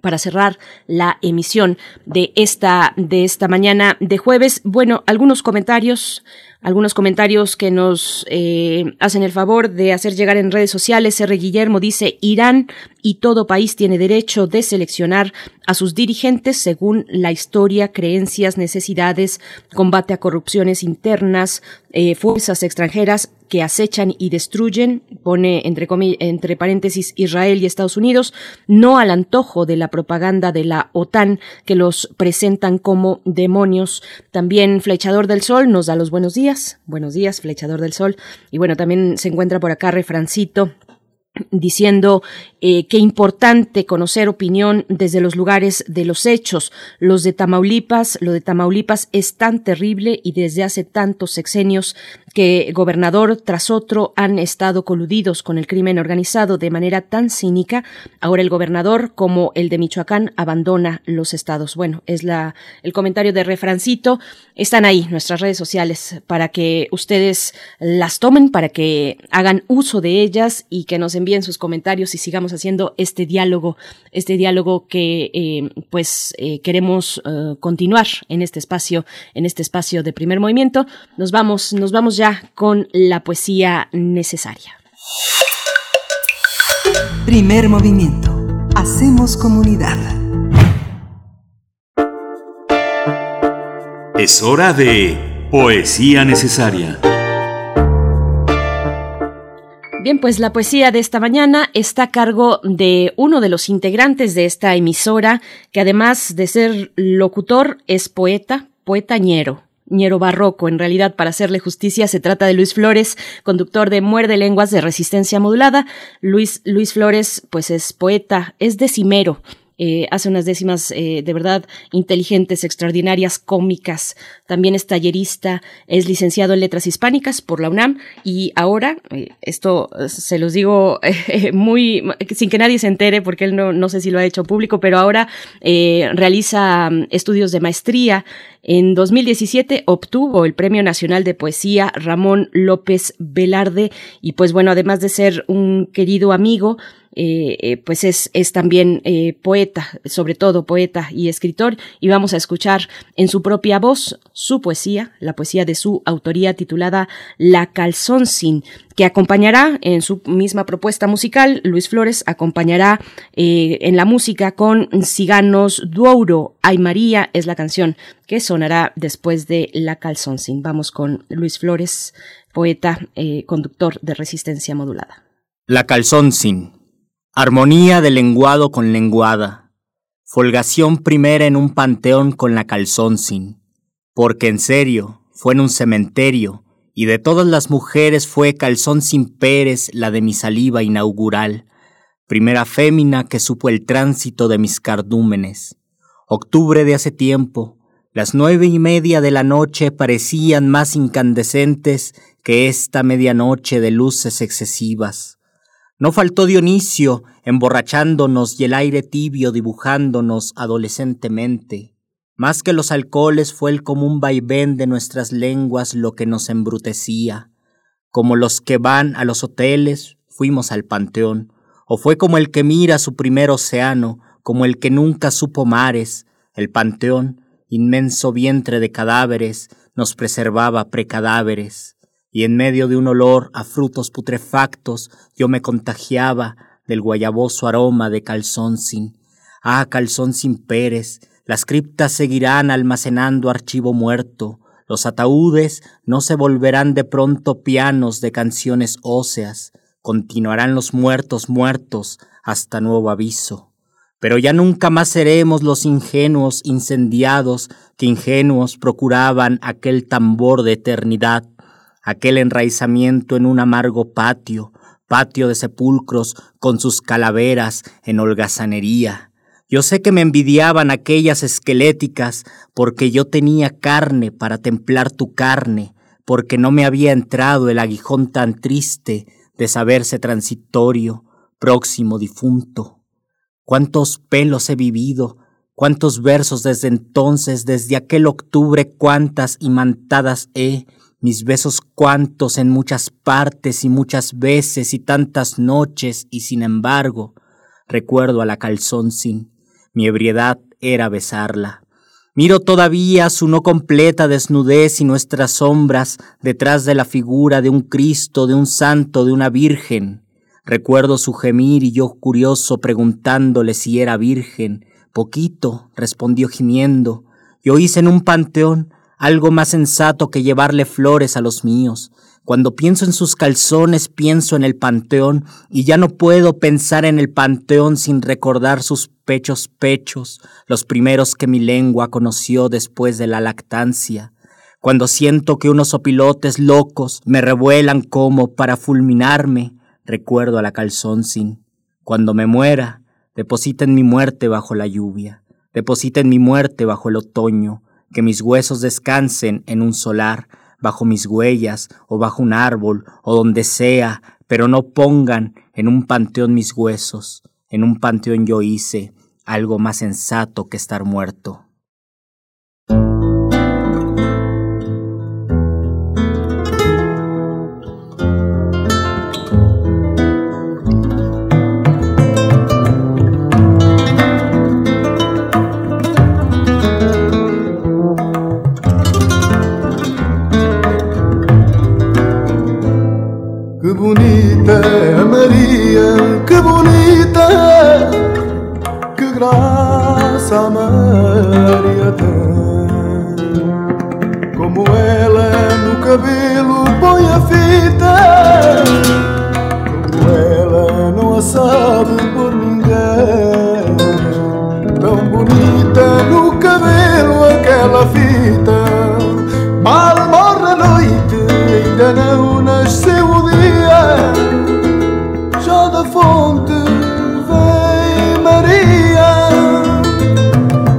para cerrar la emisión de esta de esta mañana de jueves. Bueno, algunos comentarios algunos comentarios que nos eh, hacen el favor de hacer llegar en redes sociales. R. Guillermo dice, Irán y todo país tiene derecho de seleccionar a sus dirigentes según la historia, creencias, necesidades, combate a corrupciones internas, eh, fuerzas extranjeras que acechan y destruyen, pone entre, entre paréntesis Israel y Estados Unidos, no al antojo de la propaganda de la OTAN que los presentan como demonios. También Flechador del Sol nos da los buenos días. Buenos días, Flechador del Sol. Y bueno, también se encuentra por acá Refrancito diciendo eh, qué importante conocer opinión desde los lugares de los hechos. Los de Tamaulipas, lo de Tamaulipas es tan terrible y desde hace tantos sexenios que gobernador tras otro han estado coludidos con el crimen organizado de manera tan cínica. Ahora el gobernador, como el de Michoacán, abandona los estados. Bueno, es la, el comentario de refrancito. Están ahí nuestras redes sociales para que ustedes las tomen, para que hagan uso de ellas y que nos envíen sus comentarios y sigamos haciendo este diálogo, este diálogo que eh, pues eh, queremos eh, continuar en este espacio, en este espacio de primer movimiento. Nos vamos, nos vamos ya con la poesía necesaria. Primer movimiento. Hacemos comunidad. Es hora de poesía necesaria. Bien, pues la poesía de esta mañana está a cargo de uno de los integrantes de esta emisora, que además de ser locutor, es poeta, poeta ñero. Ñero barroco. En realidad, para hacerle justicia, se trata de Luis Flores, conductor de Muerde Lenguas de Resistencia Modulada. Luis, Luis Flores, pues es poeta, es decimero, eh, hace unas décimas eh, de verdad inteligentes, extraordinarias, cómicas. También es tallerista, es licenciado en letras hispánicas por la UNAM y ahora, eh, esto se los digo muy, sin que nadie se entere porque él no, no sé si lo ha hecho público, pero ahora realiza mm, estudios de maestría. En 2017 obtuvo el Premio Nacional de Poesía Ramón López Velarde y pues bueno, además de ser un querido amigo, eh, eh, pues es, también eh, poeta, sobre todo poeta y escritor, y vamos a escuchar en su propia voz su poesía, la poesía de su autoría titulada La Calzón Sin, que acompañará en su misma propuesta musical, Luis Flores acompañará en la música con Ciganos Duouro, Ay María es la canción que sonará después de La Calzón Sin. Vamos con Luis Flores, poeta, conductor de resistencia modulada. La Calzón Sin Armonía de lenguado con lenguada. Folgación primera en un panteón con la calzón sin. Porque en serio, fue en un cementerio, y de todas las mujeres fue calzón sin Pérez la de mi saliva inaugural, primera fémina que supo el tránsito de mis cardúmenes. Octubre de hace tiempo, las nueve y media de la noche parecían más incandescentes que esta medianoche de luces excesivas. No faltó Dionisio, emborrachándonos y el aire tibio dibujándonos adolescentemente. Más que los alcoholes fue el común vaivén de nuestras lenguas lo que nos embrutecía. Como los que van a los hoteles, fuimos al panteón. O fue como el que mira su primer océano, como el que nunca supo mares. El panteón, inmenso vientre de cadáveres, nos preservaba precadáveres y en medio de un olor a frutos putrefactos yo me contagiaba del guayaboso aroma de calzón sin. Ah, calzón sin Pérez, las criptas seguirán almacenando archivo muerto, los ataúdes no se volverán de pronto pianos de canciones óseas, continuarán los muertos muertos hasta nuevo aviso. Pero ya nunca más seremos los ingenuos incendiados que ingenuos procuraban aquel tambor de eternidad aquel enraizamiento en un amargo patio, patio de sepulcros con sus calaveras en holgazanería. Yo sé que me envidiaban aquellas esqueléticas porque yo tenía carne para templar tu carne, porque no me había entrado el aguijón tan triste de saberse transitorio, próximo difunto. Cuántos pelos he vivido, cuántos versos desde entonces, desde aquel octubre, cuántas imantadas he, mis besos cuantos en muchas partes y muchas veces y tantas noches, y sin embargo, recuerdo a la calzón sin, mi ebriedad era besarla. Miro todavía su no completa desnudez y nuestras sombras detrás de la figura de un Cristo, de un santo, de una virgen. Recuerdo su gemir y yo curioso preguntándole si era virgen. Poquito, respondió gimiendo. Yo hice en un panteón algo más sensato que llevarle flores a los míos. Cuando pienso en sus calzones, pienso en el panteón, y ya no puedo pensar en el panteón sin recordar sus pechos pechos, los primeros que mi lengua conoció después de la lactancia. Cuando siento que unos opilotes locos me revuelan como para fulminarme, recuerdo a la calzón sin. Cuando me muera, depositen mi muerte bajo la lluvia, depositen mi muerte bajo el otoño, que mis huesos descansen en un solar, bajo mis huellas, o bajo un árbol, o donde sea, pero no pongan en un panteón mis huesos. En un panteón yo hice algo más sensato que estar muerto. Tem. Como ela no cabelo põe a fita,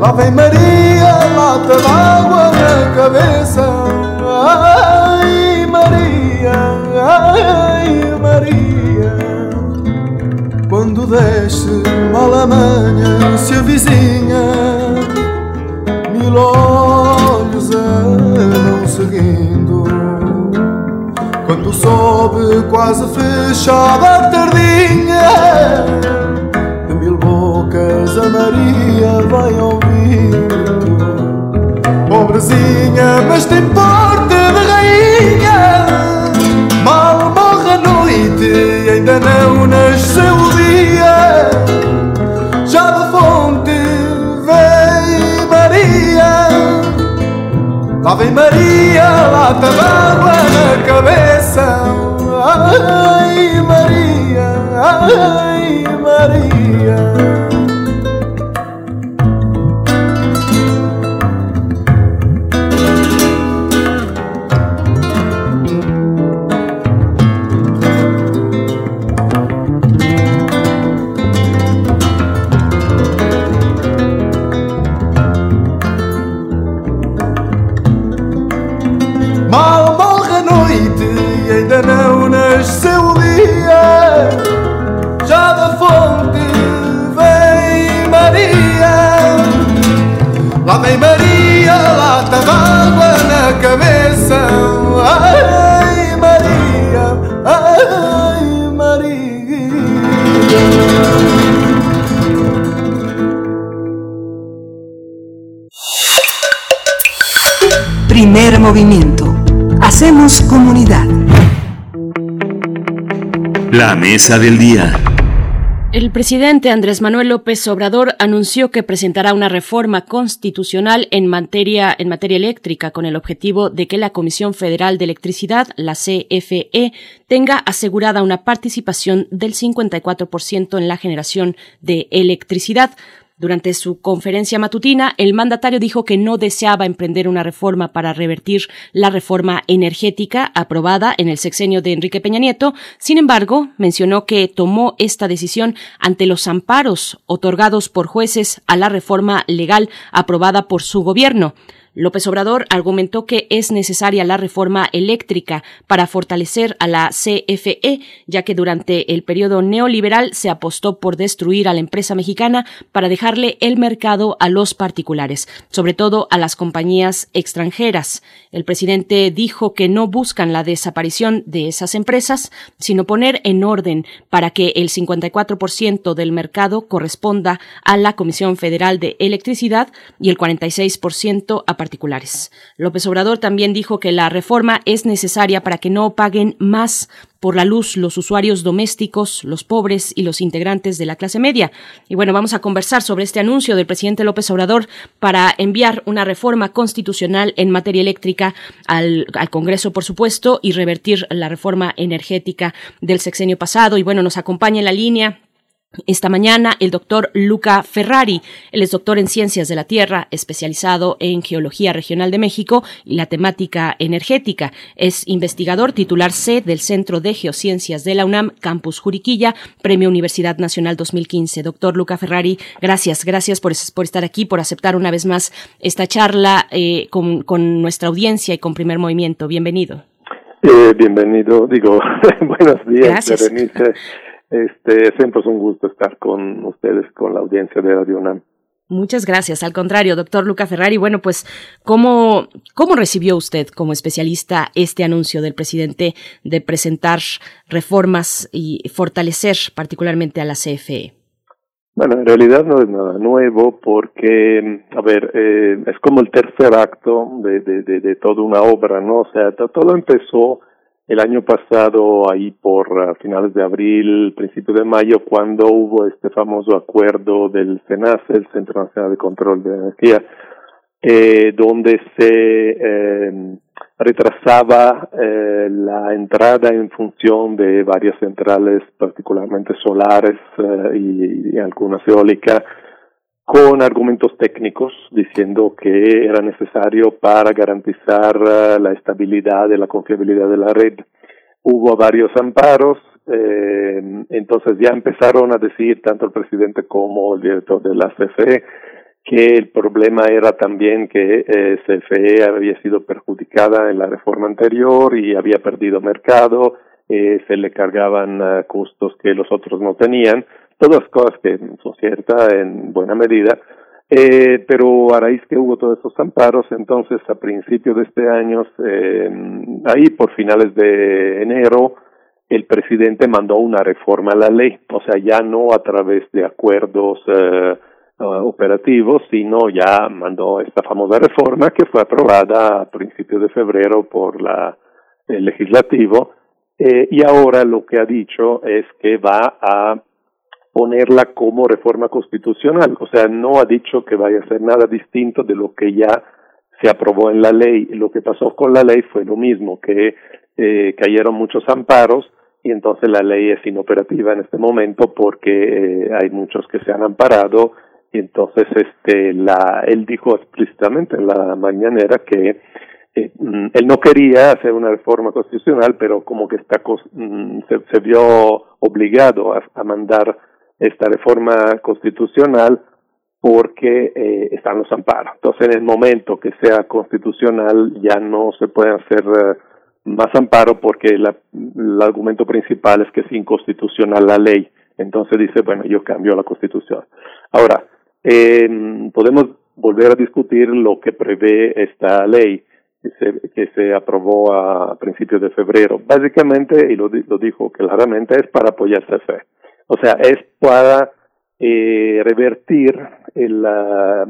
Ave Maria, lata d'água na cabeça. Ai Maria, ai Maria. Quando desce mal a manhã se avizinha, mil olhos a não seguindo. Quando sobe quase fechada a tardinha, de mil bocas a Maria vai ouvindo. Pobrezinha, mas tem porte de rainha. Mal morre a noite ainda não nasceu o dia. Já da fonte vem Maria. Lá vem Maria, lata d'água na cabeça. Ai Maria, ai Maria. Movimiento. Hacemos comunidad. La mesa del día. El presidente Andrés Manuel López Obrador anunció que presentará una reforma constitucional en materia, en materia eléctrica con el objetivo de que la Comisión Federal de Electricidad, la CFE, tenga asegurada una participación del 54% en la generación de electricidad. Durante su conferencia matutina, el mandatario dijo que no deseaba emprender una reforma para revertir la reforma energética aprobada en el sexenio de Enrique Peña Nieto. Sin embargo, mencionó que tomó esta decisión ante los amparos otorgados por jueces a la reforma legal aprobada por su gobierno. López Obrador argumentó que es necesaria la reforma eléctrica para fortalecer a la CFE, ya que durante el periodo neoliberal se apostó por destruir a la empresa mexicana para dejarle el mercado a los particulares, sobre todo a las compañías extranjeras. El presidente dijo que no buscan la desaparición de esas empresas, sino poner en orden para que el 54% del mercado corresponda a la Comisión Federal de Electricidad y el 46% a López Obrador también dijo que la reforma es necesaria para que no paguen más por la luz los usuarios domésticos, los pobres y los integrantes de la clase media. Y bueno, vamos a conversar sobre este anuncio del presidente López Obrador para enviar una reforma constitucional en materia eléctrica al, al Congreso, por supuesto, y revertir la reforma energética del sexenio pasado. Y bueno, nos acompaña en la línea esta mañana, el doctor Luca Ferrari. Él es doctor en Ciencias de la Tierra, especializado en Geología Regional de México y la temática energética. Es investigador titular C del Centro de Geociencias de la UNAM, Campus Juriquilla, Premio Universidad Nacional 2015. Doctor Luca Ferrari, gracias, gracias por, por estar aquí, por aceptar una vez más esta charla eh, con, con, nuestra audiencia y con Primer Movimiento. Bienvenido. Eh, bienvenido, digo, buenos días, Gracias. Berenice. Este, siempre es un gusto estar con ustedes, con la audiencia de Radio UNAM. Muchas gracias. Al contrario, doctor Luca Ferrari. Bueno, pues, ¿cómo, ¿cómo recibió usted como especialista este anuncio del presidente de presentar reformas y fortalecer particularmente a la? CFE? Bueno, en realidad no es nada nuevo porque, a ver, eh, es como el tercer acto de, de, de, de toda una obra, ¿no? O sea, to- todo empezó el año pasado, ahí por ah, finales de abril, principio de mayo, cuando hubo este famoso acuerdo del CENACE, el Centro Nacional de Control de Energía, eh, donde se eh, retrasaba eh, la entrada en función de varias centrales, particularmente solares eh, y, y algunas eólicas, con argumentos técnicos diciendo que era necesario para garantizar eh, la estabilidad y la confiabilidad de la red. Hubo varios amparos, eh, entonces ya empezaron a decir tanto el presidente como el director de la CFE que el problema era también que eh, CFE había sido perjudicada en la reforma anterior y había perdido mercado, eh, se le cargaban uh, costos que los otros no tenían, todas cosas que son ciertas en buena medida, eh, pero a raíz que hubo todos estos amparos, entonces a principios de este año, eh, ahí por finales de enero, el presidente mandó una reforma a la ley, o sea, ya no a través de acuerdos eh, uh, operativos, sino ya mandó esta famosa reforma que fue aprobada a principios de febrero por la, el legislativo, eh, y ahora lo que ha dicho es que va a ponerla como reforma constitucional, o sea, no ha dicho que vaya a ser nada distinto de lo que ya se aprobó en la ley. Lo que pasó con la ley fue lo mismo, que eh, cayeron muchos amparos y entonces la ley es inoperativa en este momento porque eh, hay muchos que se han amparado y entonces este la él dijo explícitamente en la mañanera que eh, mm, él no quería hacer una reforma constitucional pero como que está mm, se, se vio obligado a, a mandar esta reforma constitucional porque eh, están los amparos. Entonces, en el momento que sea constitucional, ya no se puede hacer eh, más amparo porque la, el argumento principal es que es inconstitucional la ley. Entonces dice, bueno, yo cambio la constitución. Ahora, eh, podemos volver a discutir lo que prevé esta ley que se, que se aprobó a principios de febrero. Básicamente, y lo, lo dijo claramente, es para apoyar CFE. O sea, es para eh, revertir en la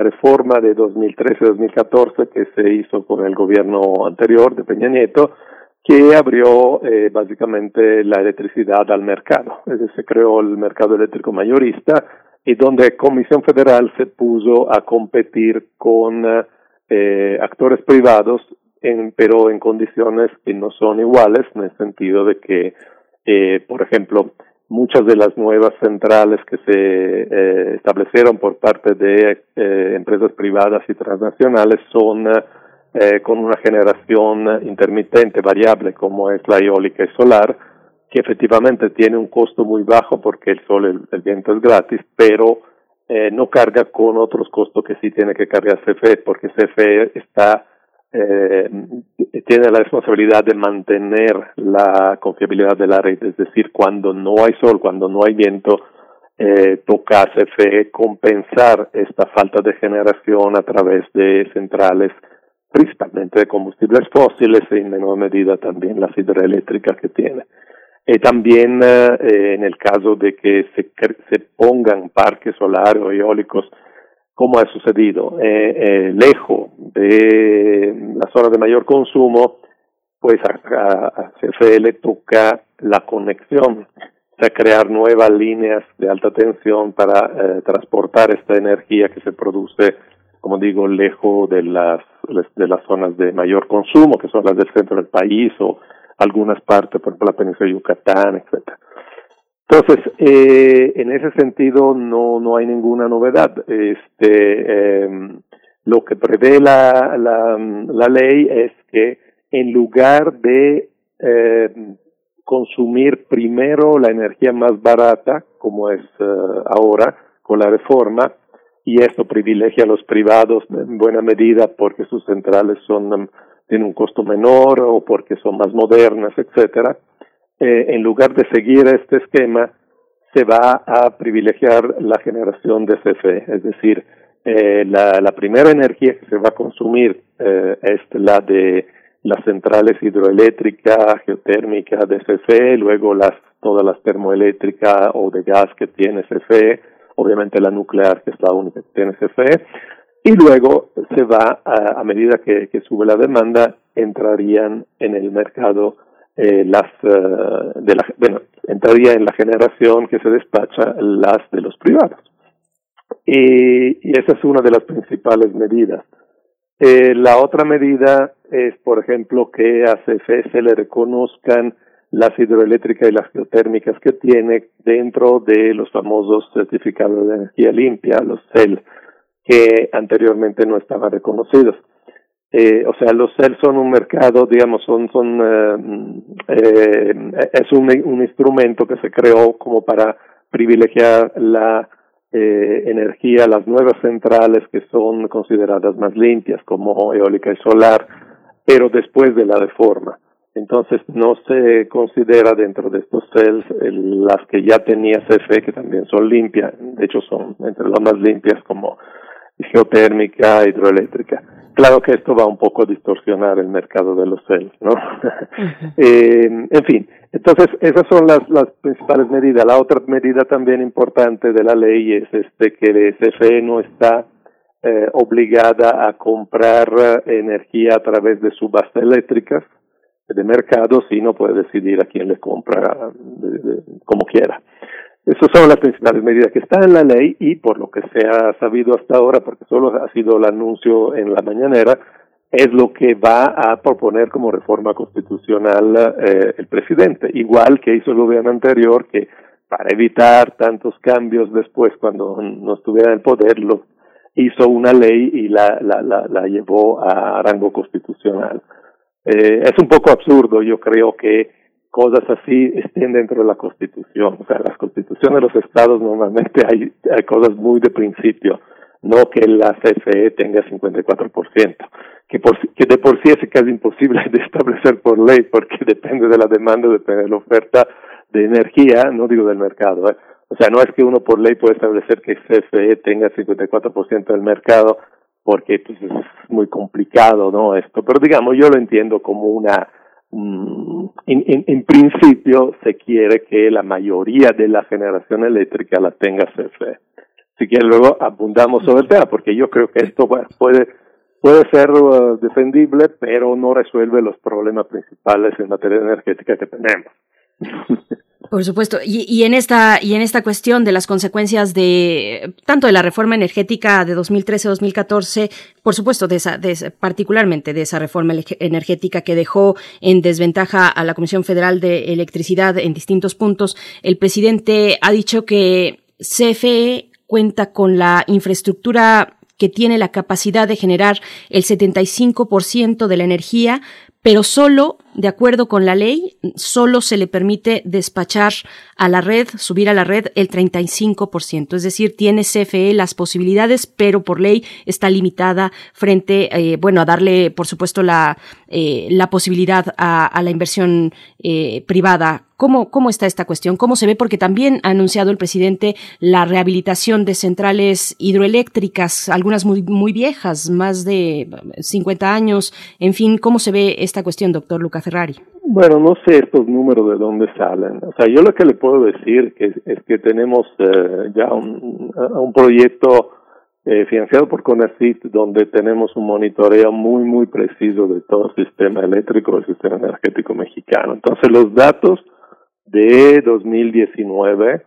reforma de 2013-2014 que se hizo con el gobierno anterior de Peña Nieto, que abrió eh, básicamente la electricidad al mercado. Es decir, se creó el mercado eléctrico mayorista y donde Comisión Federal se puso a competir con eh, actores privados, en, pero en condiciones que no son iguales, en el sentido de que, eh, por ejemplo, muchas de las nuevas centrales que se eh, establecieron por parte de eh, empresas privadas y transnacionales son eh, con una generación intermitente, variable, como es la eólica y solar, que efectivamente tiene un costo muy bajo porque el sol, el, el viento es gratis, pero eh, no carga con otros costos que sí tiene que cargar CFE, porque CFE está eh, tiene la responsabilidad de mantener la confiabilidad de la red, es decir, cuando no hay sol, cuando no hay viento, eh, toca CFE compensar esta falta de generación a través de centrales principalmente de combustibles fósiles y en menor medida también las hidroeléctricas que tiene. Y también eh, en el caso de que se, se pongan parques solares o eólicos como ha sucedido eh, eh, lejos de la zona de mayor consumo, pues a, a CFE le toca la conexión, o sea, crear nuevas líneas de alta tensión para eh, transportar esta energía que se produce, como digo, lejos de las, de las zonas de mayor consumo, que son las del centro del país o algunas partes, por ejemplo, la península de Yucatán, etcétera. Entonces, eh, en ese sentido no, no hay ninguna novedad. Este, eh, lo que prevé la, la, la, ley es que en lugar de eh, consumir primero la energía más barata, como es uh, ahora con la reforma, y esto privilegia a los privados en buena medida porque sus centrales son um, tienen un costo menor o porque son más modernas, etcétera eh, en lugar de seguir este esquema, se va a privilegiar la generación de CFE, es decir, eh, la, primera energía que se va a consumir eh, es la de las centrales hidroeléctricas, geotérmicas de CFE, luego las todas las termoeléctricas o de gas que tiene CFE, obviamente la nuclear que es la única que tiene CFE, y luego se va a, a medida que sube la demanda entrarían en el mercado eh, las uh, de la bueno entraría en la generación que se despacha las de los privados y, esa es una de las principales medidas eh, la otra medida es por ejemplo que a CFE se le reconozcan las hidroeléctricas y las geotérmicas que tiene dentro de los famosos certificados de energía limpia, los CEL, que anteriormente no estaban reconocidos. Eh, o sea, los CEL son un mercado, digamos, son, son, eh, eh, es un, un instrumento que se creó como para privilegiar la eh, energía las nuevas centrales que son consideradas más limpias, como eólica y solar, pero después de la reforma. Entonces no se considera dentro de estos cells las que ya tenía CFE, que también son limpias, de hecho son entre las más limpias como geotérmica, hidroeléctrica. Claro que esto va un poco a distorsionar el mercado de los cells, ¿no? eh, en fin, entonces esas son las, las principales medidas. La otra medida también importante de la ley es este que el CFE no está eh, obligada a comprar eh, energía a través de subastas eléctricas de mercado, sino puede decidir a quién le compra como quiera. Esas son las principales medidas que están en la ley y por lo que se ha sabido hasta ahora, porque solo ha sido el anuncio en la mañanera, es lo que va a proponer como reforma constitucional eh, el presidente, igual que hizo el gobierno anterior, que para evitar tantos cambios después cuando no estuviera en el poder, lo, hizo una ley y la, la, la, la llevó a rango constitucional. Eh, es un poco absurdo, yo creo que cosas así estén dentro de la Constitución. O sea, las constituciones de los estados normalmente hay, hay cosas muy de principio, no que la CFE tenga 54%, que, por, que de por sí es casi imposible de establecer por ley porque depende de la demanda, depende de la oferta de energía, no digo del mercado. ¿eh? O sea, no es que uno por ley puede establecer que CFE tenga 54% del mercado porque pues, es muy complicado, ¿no? Esto, pero digamos, yo lo entiendo como una Mm, en, en, principio se quiere que la mayoría de la generación eléctrica la tenga CFE. Si quiere luego abundamos sobre el tema, porque yo creo que esto puede puede ser uh, defendible, pero no resuelve los problemas principales en materia energética que tenemos. Por supuesto. Y, y, en esta, y en esta cuestión de las consecuencias de tanto de la reforma energética de 2013-2014, por supuesto, de esa, de particularmente de esa reforma energética que dejó en desventaja a la Comisión Federal de Electricidad en distintos puntos, el presidente ha dicho que CFE cuenta con la infraestructura que tiene la capacidad de generar el 75% de la energía, pero solo de acuerdo con la ley, solo se le permite despachar a la red, subir a la red el 35%. Es decir, tiene CFE las posibilidades, pero por ley está limitada frente, eh, bueno, a darle, por supuesto, la, eh, la posibilidad a, la inversión eh, privada. ¿Cómo, ¿Cómo está esta cuestión? ¿Cómo se ve? Porque también ha anunciado el presidente la rehabilitación de centrales hidroeléctricas, algunas muy, muy viejas, más de 50 años. En fin, ¿cómo se ve esta cuestión, doctor Lucas? Ferrari? Bueno, no sé estos números de dónde salen. O sea, yo lo que le puedo decir que, es que tenemos eh, ya un, proyecto eh, financiado por CONACYT donde tenemos un monitoreo muy, muy preciso de todo el sistema eléctrico, el sistema energético mexicano. Entonces, los datos de 2019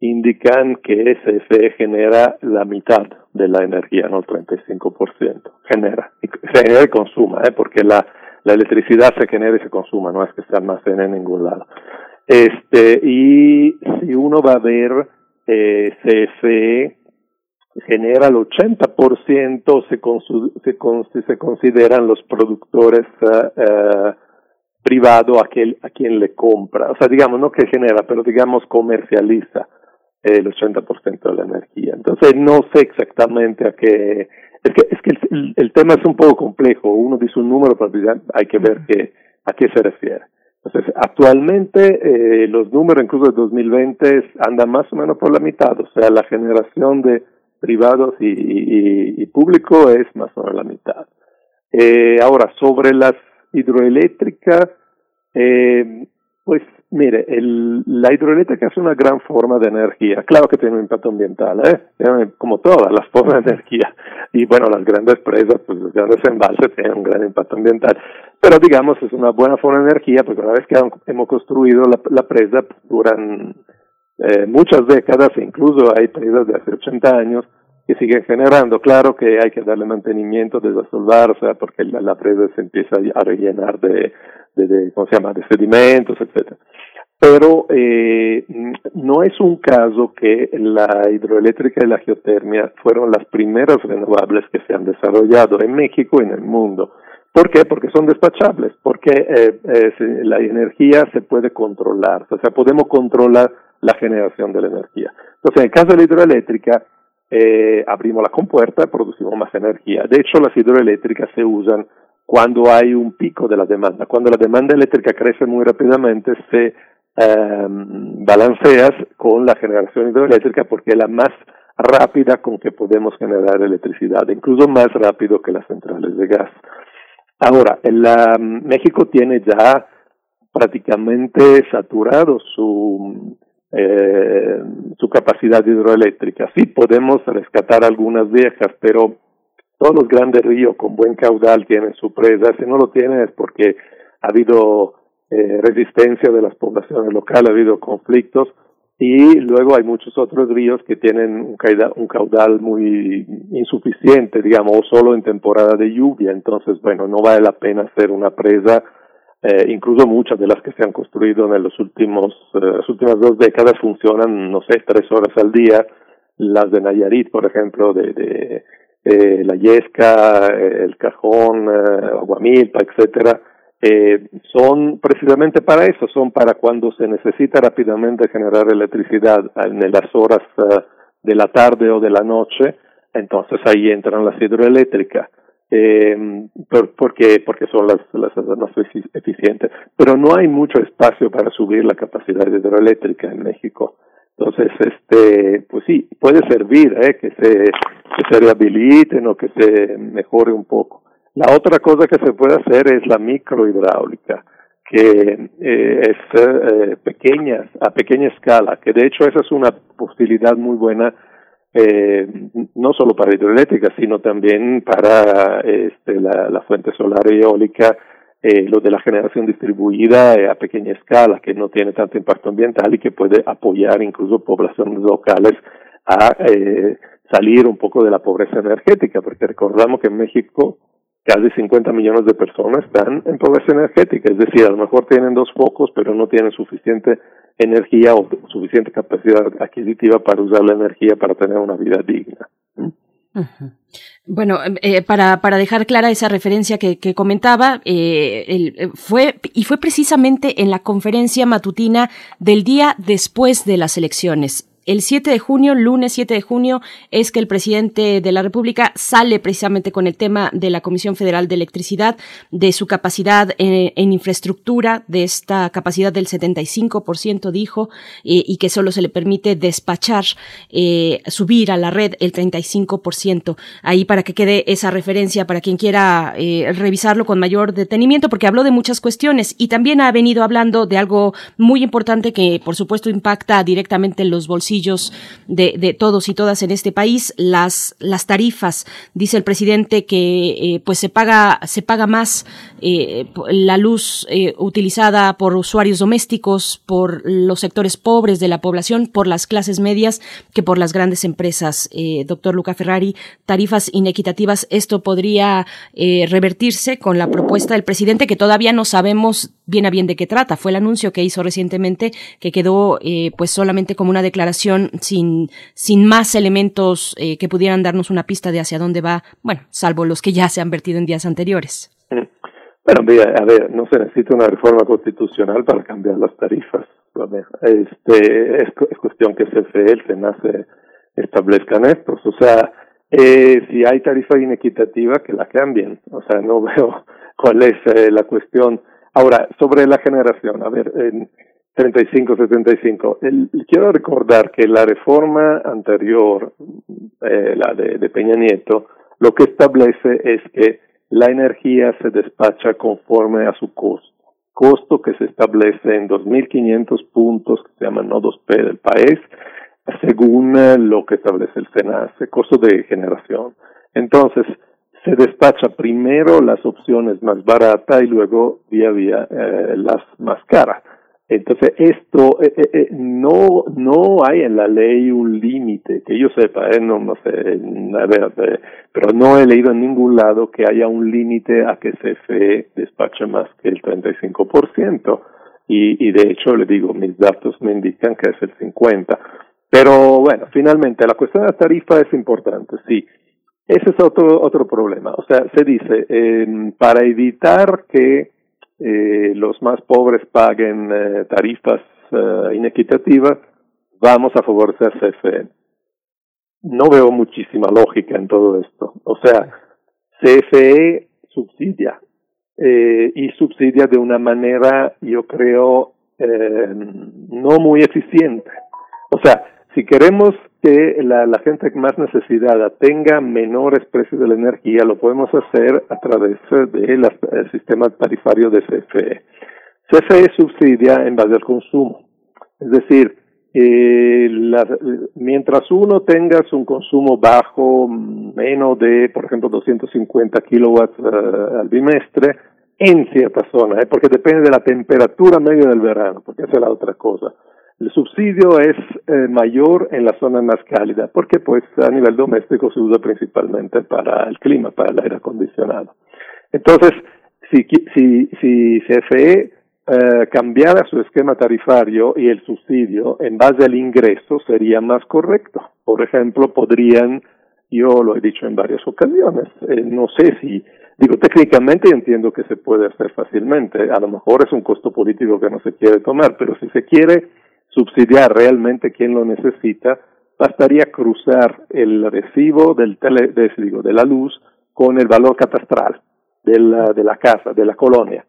indican que SFE genera la mitad de la energía, no el 35%. Genera. Genera y consuma, ¿eh? porque la la electricidad se genera y se consuma, no es que se almacene en ningún lado. Este, y si uno va a ver, eh, CFE genera el 80%, se, se, se consideran los productores uh, privados a, a quien le compra. O sea, digamos, no que genera, pero digamos comercializa el 80% de la energía. Entonces, no sé exactamente a qué es que, es que el, tema es un poco complejo. Uno dice un número, pero hay que ver que, a qué se refiere. Entonces, actualmente eh, los números incluso de 2020 andan más o menos por la mitad. O sea, la generación de privados y, y, y público es más o menos la mitad. Eh, ahora, sobre las hidroeléctricas, eh, pues Mire, el, la hidroeléctrica es una gran forma de energía. Claro que tiene un impacto ambiental, ¿eh? Como todas las formas de energía. Y bueno, las grandes presas, pues los grandes embalses tienen un gran impacto ambiental. Pero digamos, es una buena forma de energía porque una vez que hemos construido la, la presa, duran eh, muchas décadas, incluso hay presas de hace 80 años que siguen generando. Claro que hay que darle mantenimiento, desasolvar, o sea, porque la, presa se empieza a rellenar de, ¿cómo se llama?, de sedimentos, etcétera pero eh, no es un caso que la hidroeléctrica y la geotermia fueron las primeras renovables que se han desarrollado en México y en el mundo. ¿Por qué? Porque son despachables, porque eh, la energía se puede controlar, o sea, podemos controlar la generación de la energía. Entonces, en el caso de la hidroeléctrica, eh, abrimos la compuerta, producimos más energía. De hecho, las hidroeléctricas se usan cuando hay un pico de la demanda. Cuando la demanda eléctrica crece muy rápidamente, se eh, balanceas con la generación hidroeléctrica porque es la más rápida con que podemos generar electricidad, incluso más rápido que las centrales de gas. Ahora, el, México tiene ya prácticamente saturado su eh, su capacidad hidroeléctrica. Sí podemos rescatar algunas viejas, pero todos los grandes ríos con buen caudal tienen su presa. Si no lo tienen es porque ha habido eh, resistencia de las poblaciones locales, ha habido conflictos y luego hay muchos otros ríos que tienen un caudal, un caudal muy insuficiente, digamos, o solo en temporada de lluvia. Entonces, bueno, no vale la pena hacer una presa eh, incluso muchas de las que se han construido en los últimos, eh, las últimas dos décadas funcionan, no sé, tres horas al día. Las de Nayarit, por ejemplo, de, de eh, La Yesca, eh, El Cajón, Aguamilpa, etcétera, son precisamente para eso, son para cuando se necesita rápidamente generar electricidad en las horas de la tarde o de la noche, entonces ahí entran las hidroeléctricas eh, porque porque son las, las, más eficientes. Pero no hay mucho espacio para subir la capacidad hidroeléctrica en México. Entonces este pues sí puede servir ¿eh? que se se rehabiliten o que se mejore un poco. La otra cosa que se puede hacer es la microhidráulica que eh, es eh, pequeñas a pequeña escala que de hecho esa es una posibilidad muy buena eh, no solo para hidroeléctrica, sino también para este, la, la fuente solar y eólica, eh, lo de la generación distribuida eh, a pequeña escala, que no tiene tanto impacto ambiental y que puede apoyar incluso poblaciones locales a eh, salir un poco de la pobreza energética, porque recordamos que en México casi 50 millones de personas están en pobreza energética, es decir, a lo mejor tienen dos focos, pero no tienen suficiente energía o suficiente capacidad adquisitiva para usar la energía para tener una vida digna. Bueno, eh, para, para dejar clara esa referencia que, que comentaba, eh, el, fue y fue precisamente en la conferencia matutina del día después de las elecciones el 7 de junio, lunes 7 de junio, es que el presidente de la República sale precisamente con el tema de la Comisión Federal de Electricidad, de su capacidad en, infraestructura, de esta capacidad del 75%, dijo, eh, y que solo se le permite despachar, eh, subir a la red el 35%. Ahí para que quede esa referencia para quien quiera eh, revisarlo con mayor detenimiento, porque habló de muchas cuestiones y también ha venido hablando de algo muy importante que, por supuesto, impacta directamente en los bolsillos de, de, todos y todas en este país, las, las tarifas. Dice el presidente que eh, pues se paga, se paga más eh, la luz eh, utilizada por usuarios domésticos, por los sectores pobres de la población, por las clases medias, que por las grandes empresas. Eh, doctor Luca Ferrari, tarifas inequitativas, esto podría revertirse con la propuesta del presidente que todavía no sabemos bien a bien de qué trata. Fue el anuncio que hizo recientemente que quedó eh, pues solamente como una declaración sin, sin más elementos eh, que pudieran darnos una pista de hacia dónde va, bueno, salvo los que ya se han vertido en días anteriores. Bueno, mira, a ver, no se necesita una reforma constitucional para cambiar las tarifas. Este, es, es cuestión que CFE, el SENACE, establezcan estos. O sea, eh, si hay tarifa inequitativa, que la cambien. O sea, no veo cuál es eh, la cuestión Ahora, sobre la generación, a ver, en 35-75, quiero recordar que la reforma anterior, eh, la de, de Peña Nieto, lo que establece es que la energía se despacha conforme a su costo. Costo que se establece en 2.500 puntos que se llaman nodos P del país, según lo que establece el SENACE, costo de generación. Entonces, se despacha primero las opciones más baratas y luego vía vía eh, las más caras. Entonces esto eh, eh, eh, no no hay en la ley un límite que yo sepa, eh, no no sé, a ver, pero no he leído en ningún lado que haya un límite a que CFE despache más que el 35% y y de hecho le digo mis datos me indican que es el 50. Pero bueno, finalmente la cuestión de la tarifa es importante, sí ese es otro, otro problema. O sea, se dice, eh, para evitar que eh, los más pobres paguen eh, tarifas eh, inequitativas, vamos a favorecer CFE. No veo muchísima lógica en todo esto. O sea, CFE subsidia eh, y subsidia de una manera, yo creo, no muy eficiente. O sea, si queremos que la, la gente más necesitada tenga menores precios de la energía, lo podemos hacer a través del sistema tarifario de CFE. CFE subsidia en base al consumo. Es decir, eh, mientras uno tenga un consumo bajo, menos de, por ejemplo, 250 kilowatts uh, al bimestre, en cierta zona, ¿eh? porque depende de la temperatura media del verano, porque esa es la otra cosa. El subsidio es eh, mayor en la zona más cálida, porque pues a nivel doméstico se usa principalmente para el clima, para el aire acondicionado. Entonces, si, si, si CFE eh, cambiara su esquema tarifario y el subsidio en base al ingreso sería más correcto. Por ejemplo, podrían, yo lo he dicho en varias ocasiones, eh, no sé si, digo, técnicamente entiendo que se puede hacer fácilmente, a lo mejor es un costo político que no se quiere tomar, pero si se quiere subsidiar realmente quien lo necesita, bastaría cruzar el recibo del tele, de, digo, de la luz con el valor catastral de la, de la casa, de la colonia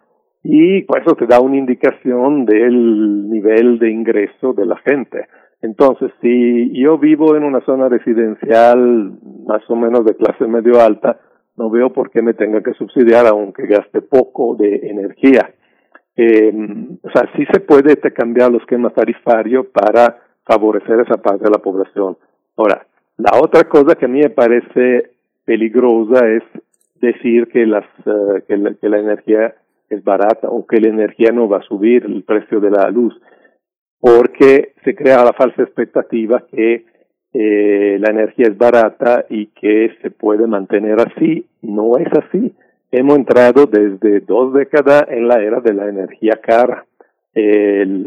y pues eso te da una indicación del nivel de ingreso de la gente. Entonces, si yo vivo en una zona residencial más o menos de clase medio alta, no veo por qué me tenga que subsidiar aunque gaste poco de energía. Eh, o sea, sí se puede cambiar los esquema tarifario para favorecer esa parte de la población. Ahora, la otra cosa que a mí me parece peligrosa es decir que, las, uh, que, la, que la energía es barata o que la energía no va a subir el precio de la luz, porque se crea la falsa expectativa que eh, la energía es barata y que se puede mantener así. No es así. Hemos entrado desde dos décadas en la era de la energía cara. El,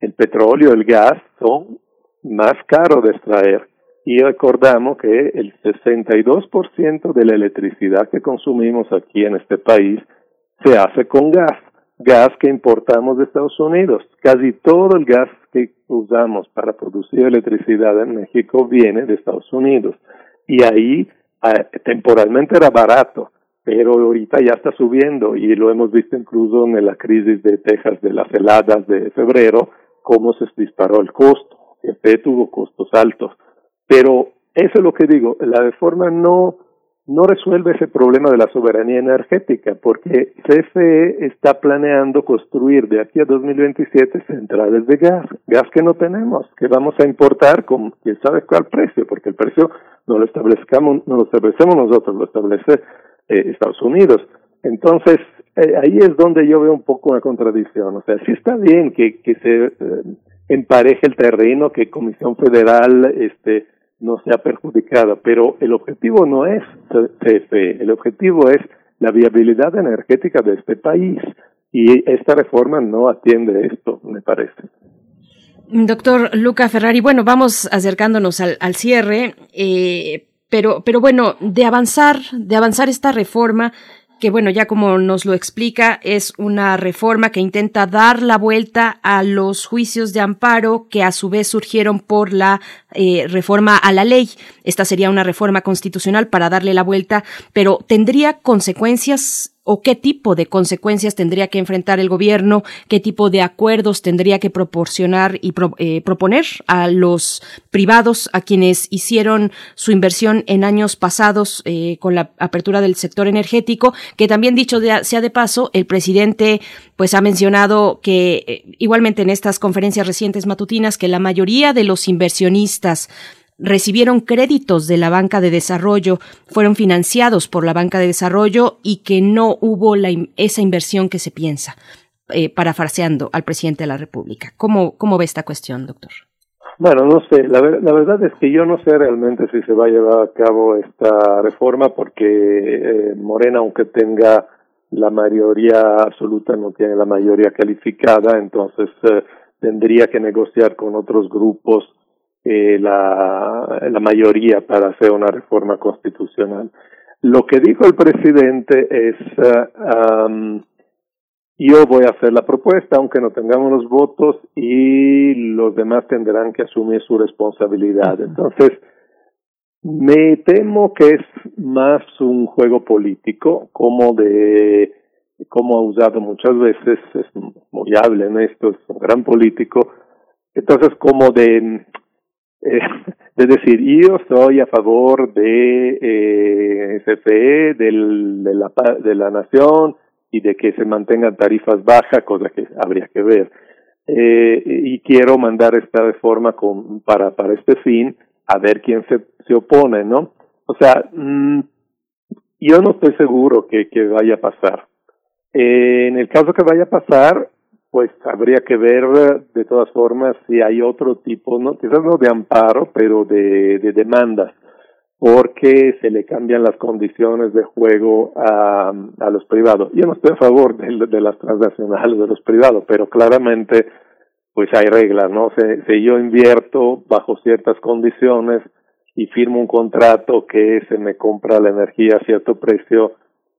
el petróleo, el gas son más caros de extraer. Y recordamos que el 62% de la electricidad que consumimos aquí en este país se hace con gas, gas que importamos de Estados Unidos. Casi todo el gas que usamos para producir electricidad en México viene de Estados Unidos. Y ahí eh, temporalmente era barato, pero ahorita ya está subiendo y lo hemos visto incluso en la crisis de Texas de las heladas de febrero, cómo se disparó el costo. que tuvo costos altos. Pero eso es lo que digo, la reforma no no resuelve ese problema de la soberanía energética, porque CFE está planeando construir de aquí a 2027 centrales de gas, gas que no tenemos, que vamos a importar con quién sabe cuál precio, porque el precio no lo establezcamos, no lo establecemos nosotros, lo establece eh, Estados Unidos. Entonces, eh, ahí es donde yo veo un poco una contradicción. O sea, sí está bien que, que se eh, empareje el terreno, que Comisión Federal, este, no sea perjudicada, pero el objetivo no es CFE, el objetivo es la viabilidad energética de este país y esta reforma no atiende esto, me parece. Doctor Luca Ferrari, bueno, vamos acercándonos al, al cierre, eh, pero, pero bueno, de avanzar, de avanzar esta reforma, que bueno, ya como nos lo explica, es una reforma que intenta dar la vuelta a los juicios de amparo que a su vez surgieron por la eh, reforma a la ley. Esta sería una reforma constitucional para darle la vuelta, pero tendría consecuencias o qué tipo de consecuencias tendría que enfrentar el gobierno, qué tipo de acuerdos tendría que proporcionar y eh, proponer a los privados, a quienes hicieron su inversión en años pasados eh, con la apertura del sector energético, que también dicho sea de paso, el presidente pues ha mencionado que eh, igualmente en estas conferencias recientes matutinas que la mayoría de los inversionistas recibieron créditos de la banca de desarrollo, fueron financiados por la banca de desarrollo y que no hubo la, esa inversión que se piensa, eh, parafraseando al presidente de la República. ¿Cómo, ¿Cómo ve esta cuestión, doctor? Bueno, no sé, la, la verdad es que yo no sé realmente si se va a llevar a cabo esta reforma porque eh, Morena, aunque tenga la mayoría absoluta, no tiene la mayoría calificada, entonces eh, tendría que negociar con otros grupos eh, la, la mayoría para hacer una reforma constitucional. Lo que dijo el presidente es, uh, um, yo voy a hacer la propuesta, aunque no tengamos los votos, y los demás tendrán que asumir su responsabilidad. Entonces, me temo que es más un juego político, como de, como ha usado muchas veces, es muy hábil en esto, es un gran político, entonces como de, eh, de decir, yo soy a favor de eh, CFE, del, de, la, de la nación, y de que se mantengan tarifas bajas, cosa que habría que ver. Eh, y quiero mandar esta reforma para, para este fin, a ver quién se, se opone, ¿no? O sea, mm, yo no estoy seguro que, que vaya a pasar. Eh, en el caso que vaya a pasar, pues habría que ver de todas formas si hay otro tipo, no quizás no de amparo, pero de, de demandas porque se le cambian las condiciones de juego a, a los privados. Yo no estoy a favor de, las transnacionales de los privados, pero claramente pues hay reglas, ¿no? Si, si yo invierto bajo ciertas condiciones y firmo un contrato que se me compra la energía a cierto precio,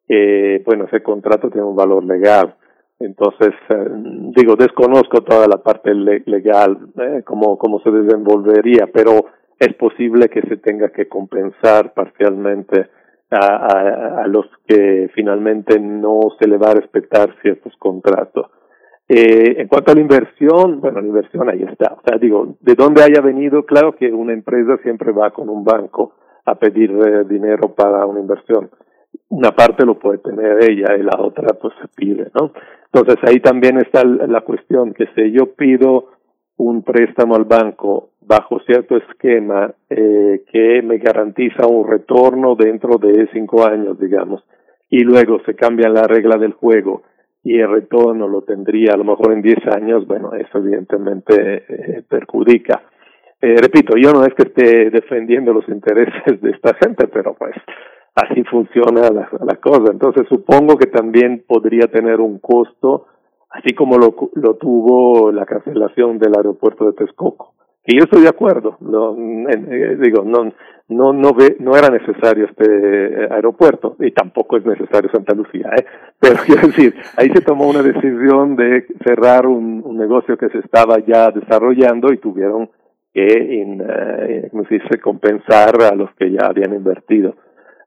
eh, bueno, ese contrato tiene un valor legal. Entonces, eh, digo, desconozco toda la parte legal, eh, cómo, cómo se desenvolvería, pero es posible que se tenga que compensar parcialmente a, a, los que finalmente no se le va a respetar ciertos contratos. Eh, en cuanto a la inversión, bueno, la inversión ahí está. O sea, digo, de dónde haya venido, claro que una empresa siempre va con un banco a pedir eh, dinero para una inversión. Una parte lo puede tener ella y la otra pues se pide, ¿no? Entonces ahí también está la cuestión que si yo pido un préstamo al banco bajo cierto esquema eh, que me garantiza un retorno dentro de cinco años, digamos, y luego se cambia la regla del juego y el retorno lo tendría a lo mejor en diez años, bueno, eso evidentemente eh, perjudica. Eh, repito, yo no es que esté defendiendo los intereses de esta gente, pero pues así funciona la, cosa. Entonces supongo que también podría tener un costo así como lo, lo tuvo la cancelación del aeropuerto de Texcoco. Y yo estoy de acuerdo, no, eh, digo, no, no, no, ve, no era necesario este aeropuerto y tampoco es necesario Santa Lucía, ¿eh? pero quiero decir, ahí se tomó una decisión de cerrar un, un negocio que se estaba ya desarrollando y tuvieron que, in, eh, ¿cómo se dice?, compensar a los que ya habían invertido.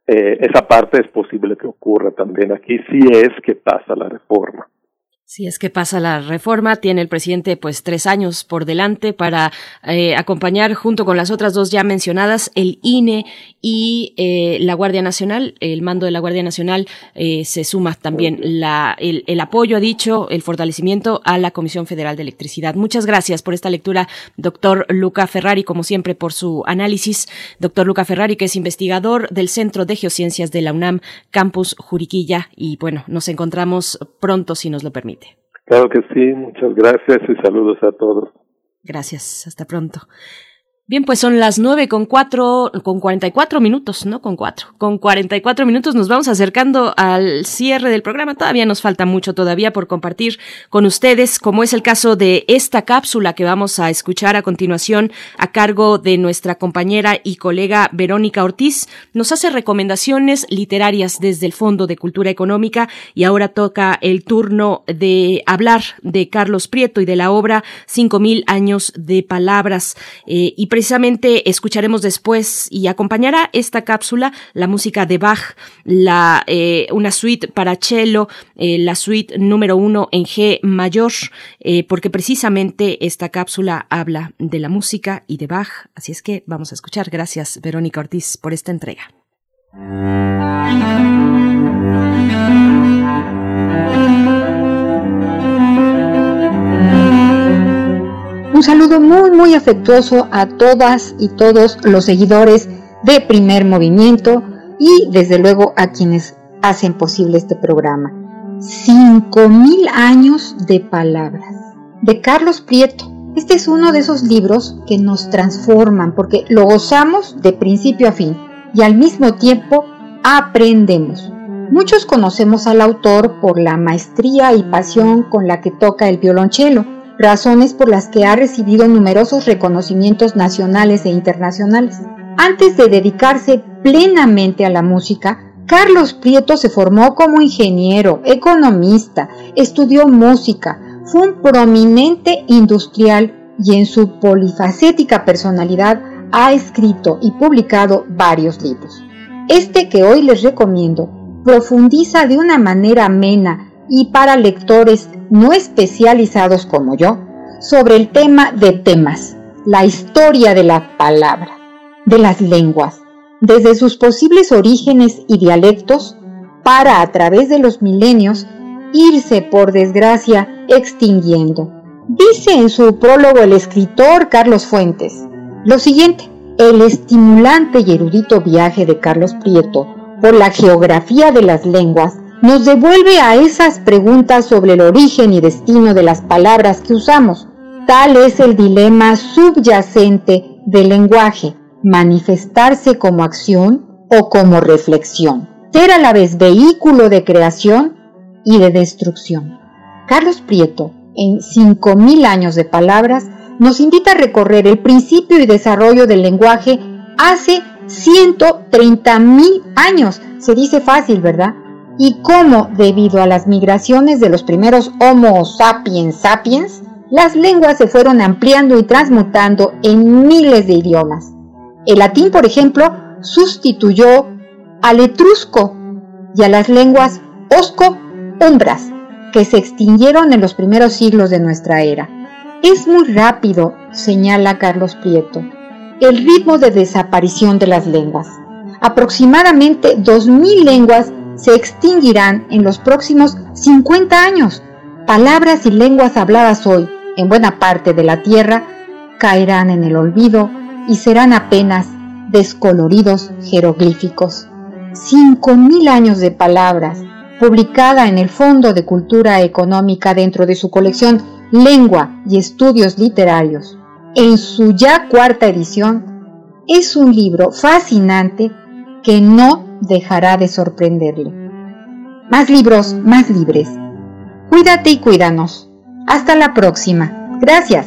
Eh, esa parte es posible que ocurra también aquí si es que pasa la reforma. Si es que pasa la reforma, tiene el presidente pues tres años por delante para eh, acompañar junto con las otras dos ya mencionadas, el INE y eh, la Guardia Nacional. El mando de la Guardia Nacional eh, se suma también la, el, el, apoyo, ha dicho, el fortalecimiento a la Comisión Federal de Electricidad. Muchas gracias por esta lectura, doctor Luca Ferrari, como siempre, por su análisis. Doctor Luca Ferrari, que es investigador del Centro de Geociencias de la UNAM, Campus Juriquilla. Y bueno, nos encontramos pronto, si nos lo permite. Claro que sí, muchas gracias y saludos a todos. Gracias, hasta pronto. Bien, pues son las nueve con cuatro, con cuarenta y cuatro minutos, ¿no? Con cuatro. Con cuarenta y cuatro minutos nos vamos acercando al cierre del programa. Todavía nos falta mucho todavía por compartir con ustedes, como es el caso de esta cápsula que vamos a escuchar a continuación a cargo de nuestra compañera y colega Verónica Ortiz. Nos hace recomendaciones literarias desde el Fondo de Cultura Económica y ahora toca el turno de hablar de Carlos Prieto y de la obra Cinco mil años de palabras eh, y precisamente escucharemos después y acompañará esta cápsula la música de Bach, la, eh, una suite para cello, eh, la suite número uno en G mayor, eh, porque precisamente esta cápsula habla de la música y de Bach. Así es que vamos a escuchar. Gracias, Verónica Ortiz, por esta entrega. Un saludo muy muy afectuoso a todas y todos los seguidores de Primer Movimiento y desde luego a quienes hacen posible este programa. Cinco mil años de palabras. De Carlos Prieto. Este es uno de esos libros que nos transforman porque lo gozamos de principio a fin y al mismo tiempo aprendemos. Muchos conocemos al autor por la maestría y pasión con la que toca el violonchelo razones por las que ha recibido numerosos reconocimientos nacionales e internacionales. Antes de dedicarse plenamente a la música, Carlos Prieto se formó como ingeniero, economista, estudió música, fue un prominente industrial y en su polifacética personalidad ha escrito y publicado varios libros. Este que hoy les recomiendo profundiza de una manera amena y para lectores no especializados como yo sobre el tema de temas, la historia de la palabra, de las lenguas, desde sus posibles orígenes y dialectos, para a través de los milenios irse por desgracia extinguiendo. Dice en su prólogo el escritor Carlos Fuentes lo siguiente, el estimulante y erudito viaje de Carlos Prieto por la geografía de las lenguas nos devuelve a esas preguntas sobre el origen y destino de las palabras que usamos. Tal es el dilema subyacente del lenguaje, manifestarse como acción o como reflexión, ser a la vez vehículo de creación y de destrucción. Carlos Prieto, en 5.000 años de palabras, nos invita a recorrer el principio y desarrollo del lenguaje hace 130.000 años. Se dice fácil, ¿verdad? Y cómo, debido a las migraciones de los primeros Homo sapiens sapiens, las lenguas se fueron ampliando y transmutando en miles de idiomas. El latín, por ejemplo, sustituyó al etrusco y a las lenguas osco-umbras, que se extinguieron en los primeros siglos de nuestra era. Es muy rápido, señala Carlos Prieto, el ritmo de desaparición de las lenguas. Aproximadamente 2.000 lenguas se extinguirán en los próximos 50 años. Palabras y lenguas habladas hoy en buena parte de la Tierra caerán en el olvido y serán apenas descoloridos jeroglíficos. Cinco mil años de palabras, publicada en el Fondo de Cultura Económica dentro de su colección Lengua y Estudios Literarios. En su ya cuarta edición, es un libro fascinante que no dejará de sorprenderle. Más libros, más libres. Cuídate y cuídanos. Hasta la próxima. Gracias.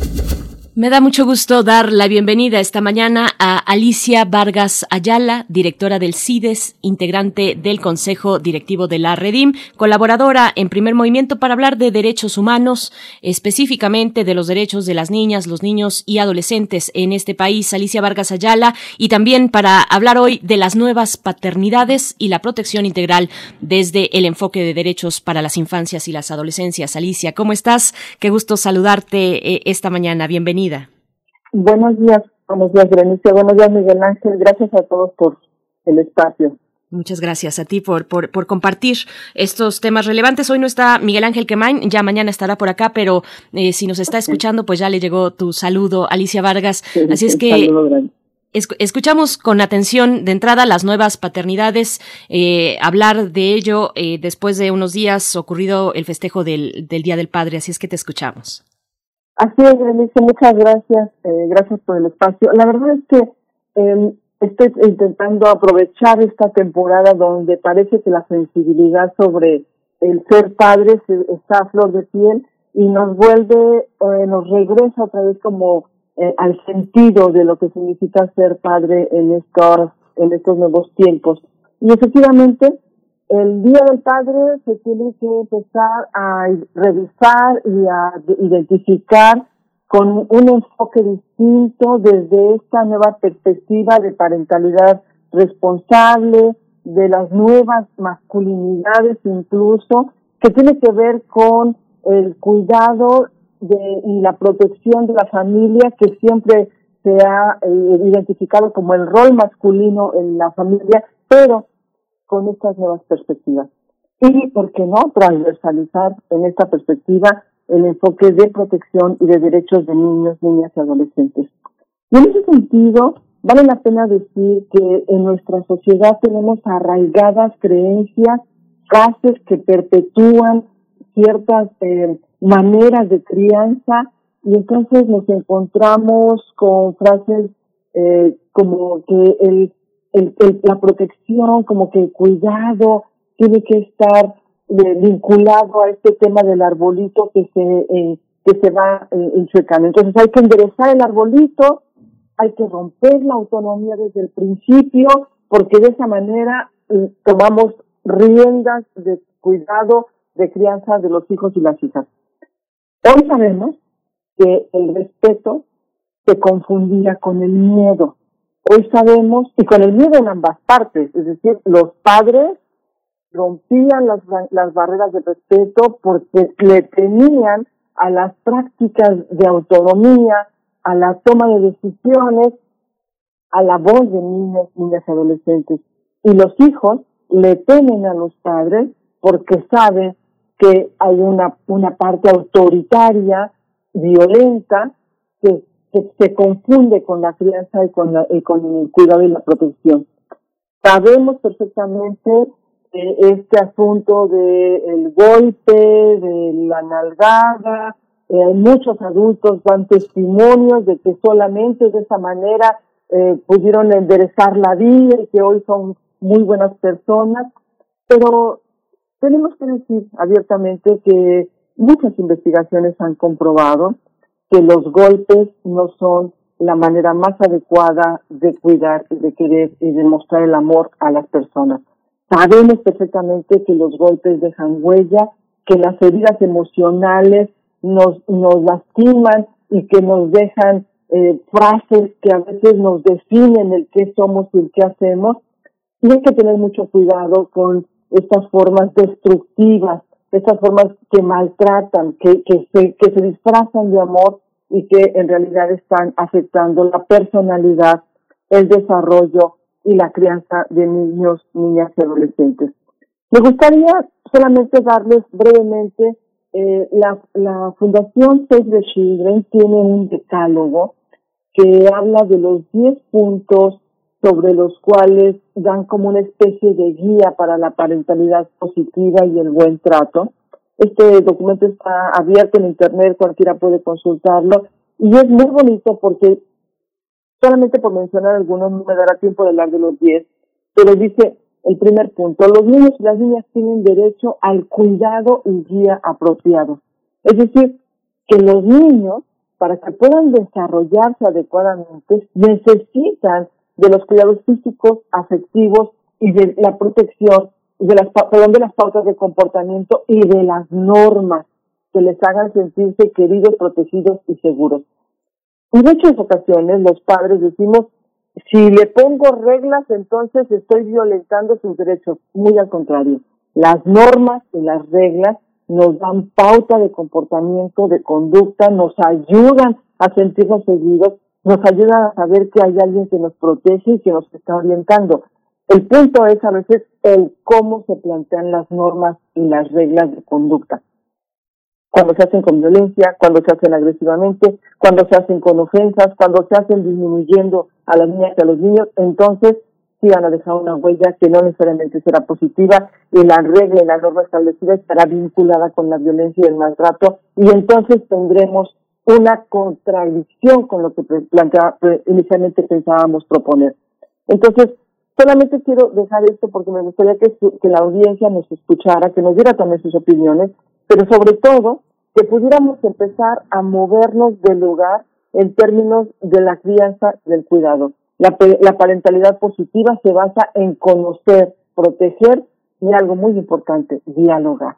Me da mucho gusto dar la bienvenida esta mañana a Alicia Vargas Ayala, directora del CIDES, integrante del Consejo Directivo de la Redim, colaboradora en Primer Movimiento para hablar de derechos humanos, específicamente de los derechos de las niñas, los niños y adolescentes en este país. Alicia Vargas Ayala, y también para hablar hoy de las nuevas paternidades y la protección integral desde el enfoque de derechos para las infancias y las adolescencias. Alicia, ¿cómo estás? Qué gusto saludarte eh, esta mañana. Bienvenida. Buenos días, buenos días, Berenice. Buenos días, Miguel Ángel. Gracias a todos por el espacio. Muchas gracias a ti por, por, por, compartir estos temas relevantes. Hoy no está Miguel Ángel Quemain, ya mañana estará por acá, pero eh, si nos está escuchando, pues ya le llegó tu saludo, Alicia Vargas. Así es que escuchamos con atención de entrada las nuevas paternidades, eh, hablar de ello eh, después de unos días ocurrido el festejo del, del Día del Padre. Así es que te escuchamos. Así es, Berenice, muchas gracias, eh, gracias por el espacio. La verdad es que eh, estoy intentando aprovechar esta temporada donde parece que la sensibilidad sobre el ser padre está a flor de piel y nos vuelve, eh, nos regresa otra vez como eh, al sentido de lo que significa ser padre en estos, en estos nuevos tiempos. Y efectivamente, el Día del Padre se tiene que empezar a revisar y a identificar con un enfoque distinto desde esta nueva perspectiva de parentalidad responsable, de las nuevas masculinidades incluso, que tiene que ver con el cuidado de, y la protección de la familia que siempre se ha eh, identificado como el rol masculino en la familia, pero con estas nuevas perspectivas. Y, ¿por qué no?, transversalizar en esta perspectiva el enfoque de protección y de derechos de niños, niñas y adolescentes. Y en ese sentido, vale la pena decir que en nuestra sociedad tenemos arraigadas creencias, frases que perpetúan ciertas eh, maneras de crianza y entonces nos encontramos con frases eh, como que el, el, la protección, como que el cuidado tiene que estar eh, vinculado a este tema del arbolito que se eh, que se va eh, enchuecando. Entonces hay que enderezar el arbolito, hay que romper la autonomía desde el principio, porque de esa manera eh, tomamos riendas de cuidado de crianza de los hijos y las hijas. Hoy sabemos que el respeto se confundía con el miedo. Hoy sabemos, y con el miedo en ambas partes, es decir, los padres rompían las, las barreras de respeto porque le tenían a las prácticas de autonomía, a la toma de decisiones, a la voz de niños, niñas y adolescentes. Y los hijos le temen a los padres porque saben que hay una, una parte autoritaria, violenta, que, que se confunde con la crianza y con, la, y con el cuidado y la protección. Sabemos perfectamente este asunto del golpe, de la nalgada, eh, muchos adultos dan testimonios de que solamente de esa manera eh, pudieron enderezar la vida y que hoy son muy buenas personas, pero tenemos que decir abiertamente que muchas investigaciones han comprobado que los golpes no son la manera más adecuada de cuidar y de querer y de mostrar el amor a las personas. Sabemos perfectamente que los golpes dejan huella, que las heridas emocionales nos, nos lastiman y que nos dejan eh, frases que a veces nos definen el qué somos y el qué hacemos. Y hay que tener mucho cuidado con estas formas destructivas, estas formas que maltratan, que, que, se, que se disfrazan de amor y que en realidad están afectando la personalidad, el desarrollo y la crianza de niños, niñas y adolescentes. Me gustaría solamente darles brevemente, eh, la, la Fundación Save the Children tiene un decálogo que habla de los 10 puntos sobre los cuales dan como una especie de guía para la parentalidad positiva y el buen trato. Este documento está abierto en Internet, cualquiera puede consultarlo y es muy bonito porque solamente por mencionar algunos, no me dará tiempo de hablar de los 10, pero dice el primer punto, los niños y las niñas tienen derecho al cuidado y guía apropiado. Es decir, que los niños, para que puedan desarrollarse adecuadamente, necesitan de los cuidados físicos, afectivos y de la protección, de las, perdón, de las pautas de comportamiento y de las normas que les hagan sentirse queridos, protegidos y seguros. En muchas ocasiones los padres decimos, si le pongo reglas, entonces estoy violentando sus derechos. Muy al contrario, las normas y las reglas nos dan pauta de comportamiento, de conducta, nos ayudan a sentirnos seguidos, nos ayudan a saber que hay alguien que nos protege y que nos está orientando. El punto es a veces el cómo se plantean las normas y las reglas de conducta cuando se hacen con violencia, cuando se hacen agresivamente, cuando se hacen con ofensas, cuando se hacen disminuyendo a las niñas y a los niños, entonces sí van a dejar una huella que no necesariamente será positiva y la regla y la norma establecida estará vinculada con la violencia y el maltrato y entonces tendremos una contradicción con lo que plantea, inicialmente pensábamos proponer. Entonces, solamente quiero dejar esto porque me gustaría que, que la audiencia nos escuchara, que nos diera también sus opiniones pero sobre todo que pudiéramos empezar a movernos del lugar en términos de la crianza del cuidado. La, la parentalidad positiva se basa en conocer, proteger y algo muy importante, dialogar.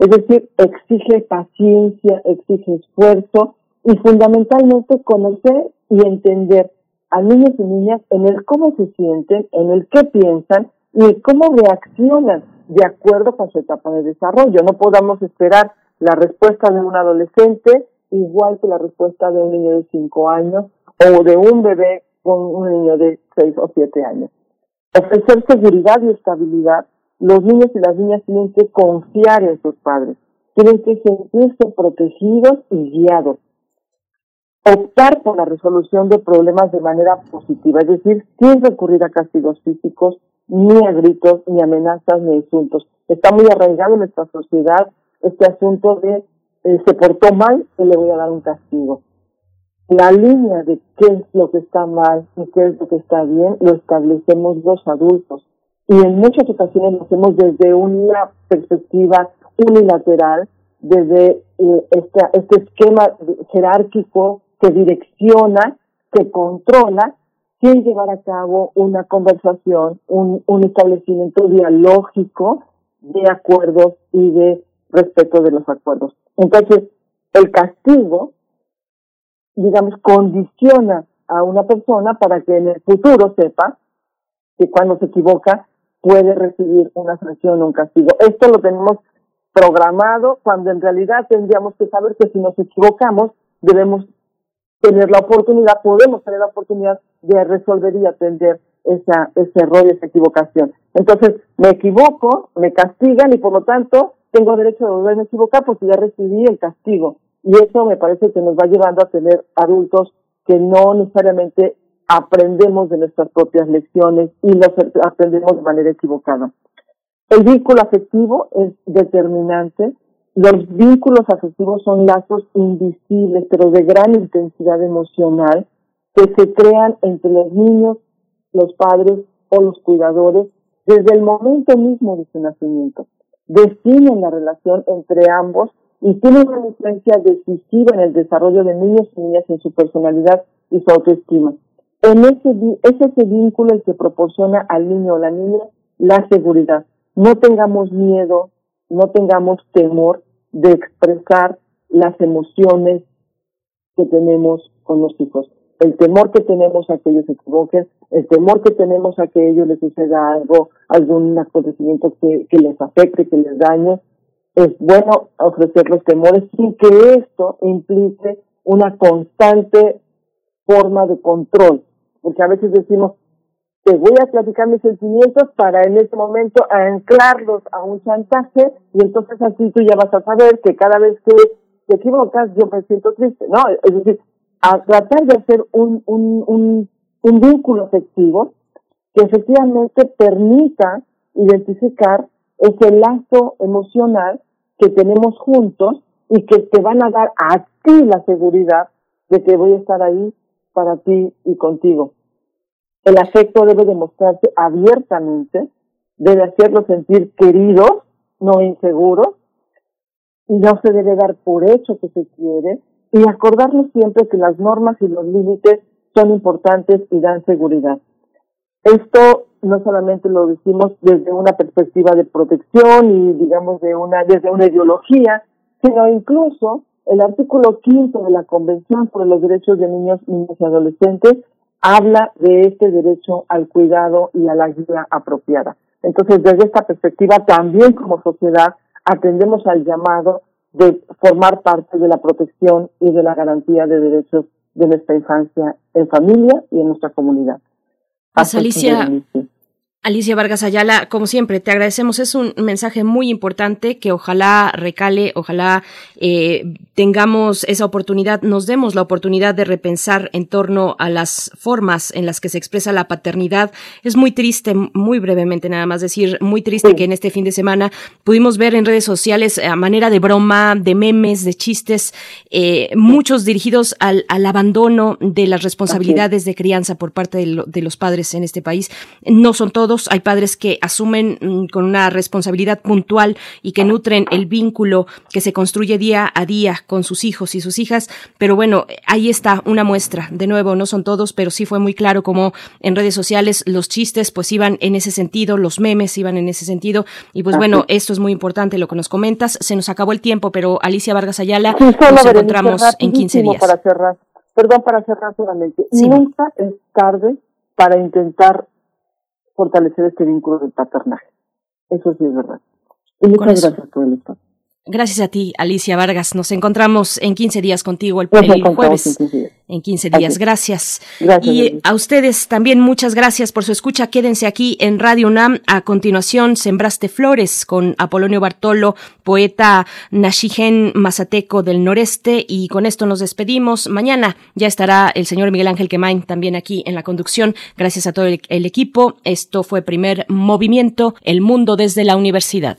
Es decir, exige paciencia, exige esfuerzo y fundamentalmente conocer y entender a niños y niñas en el cómo se sienten, en el qué piensan y cómo reaccionan de acuerdo con su etapa de desarrollo. No podamos esperar la respuesta de un adolescente igual que la respuesta de un niño de 5 años o de un bebé con un niño de 6 o 7 años. Ofrecer seguridad y estabilidad, los niños y las niñas tienen que confiar en sus padres, tienen que sentirse protegidos y guiados. Optar por la resolución de problemas de manera positiva, es decir, sin recurrir a castigos físicos, ni a gritos, ni amenazas, ni insultos. Está muy arraigado en nuestra sociedad este asunto de eh, se portó mal y le voy a dar un castigo. La línea de qué es lo que está mal y qué es lo que está bien lo establecemos los adultos. Y en muchas ocasiones lo hacemos desde una perspectiva unilateral, desde eh, este, este esquema jerárquico que direcciona, que controla, sin llevar a cabo una conversación, un, un establecimiento dialógico de acuerdos y de respeto de los acuerdos. Entonces, el castigo, digamos, condiciona a una persona para que en el futuro sepa que cuando se equivoca puede recibir una sanción o un castigo. Esto lo tenemos programado cuando en realidad tendríamos que saber que si nos equivocamos debemos tener la oportunidad, podemos tener la oportunidad de resolver y atender esa, ese error y esa equivocación. Entonces, me equivoco, me castigan y por lo tanto tengo derecho de volverme a equivocar porque ya recibí el castigo. Y eso me parece que nos va llevando a tener adultos que no necesariamente aprendemos de nuestras propias lecciones y los aprendemos de manera equivocada. El vínculo afectivo es determinante. Los vínculos afectivos son lazos invisibles, pero de gran intensidad emocional, que se crean entre los niños, los padres o los cuidadores desde el momento mismo de su nacimiento definen la relación entre ambos y tienen una influencia decisiva en el desarrollo de niños y niñas en su personalidad y su autoestima. En ese, es ese vínculo el que proporciona al niño o la niña la seguridad. No tengamos miedo, no tengamos temor de expresar las emociones que tenemos con los hijos. El temor que tenemos a que ellos se equivoquen, el temor que tenemos a que ellos les suceda algo, algún acontecimiento que, que les afecte, que les dañe, es bueno ofrecer los temores sin que esto implique una constante forma de control, porque a veces decimos, te voy a platicar mis sentimientos para en ese momento anclarlos a un chantaje y entonces así tú ya vas a saber que cada vez que te equivocas yo me siento triste, ¿no? Es decir, a tratar de hacer un, un, un, un vínculo afectivo que efectivamente permita identificar ese lazo emocional que tenemos juntos y que te van a dar a ti la seguridad de que voy a estar ahí para ti y contigo. El afecto debe demostrarse abiertamente, debe hacerlo sentir queridos, no inseguros, y no se debe dar por hecho que se quiere, y acordarnos siempre que las normas y los límites son importantes y dan seguridad. Esto no solamente lo decimos desde una perspectiva de protección y digamos de una desde una ideología, sino incluso el artículo quinto de la Convención por los Derechos de Niños, Niños y Adolescentes habla de este derecho al cuidado y a la ayuda apropiada. Entonces, desde esta perspectiva, también como sociedad atendemos al llamado de formar parte de la protección y de la garantía de derechos de nuestra infancia en familia y en nuestra comunidad. Pues Alicia, Alicia Vargas Ayala, como siempre, te agradecemos. Es un mensaje muy importante que ojalá recale, ojalá eh, tengamos esa oportunidad, nos demos la oportunidad de repensar en torno a las formas en las que se expresa la paternidad. Es muy triste, muy brevemente nada más decir, muy triste que en este fin de semana pudimos ver en redes sociales a manera de broma, de memes, de chistes, eh, muchos dirigidos al, al, abandono de las responsabilidades de crianza por parte de, de los padres en este país. No son todos hay padres que asumen mm, con una responsabilidad puntual y que nutren el vínculo que se construye día a día con sus hijos y sus hijas, pero bueno, ahí está una muestra. De nuevo, no son todos, pero sí fue muy claro como en redes sociales los chistes pues iban en ese sentido, los memes iban en ese sentido y pues bueno, esto es muy importante lo que nos comentas. Se nos acabó el tiempo, pero Alicia Vargas Ayala nos encontramos en 15 días. Para cerrar, perdón, para cerrar solamente. Nunca es tarde para intentar fortalecer este vínculo del paternaje. Eso sí es verdad. Y muchas gracias por el espacio. Gracias a ti, Alicia Vargas. Nos encontramos en 15 días contigo el, el jueves. En 15 días. Gracias. y a ustedes también muchas gracias por su escucha. Quédense aquí en Radio UNAM. A continuación, Sembraste Flores con Apolonio Bartolo, poeta Nashigen Mazateco del Noreste. Y con esto nos despedimos. Mañana ya estará el señor Miguel Ángel Quemain también aquí en la conducción. Gracias a todo el, el equipo. Esto fue primer movimiento, El Mundo desde la Universidad.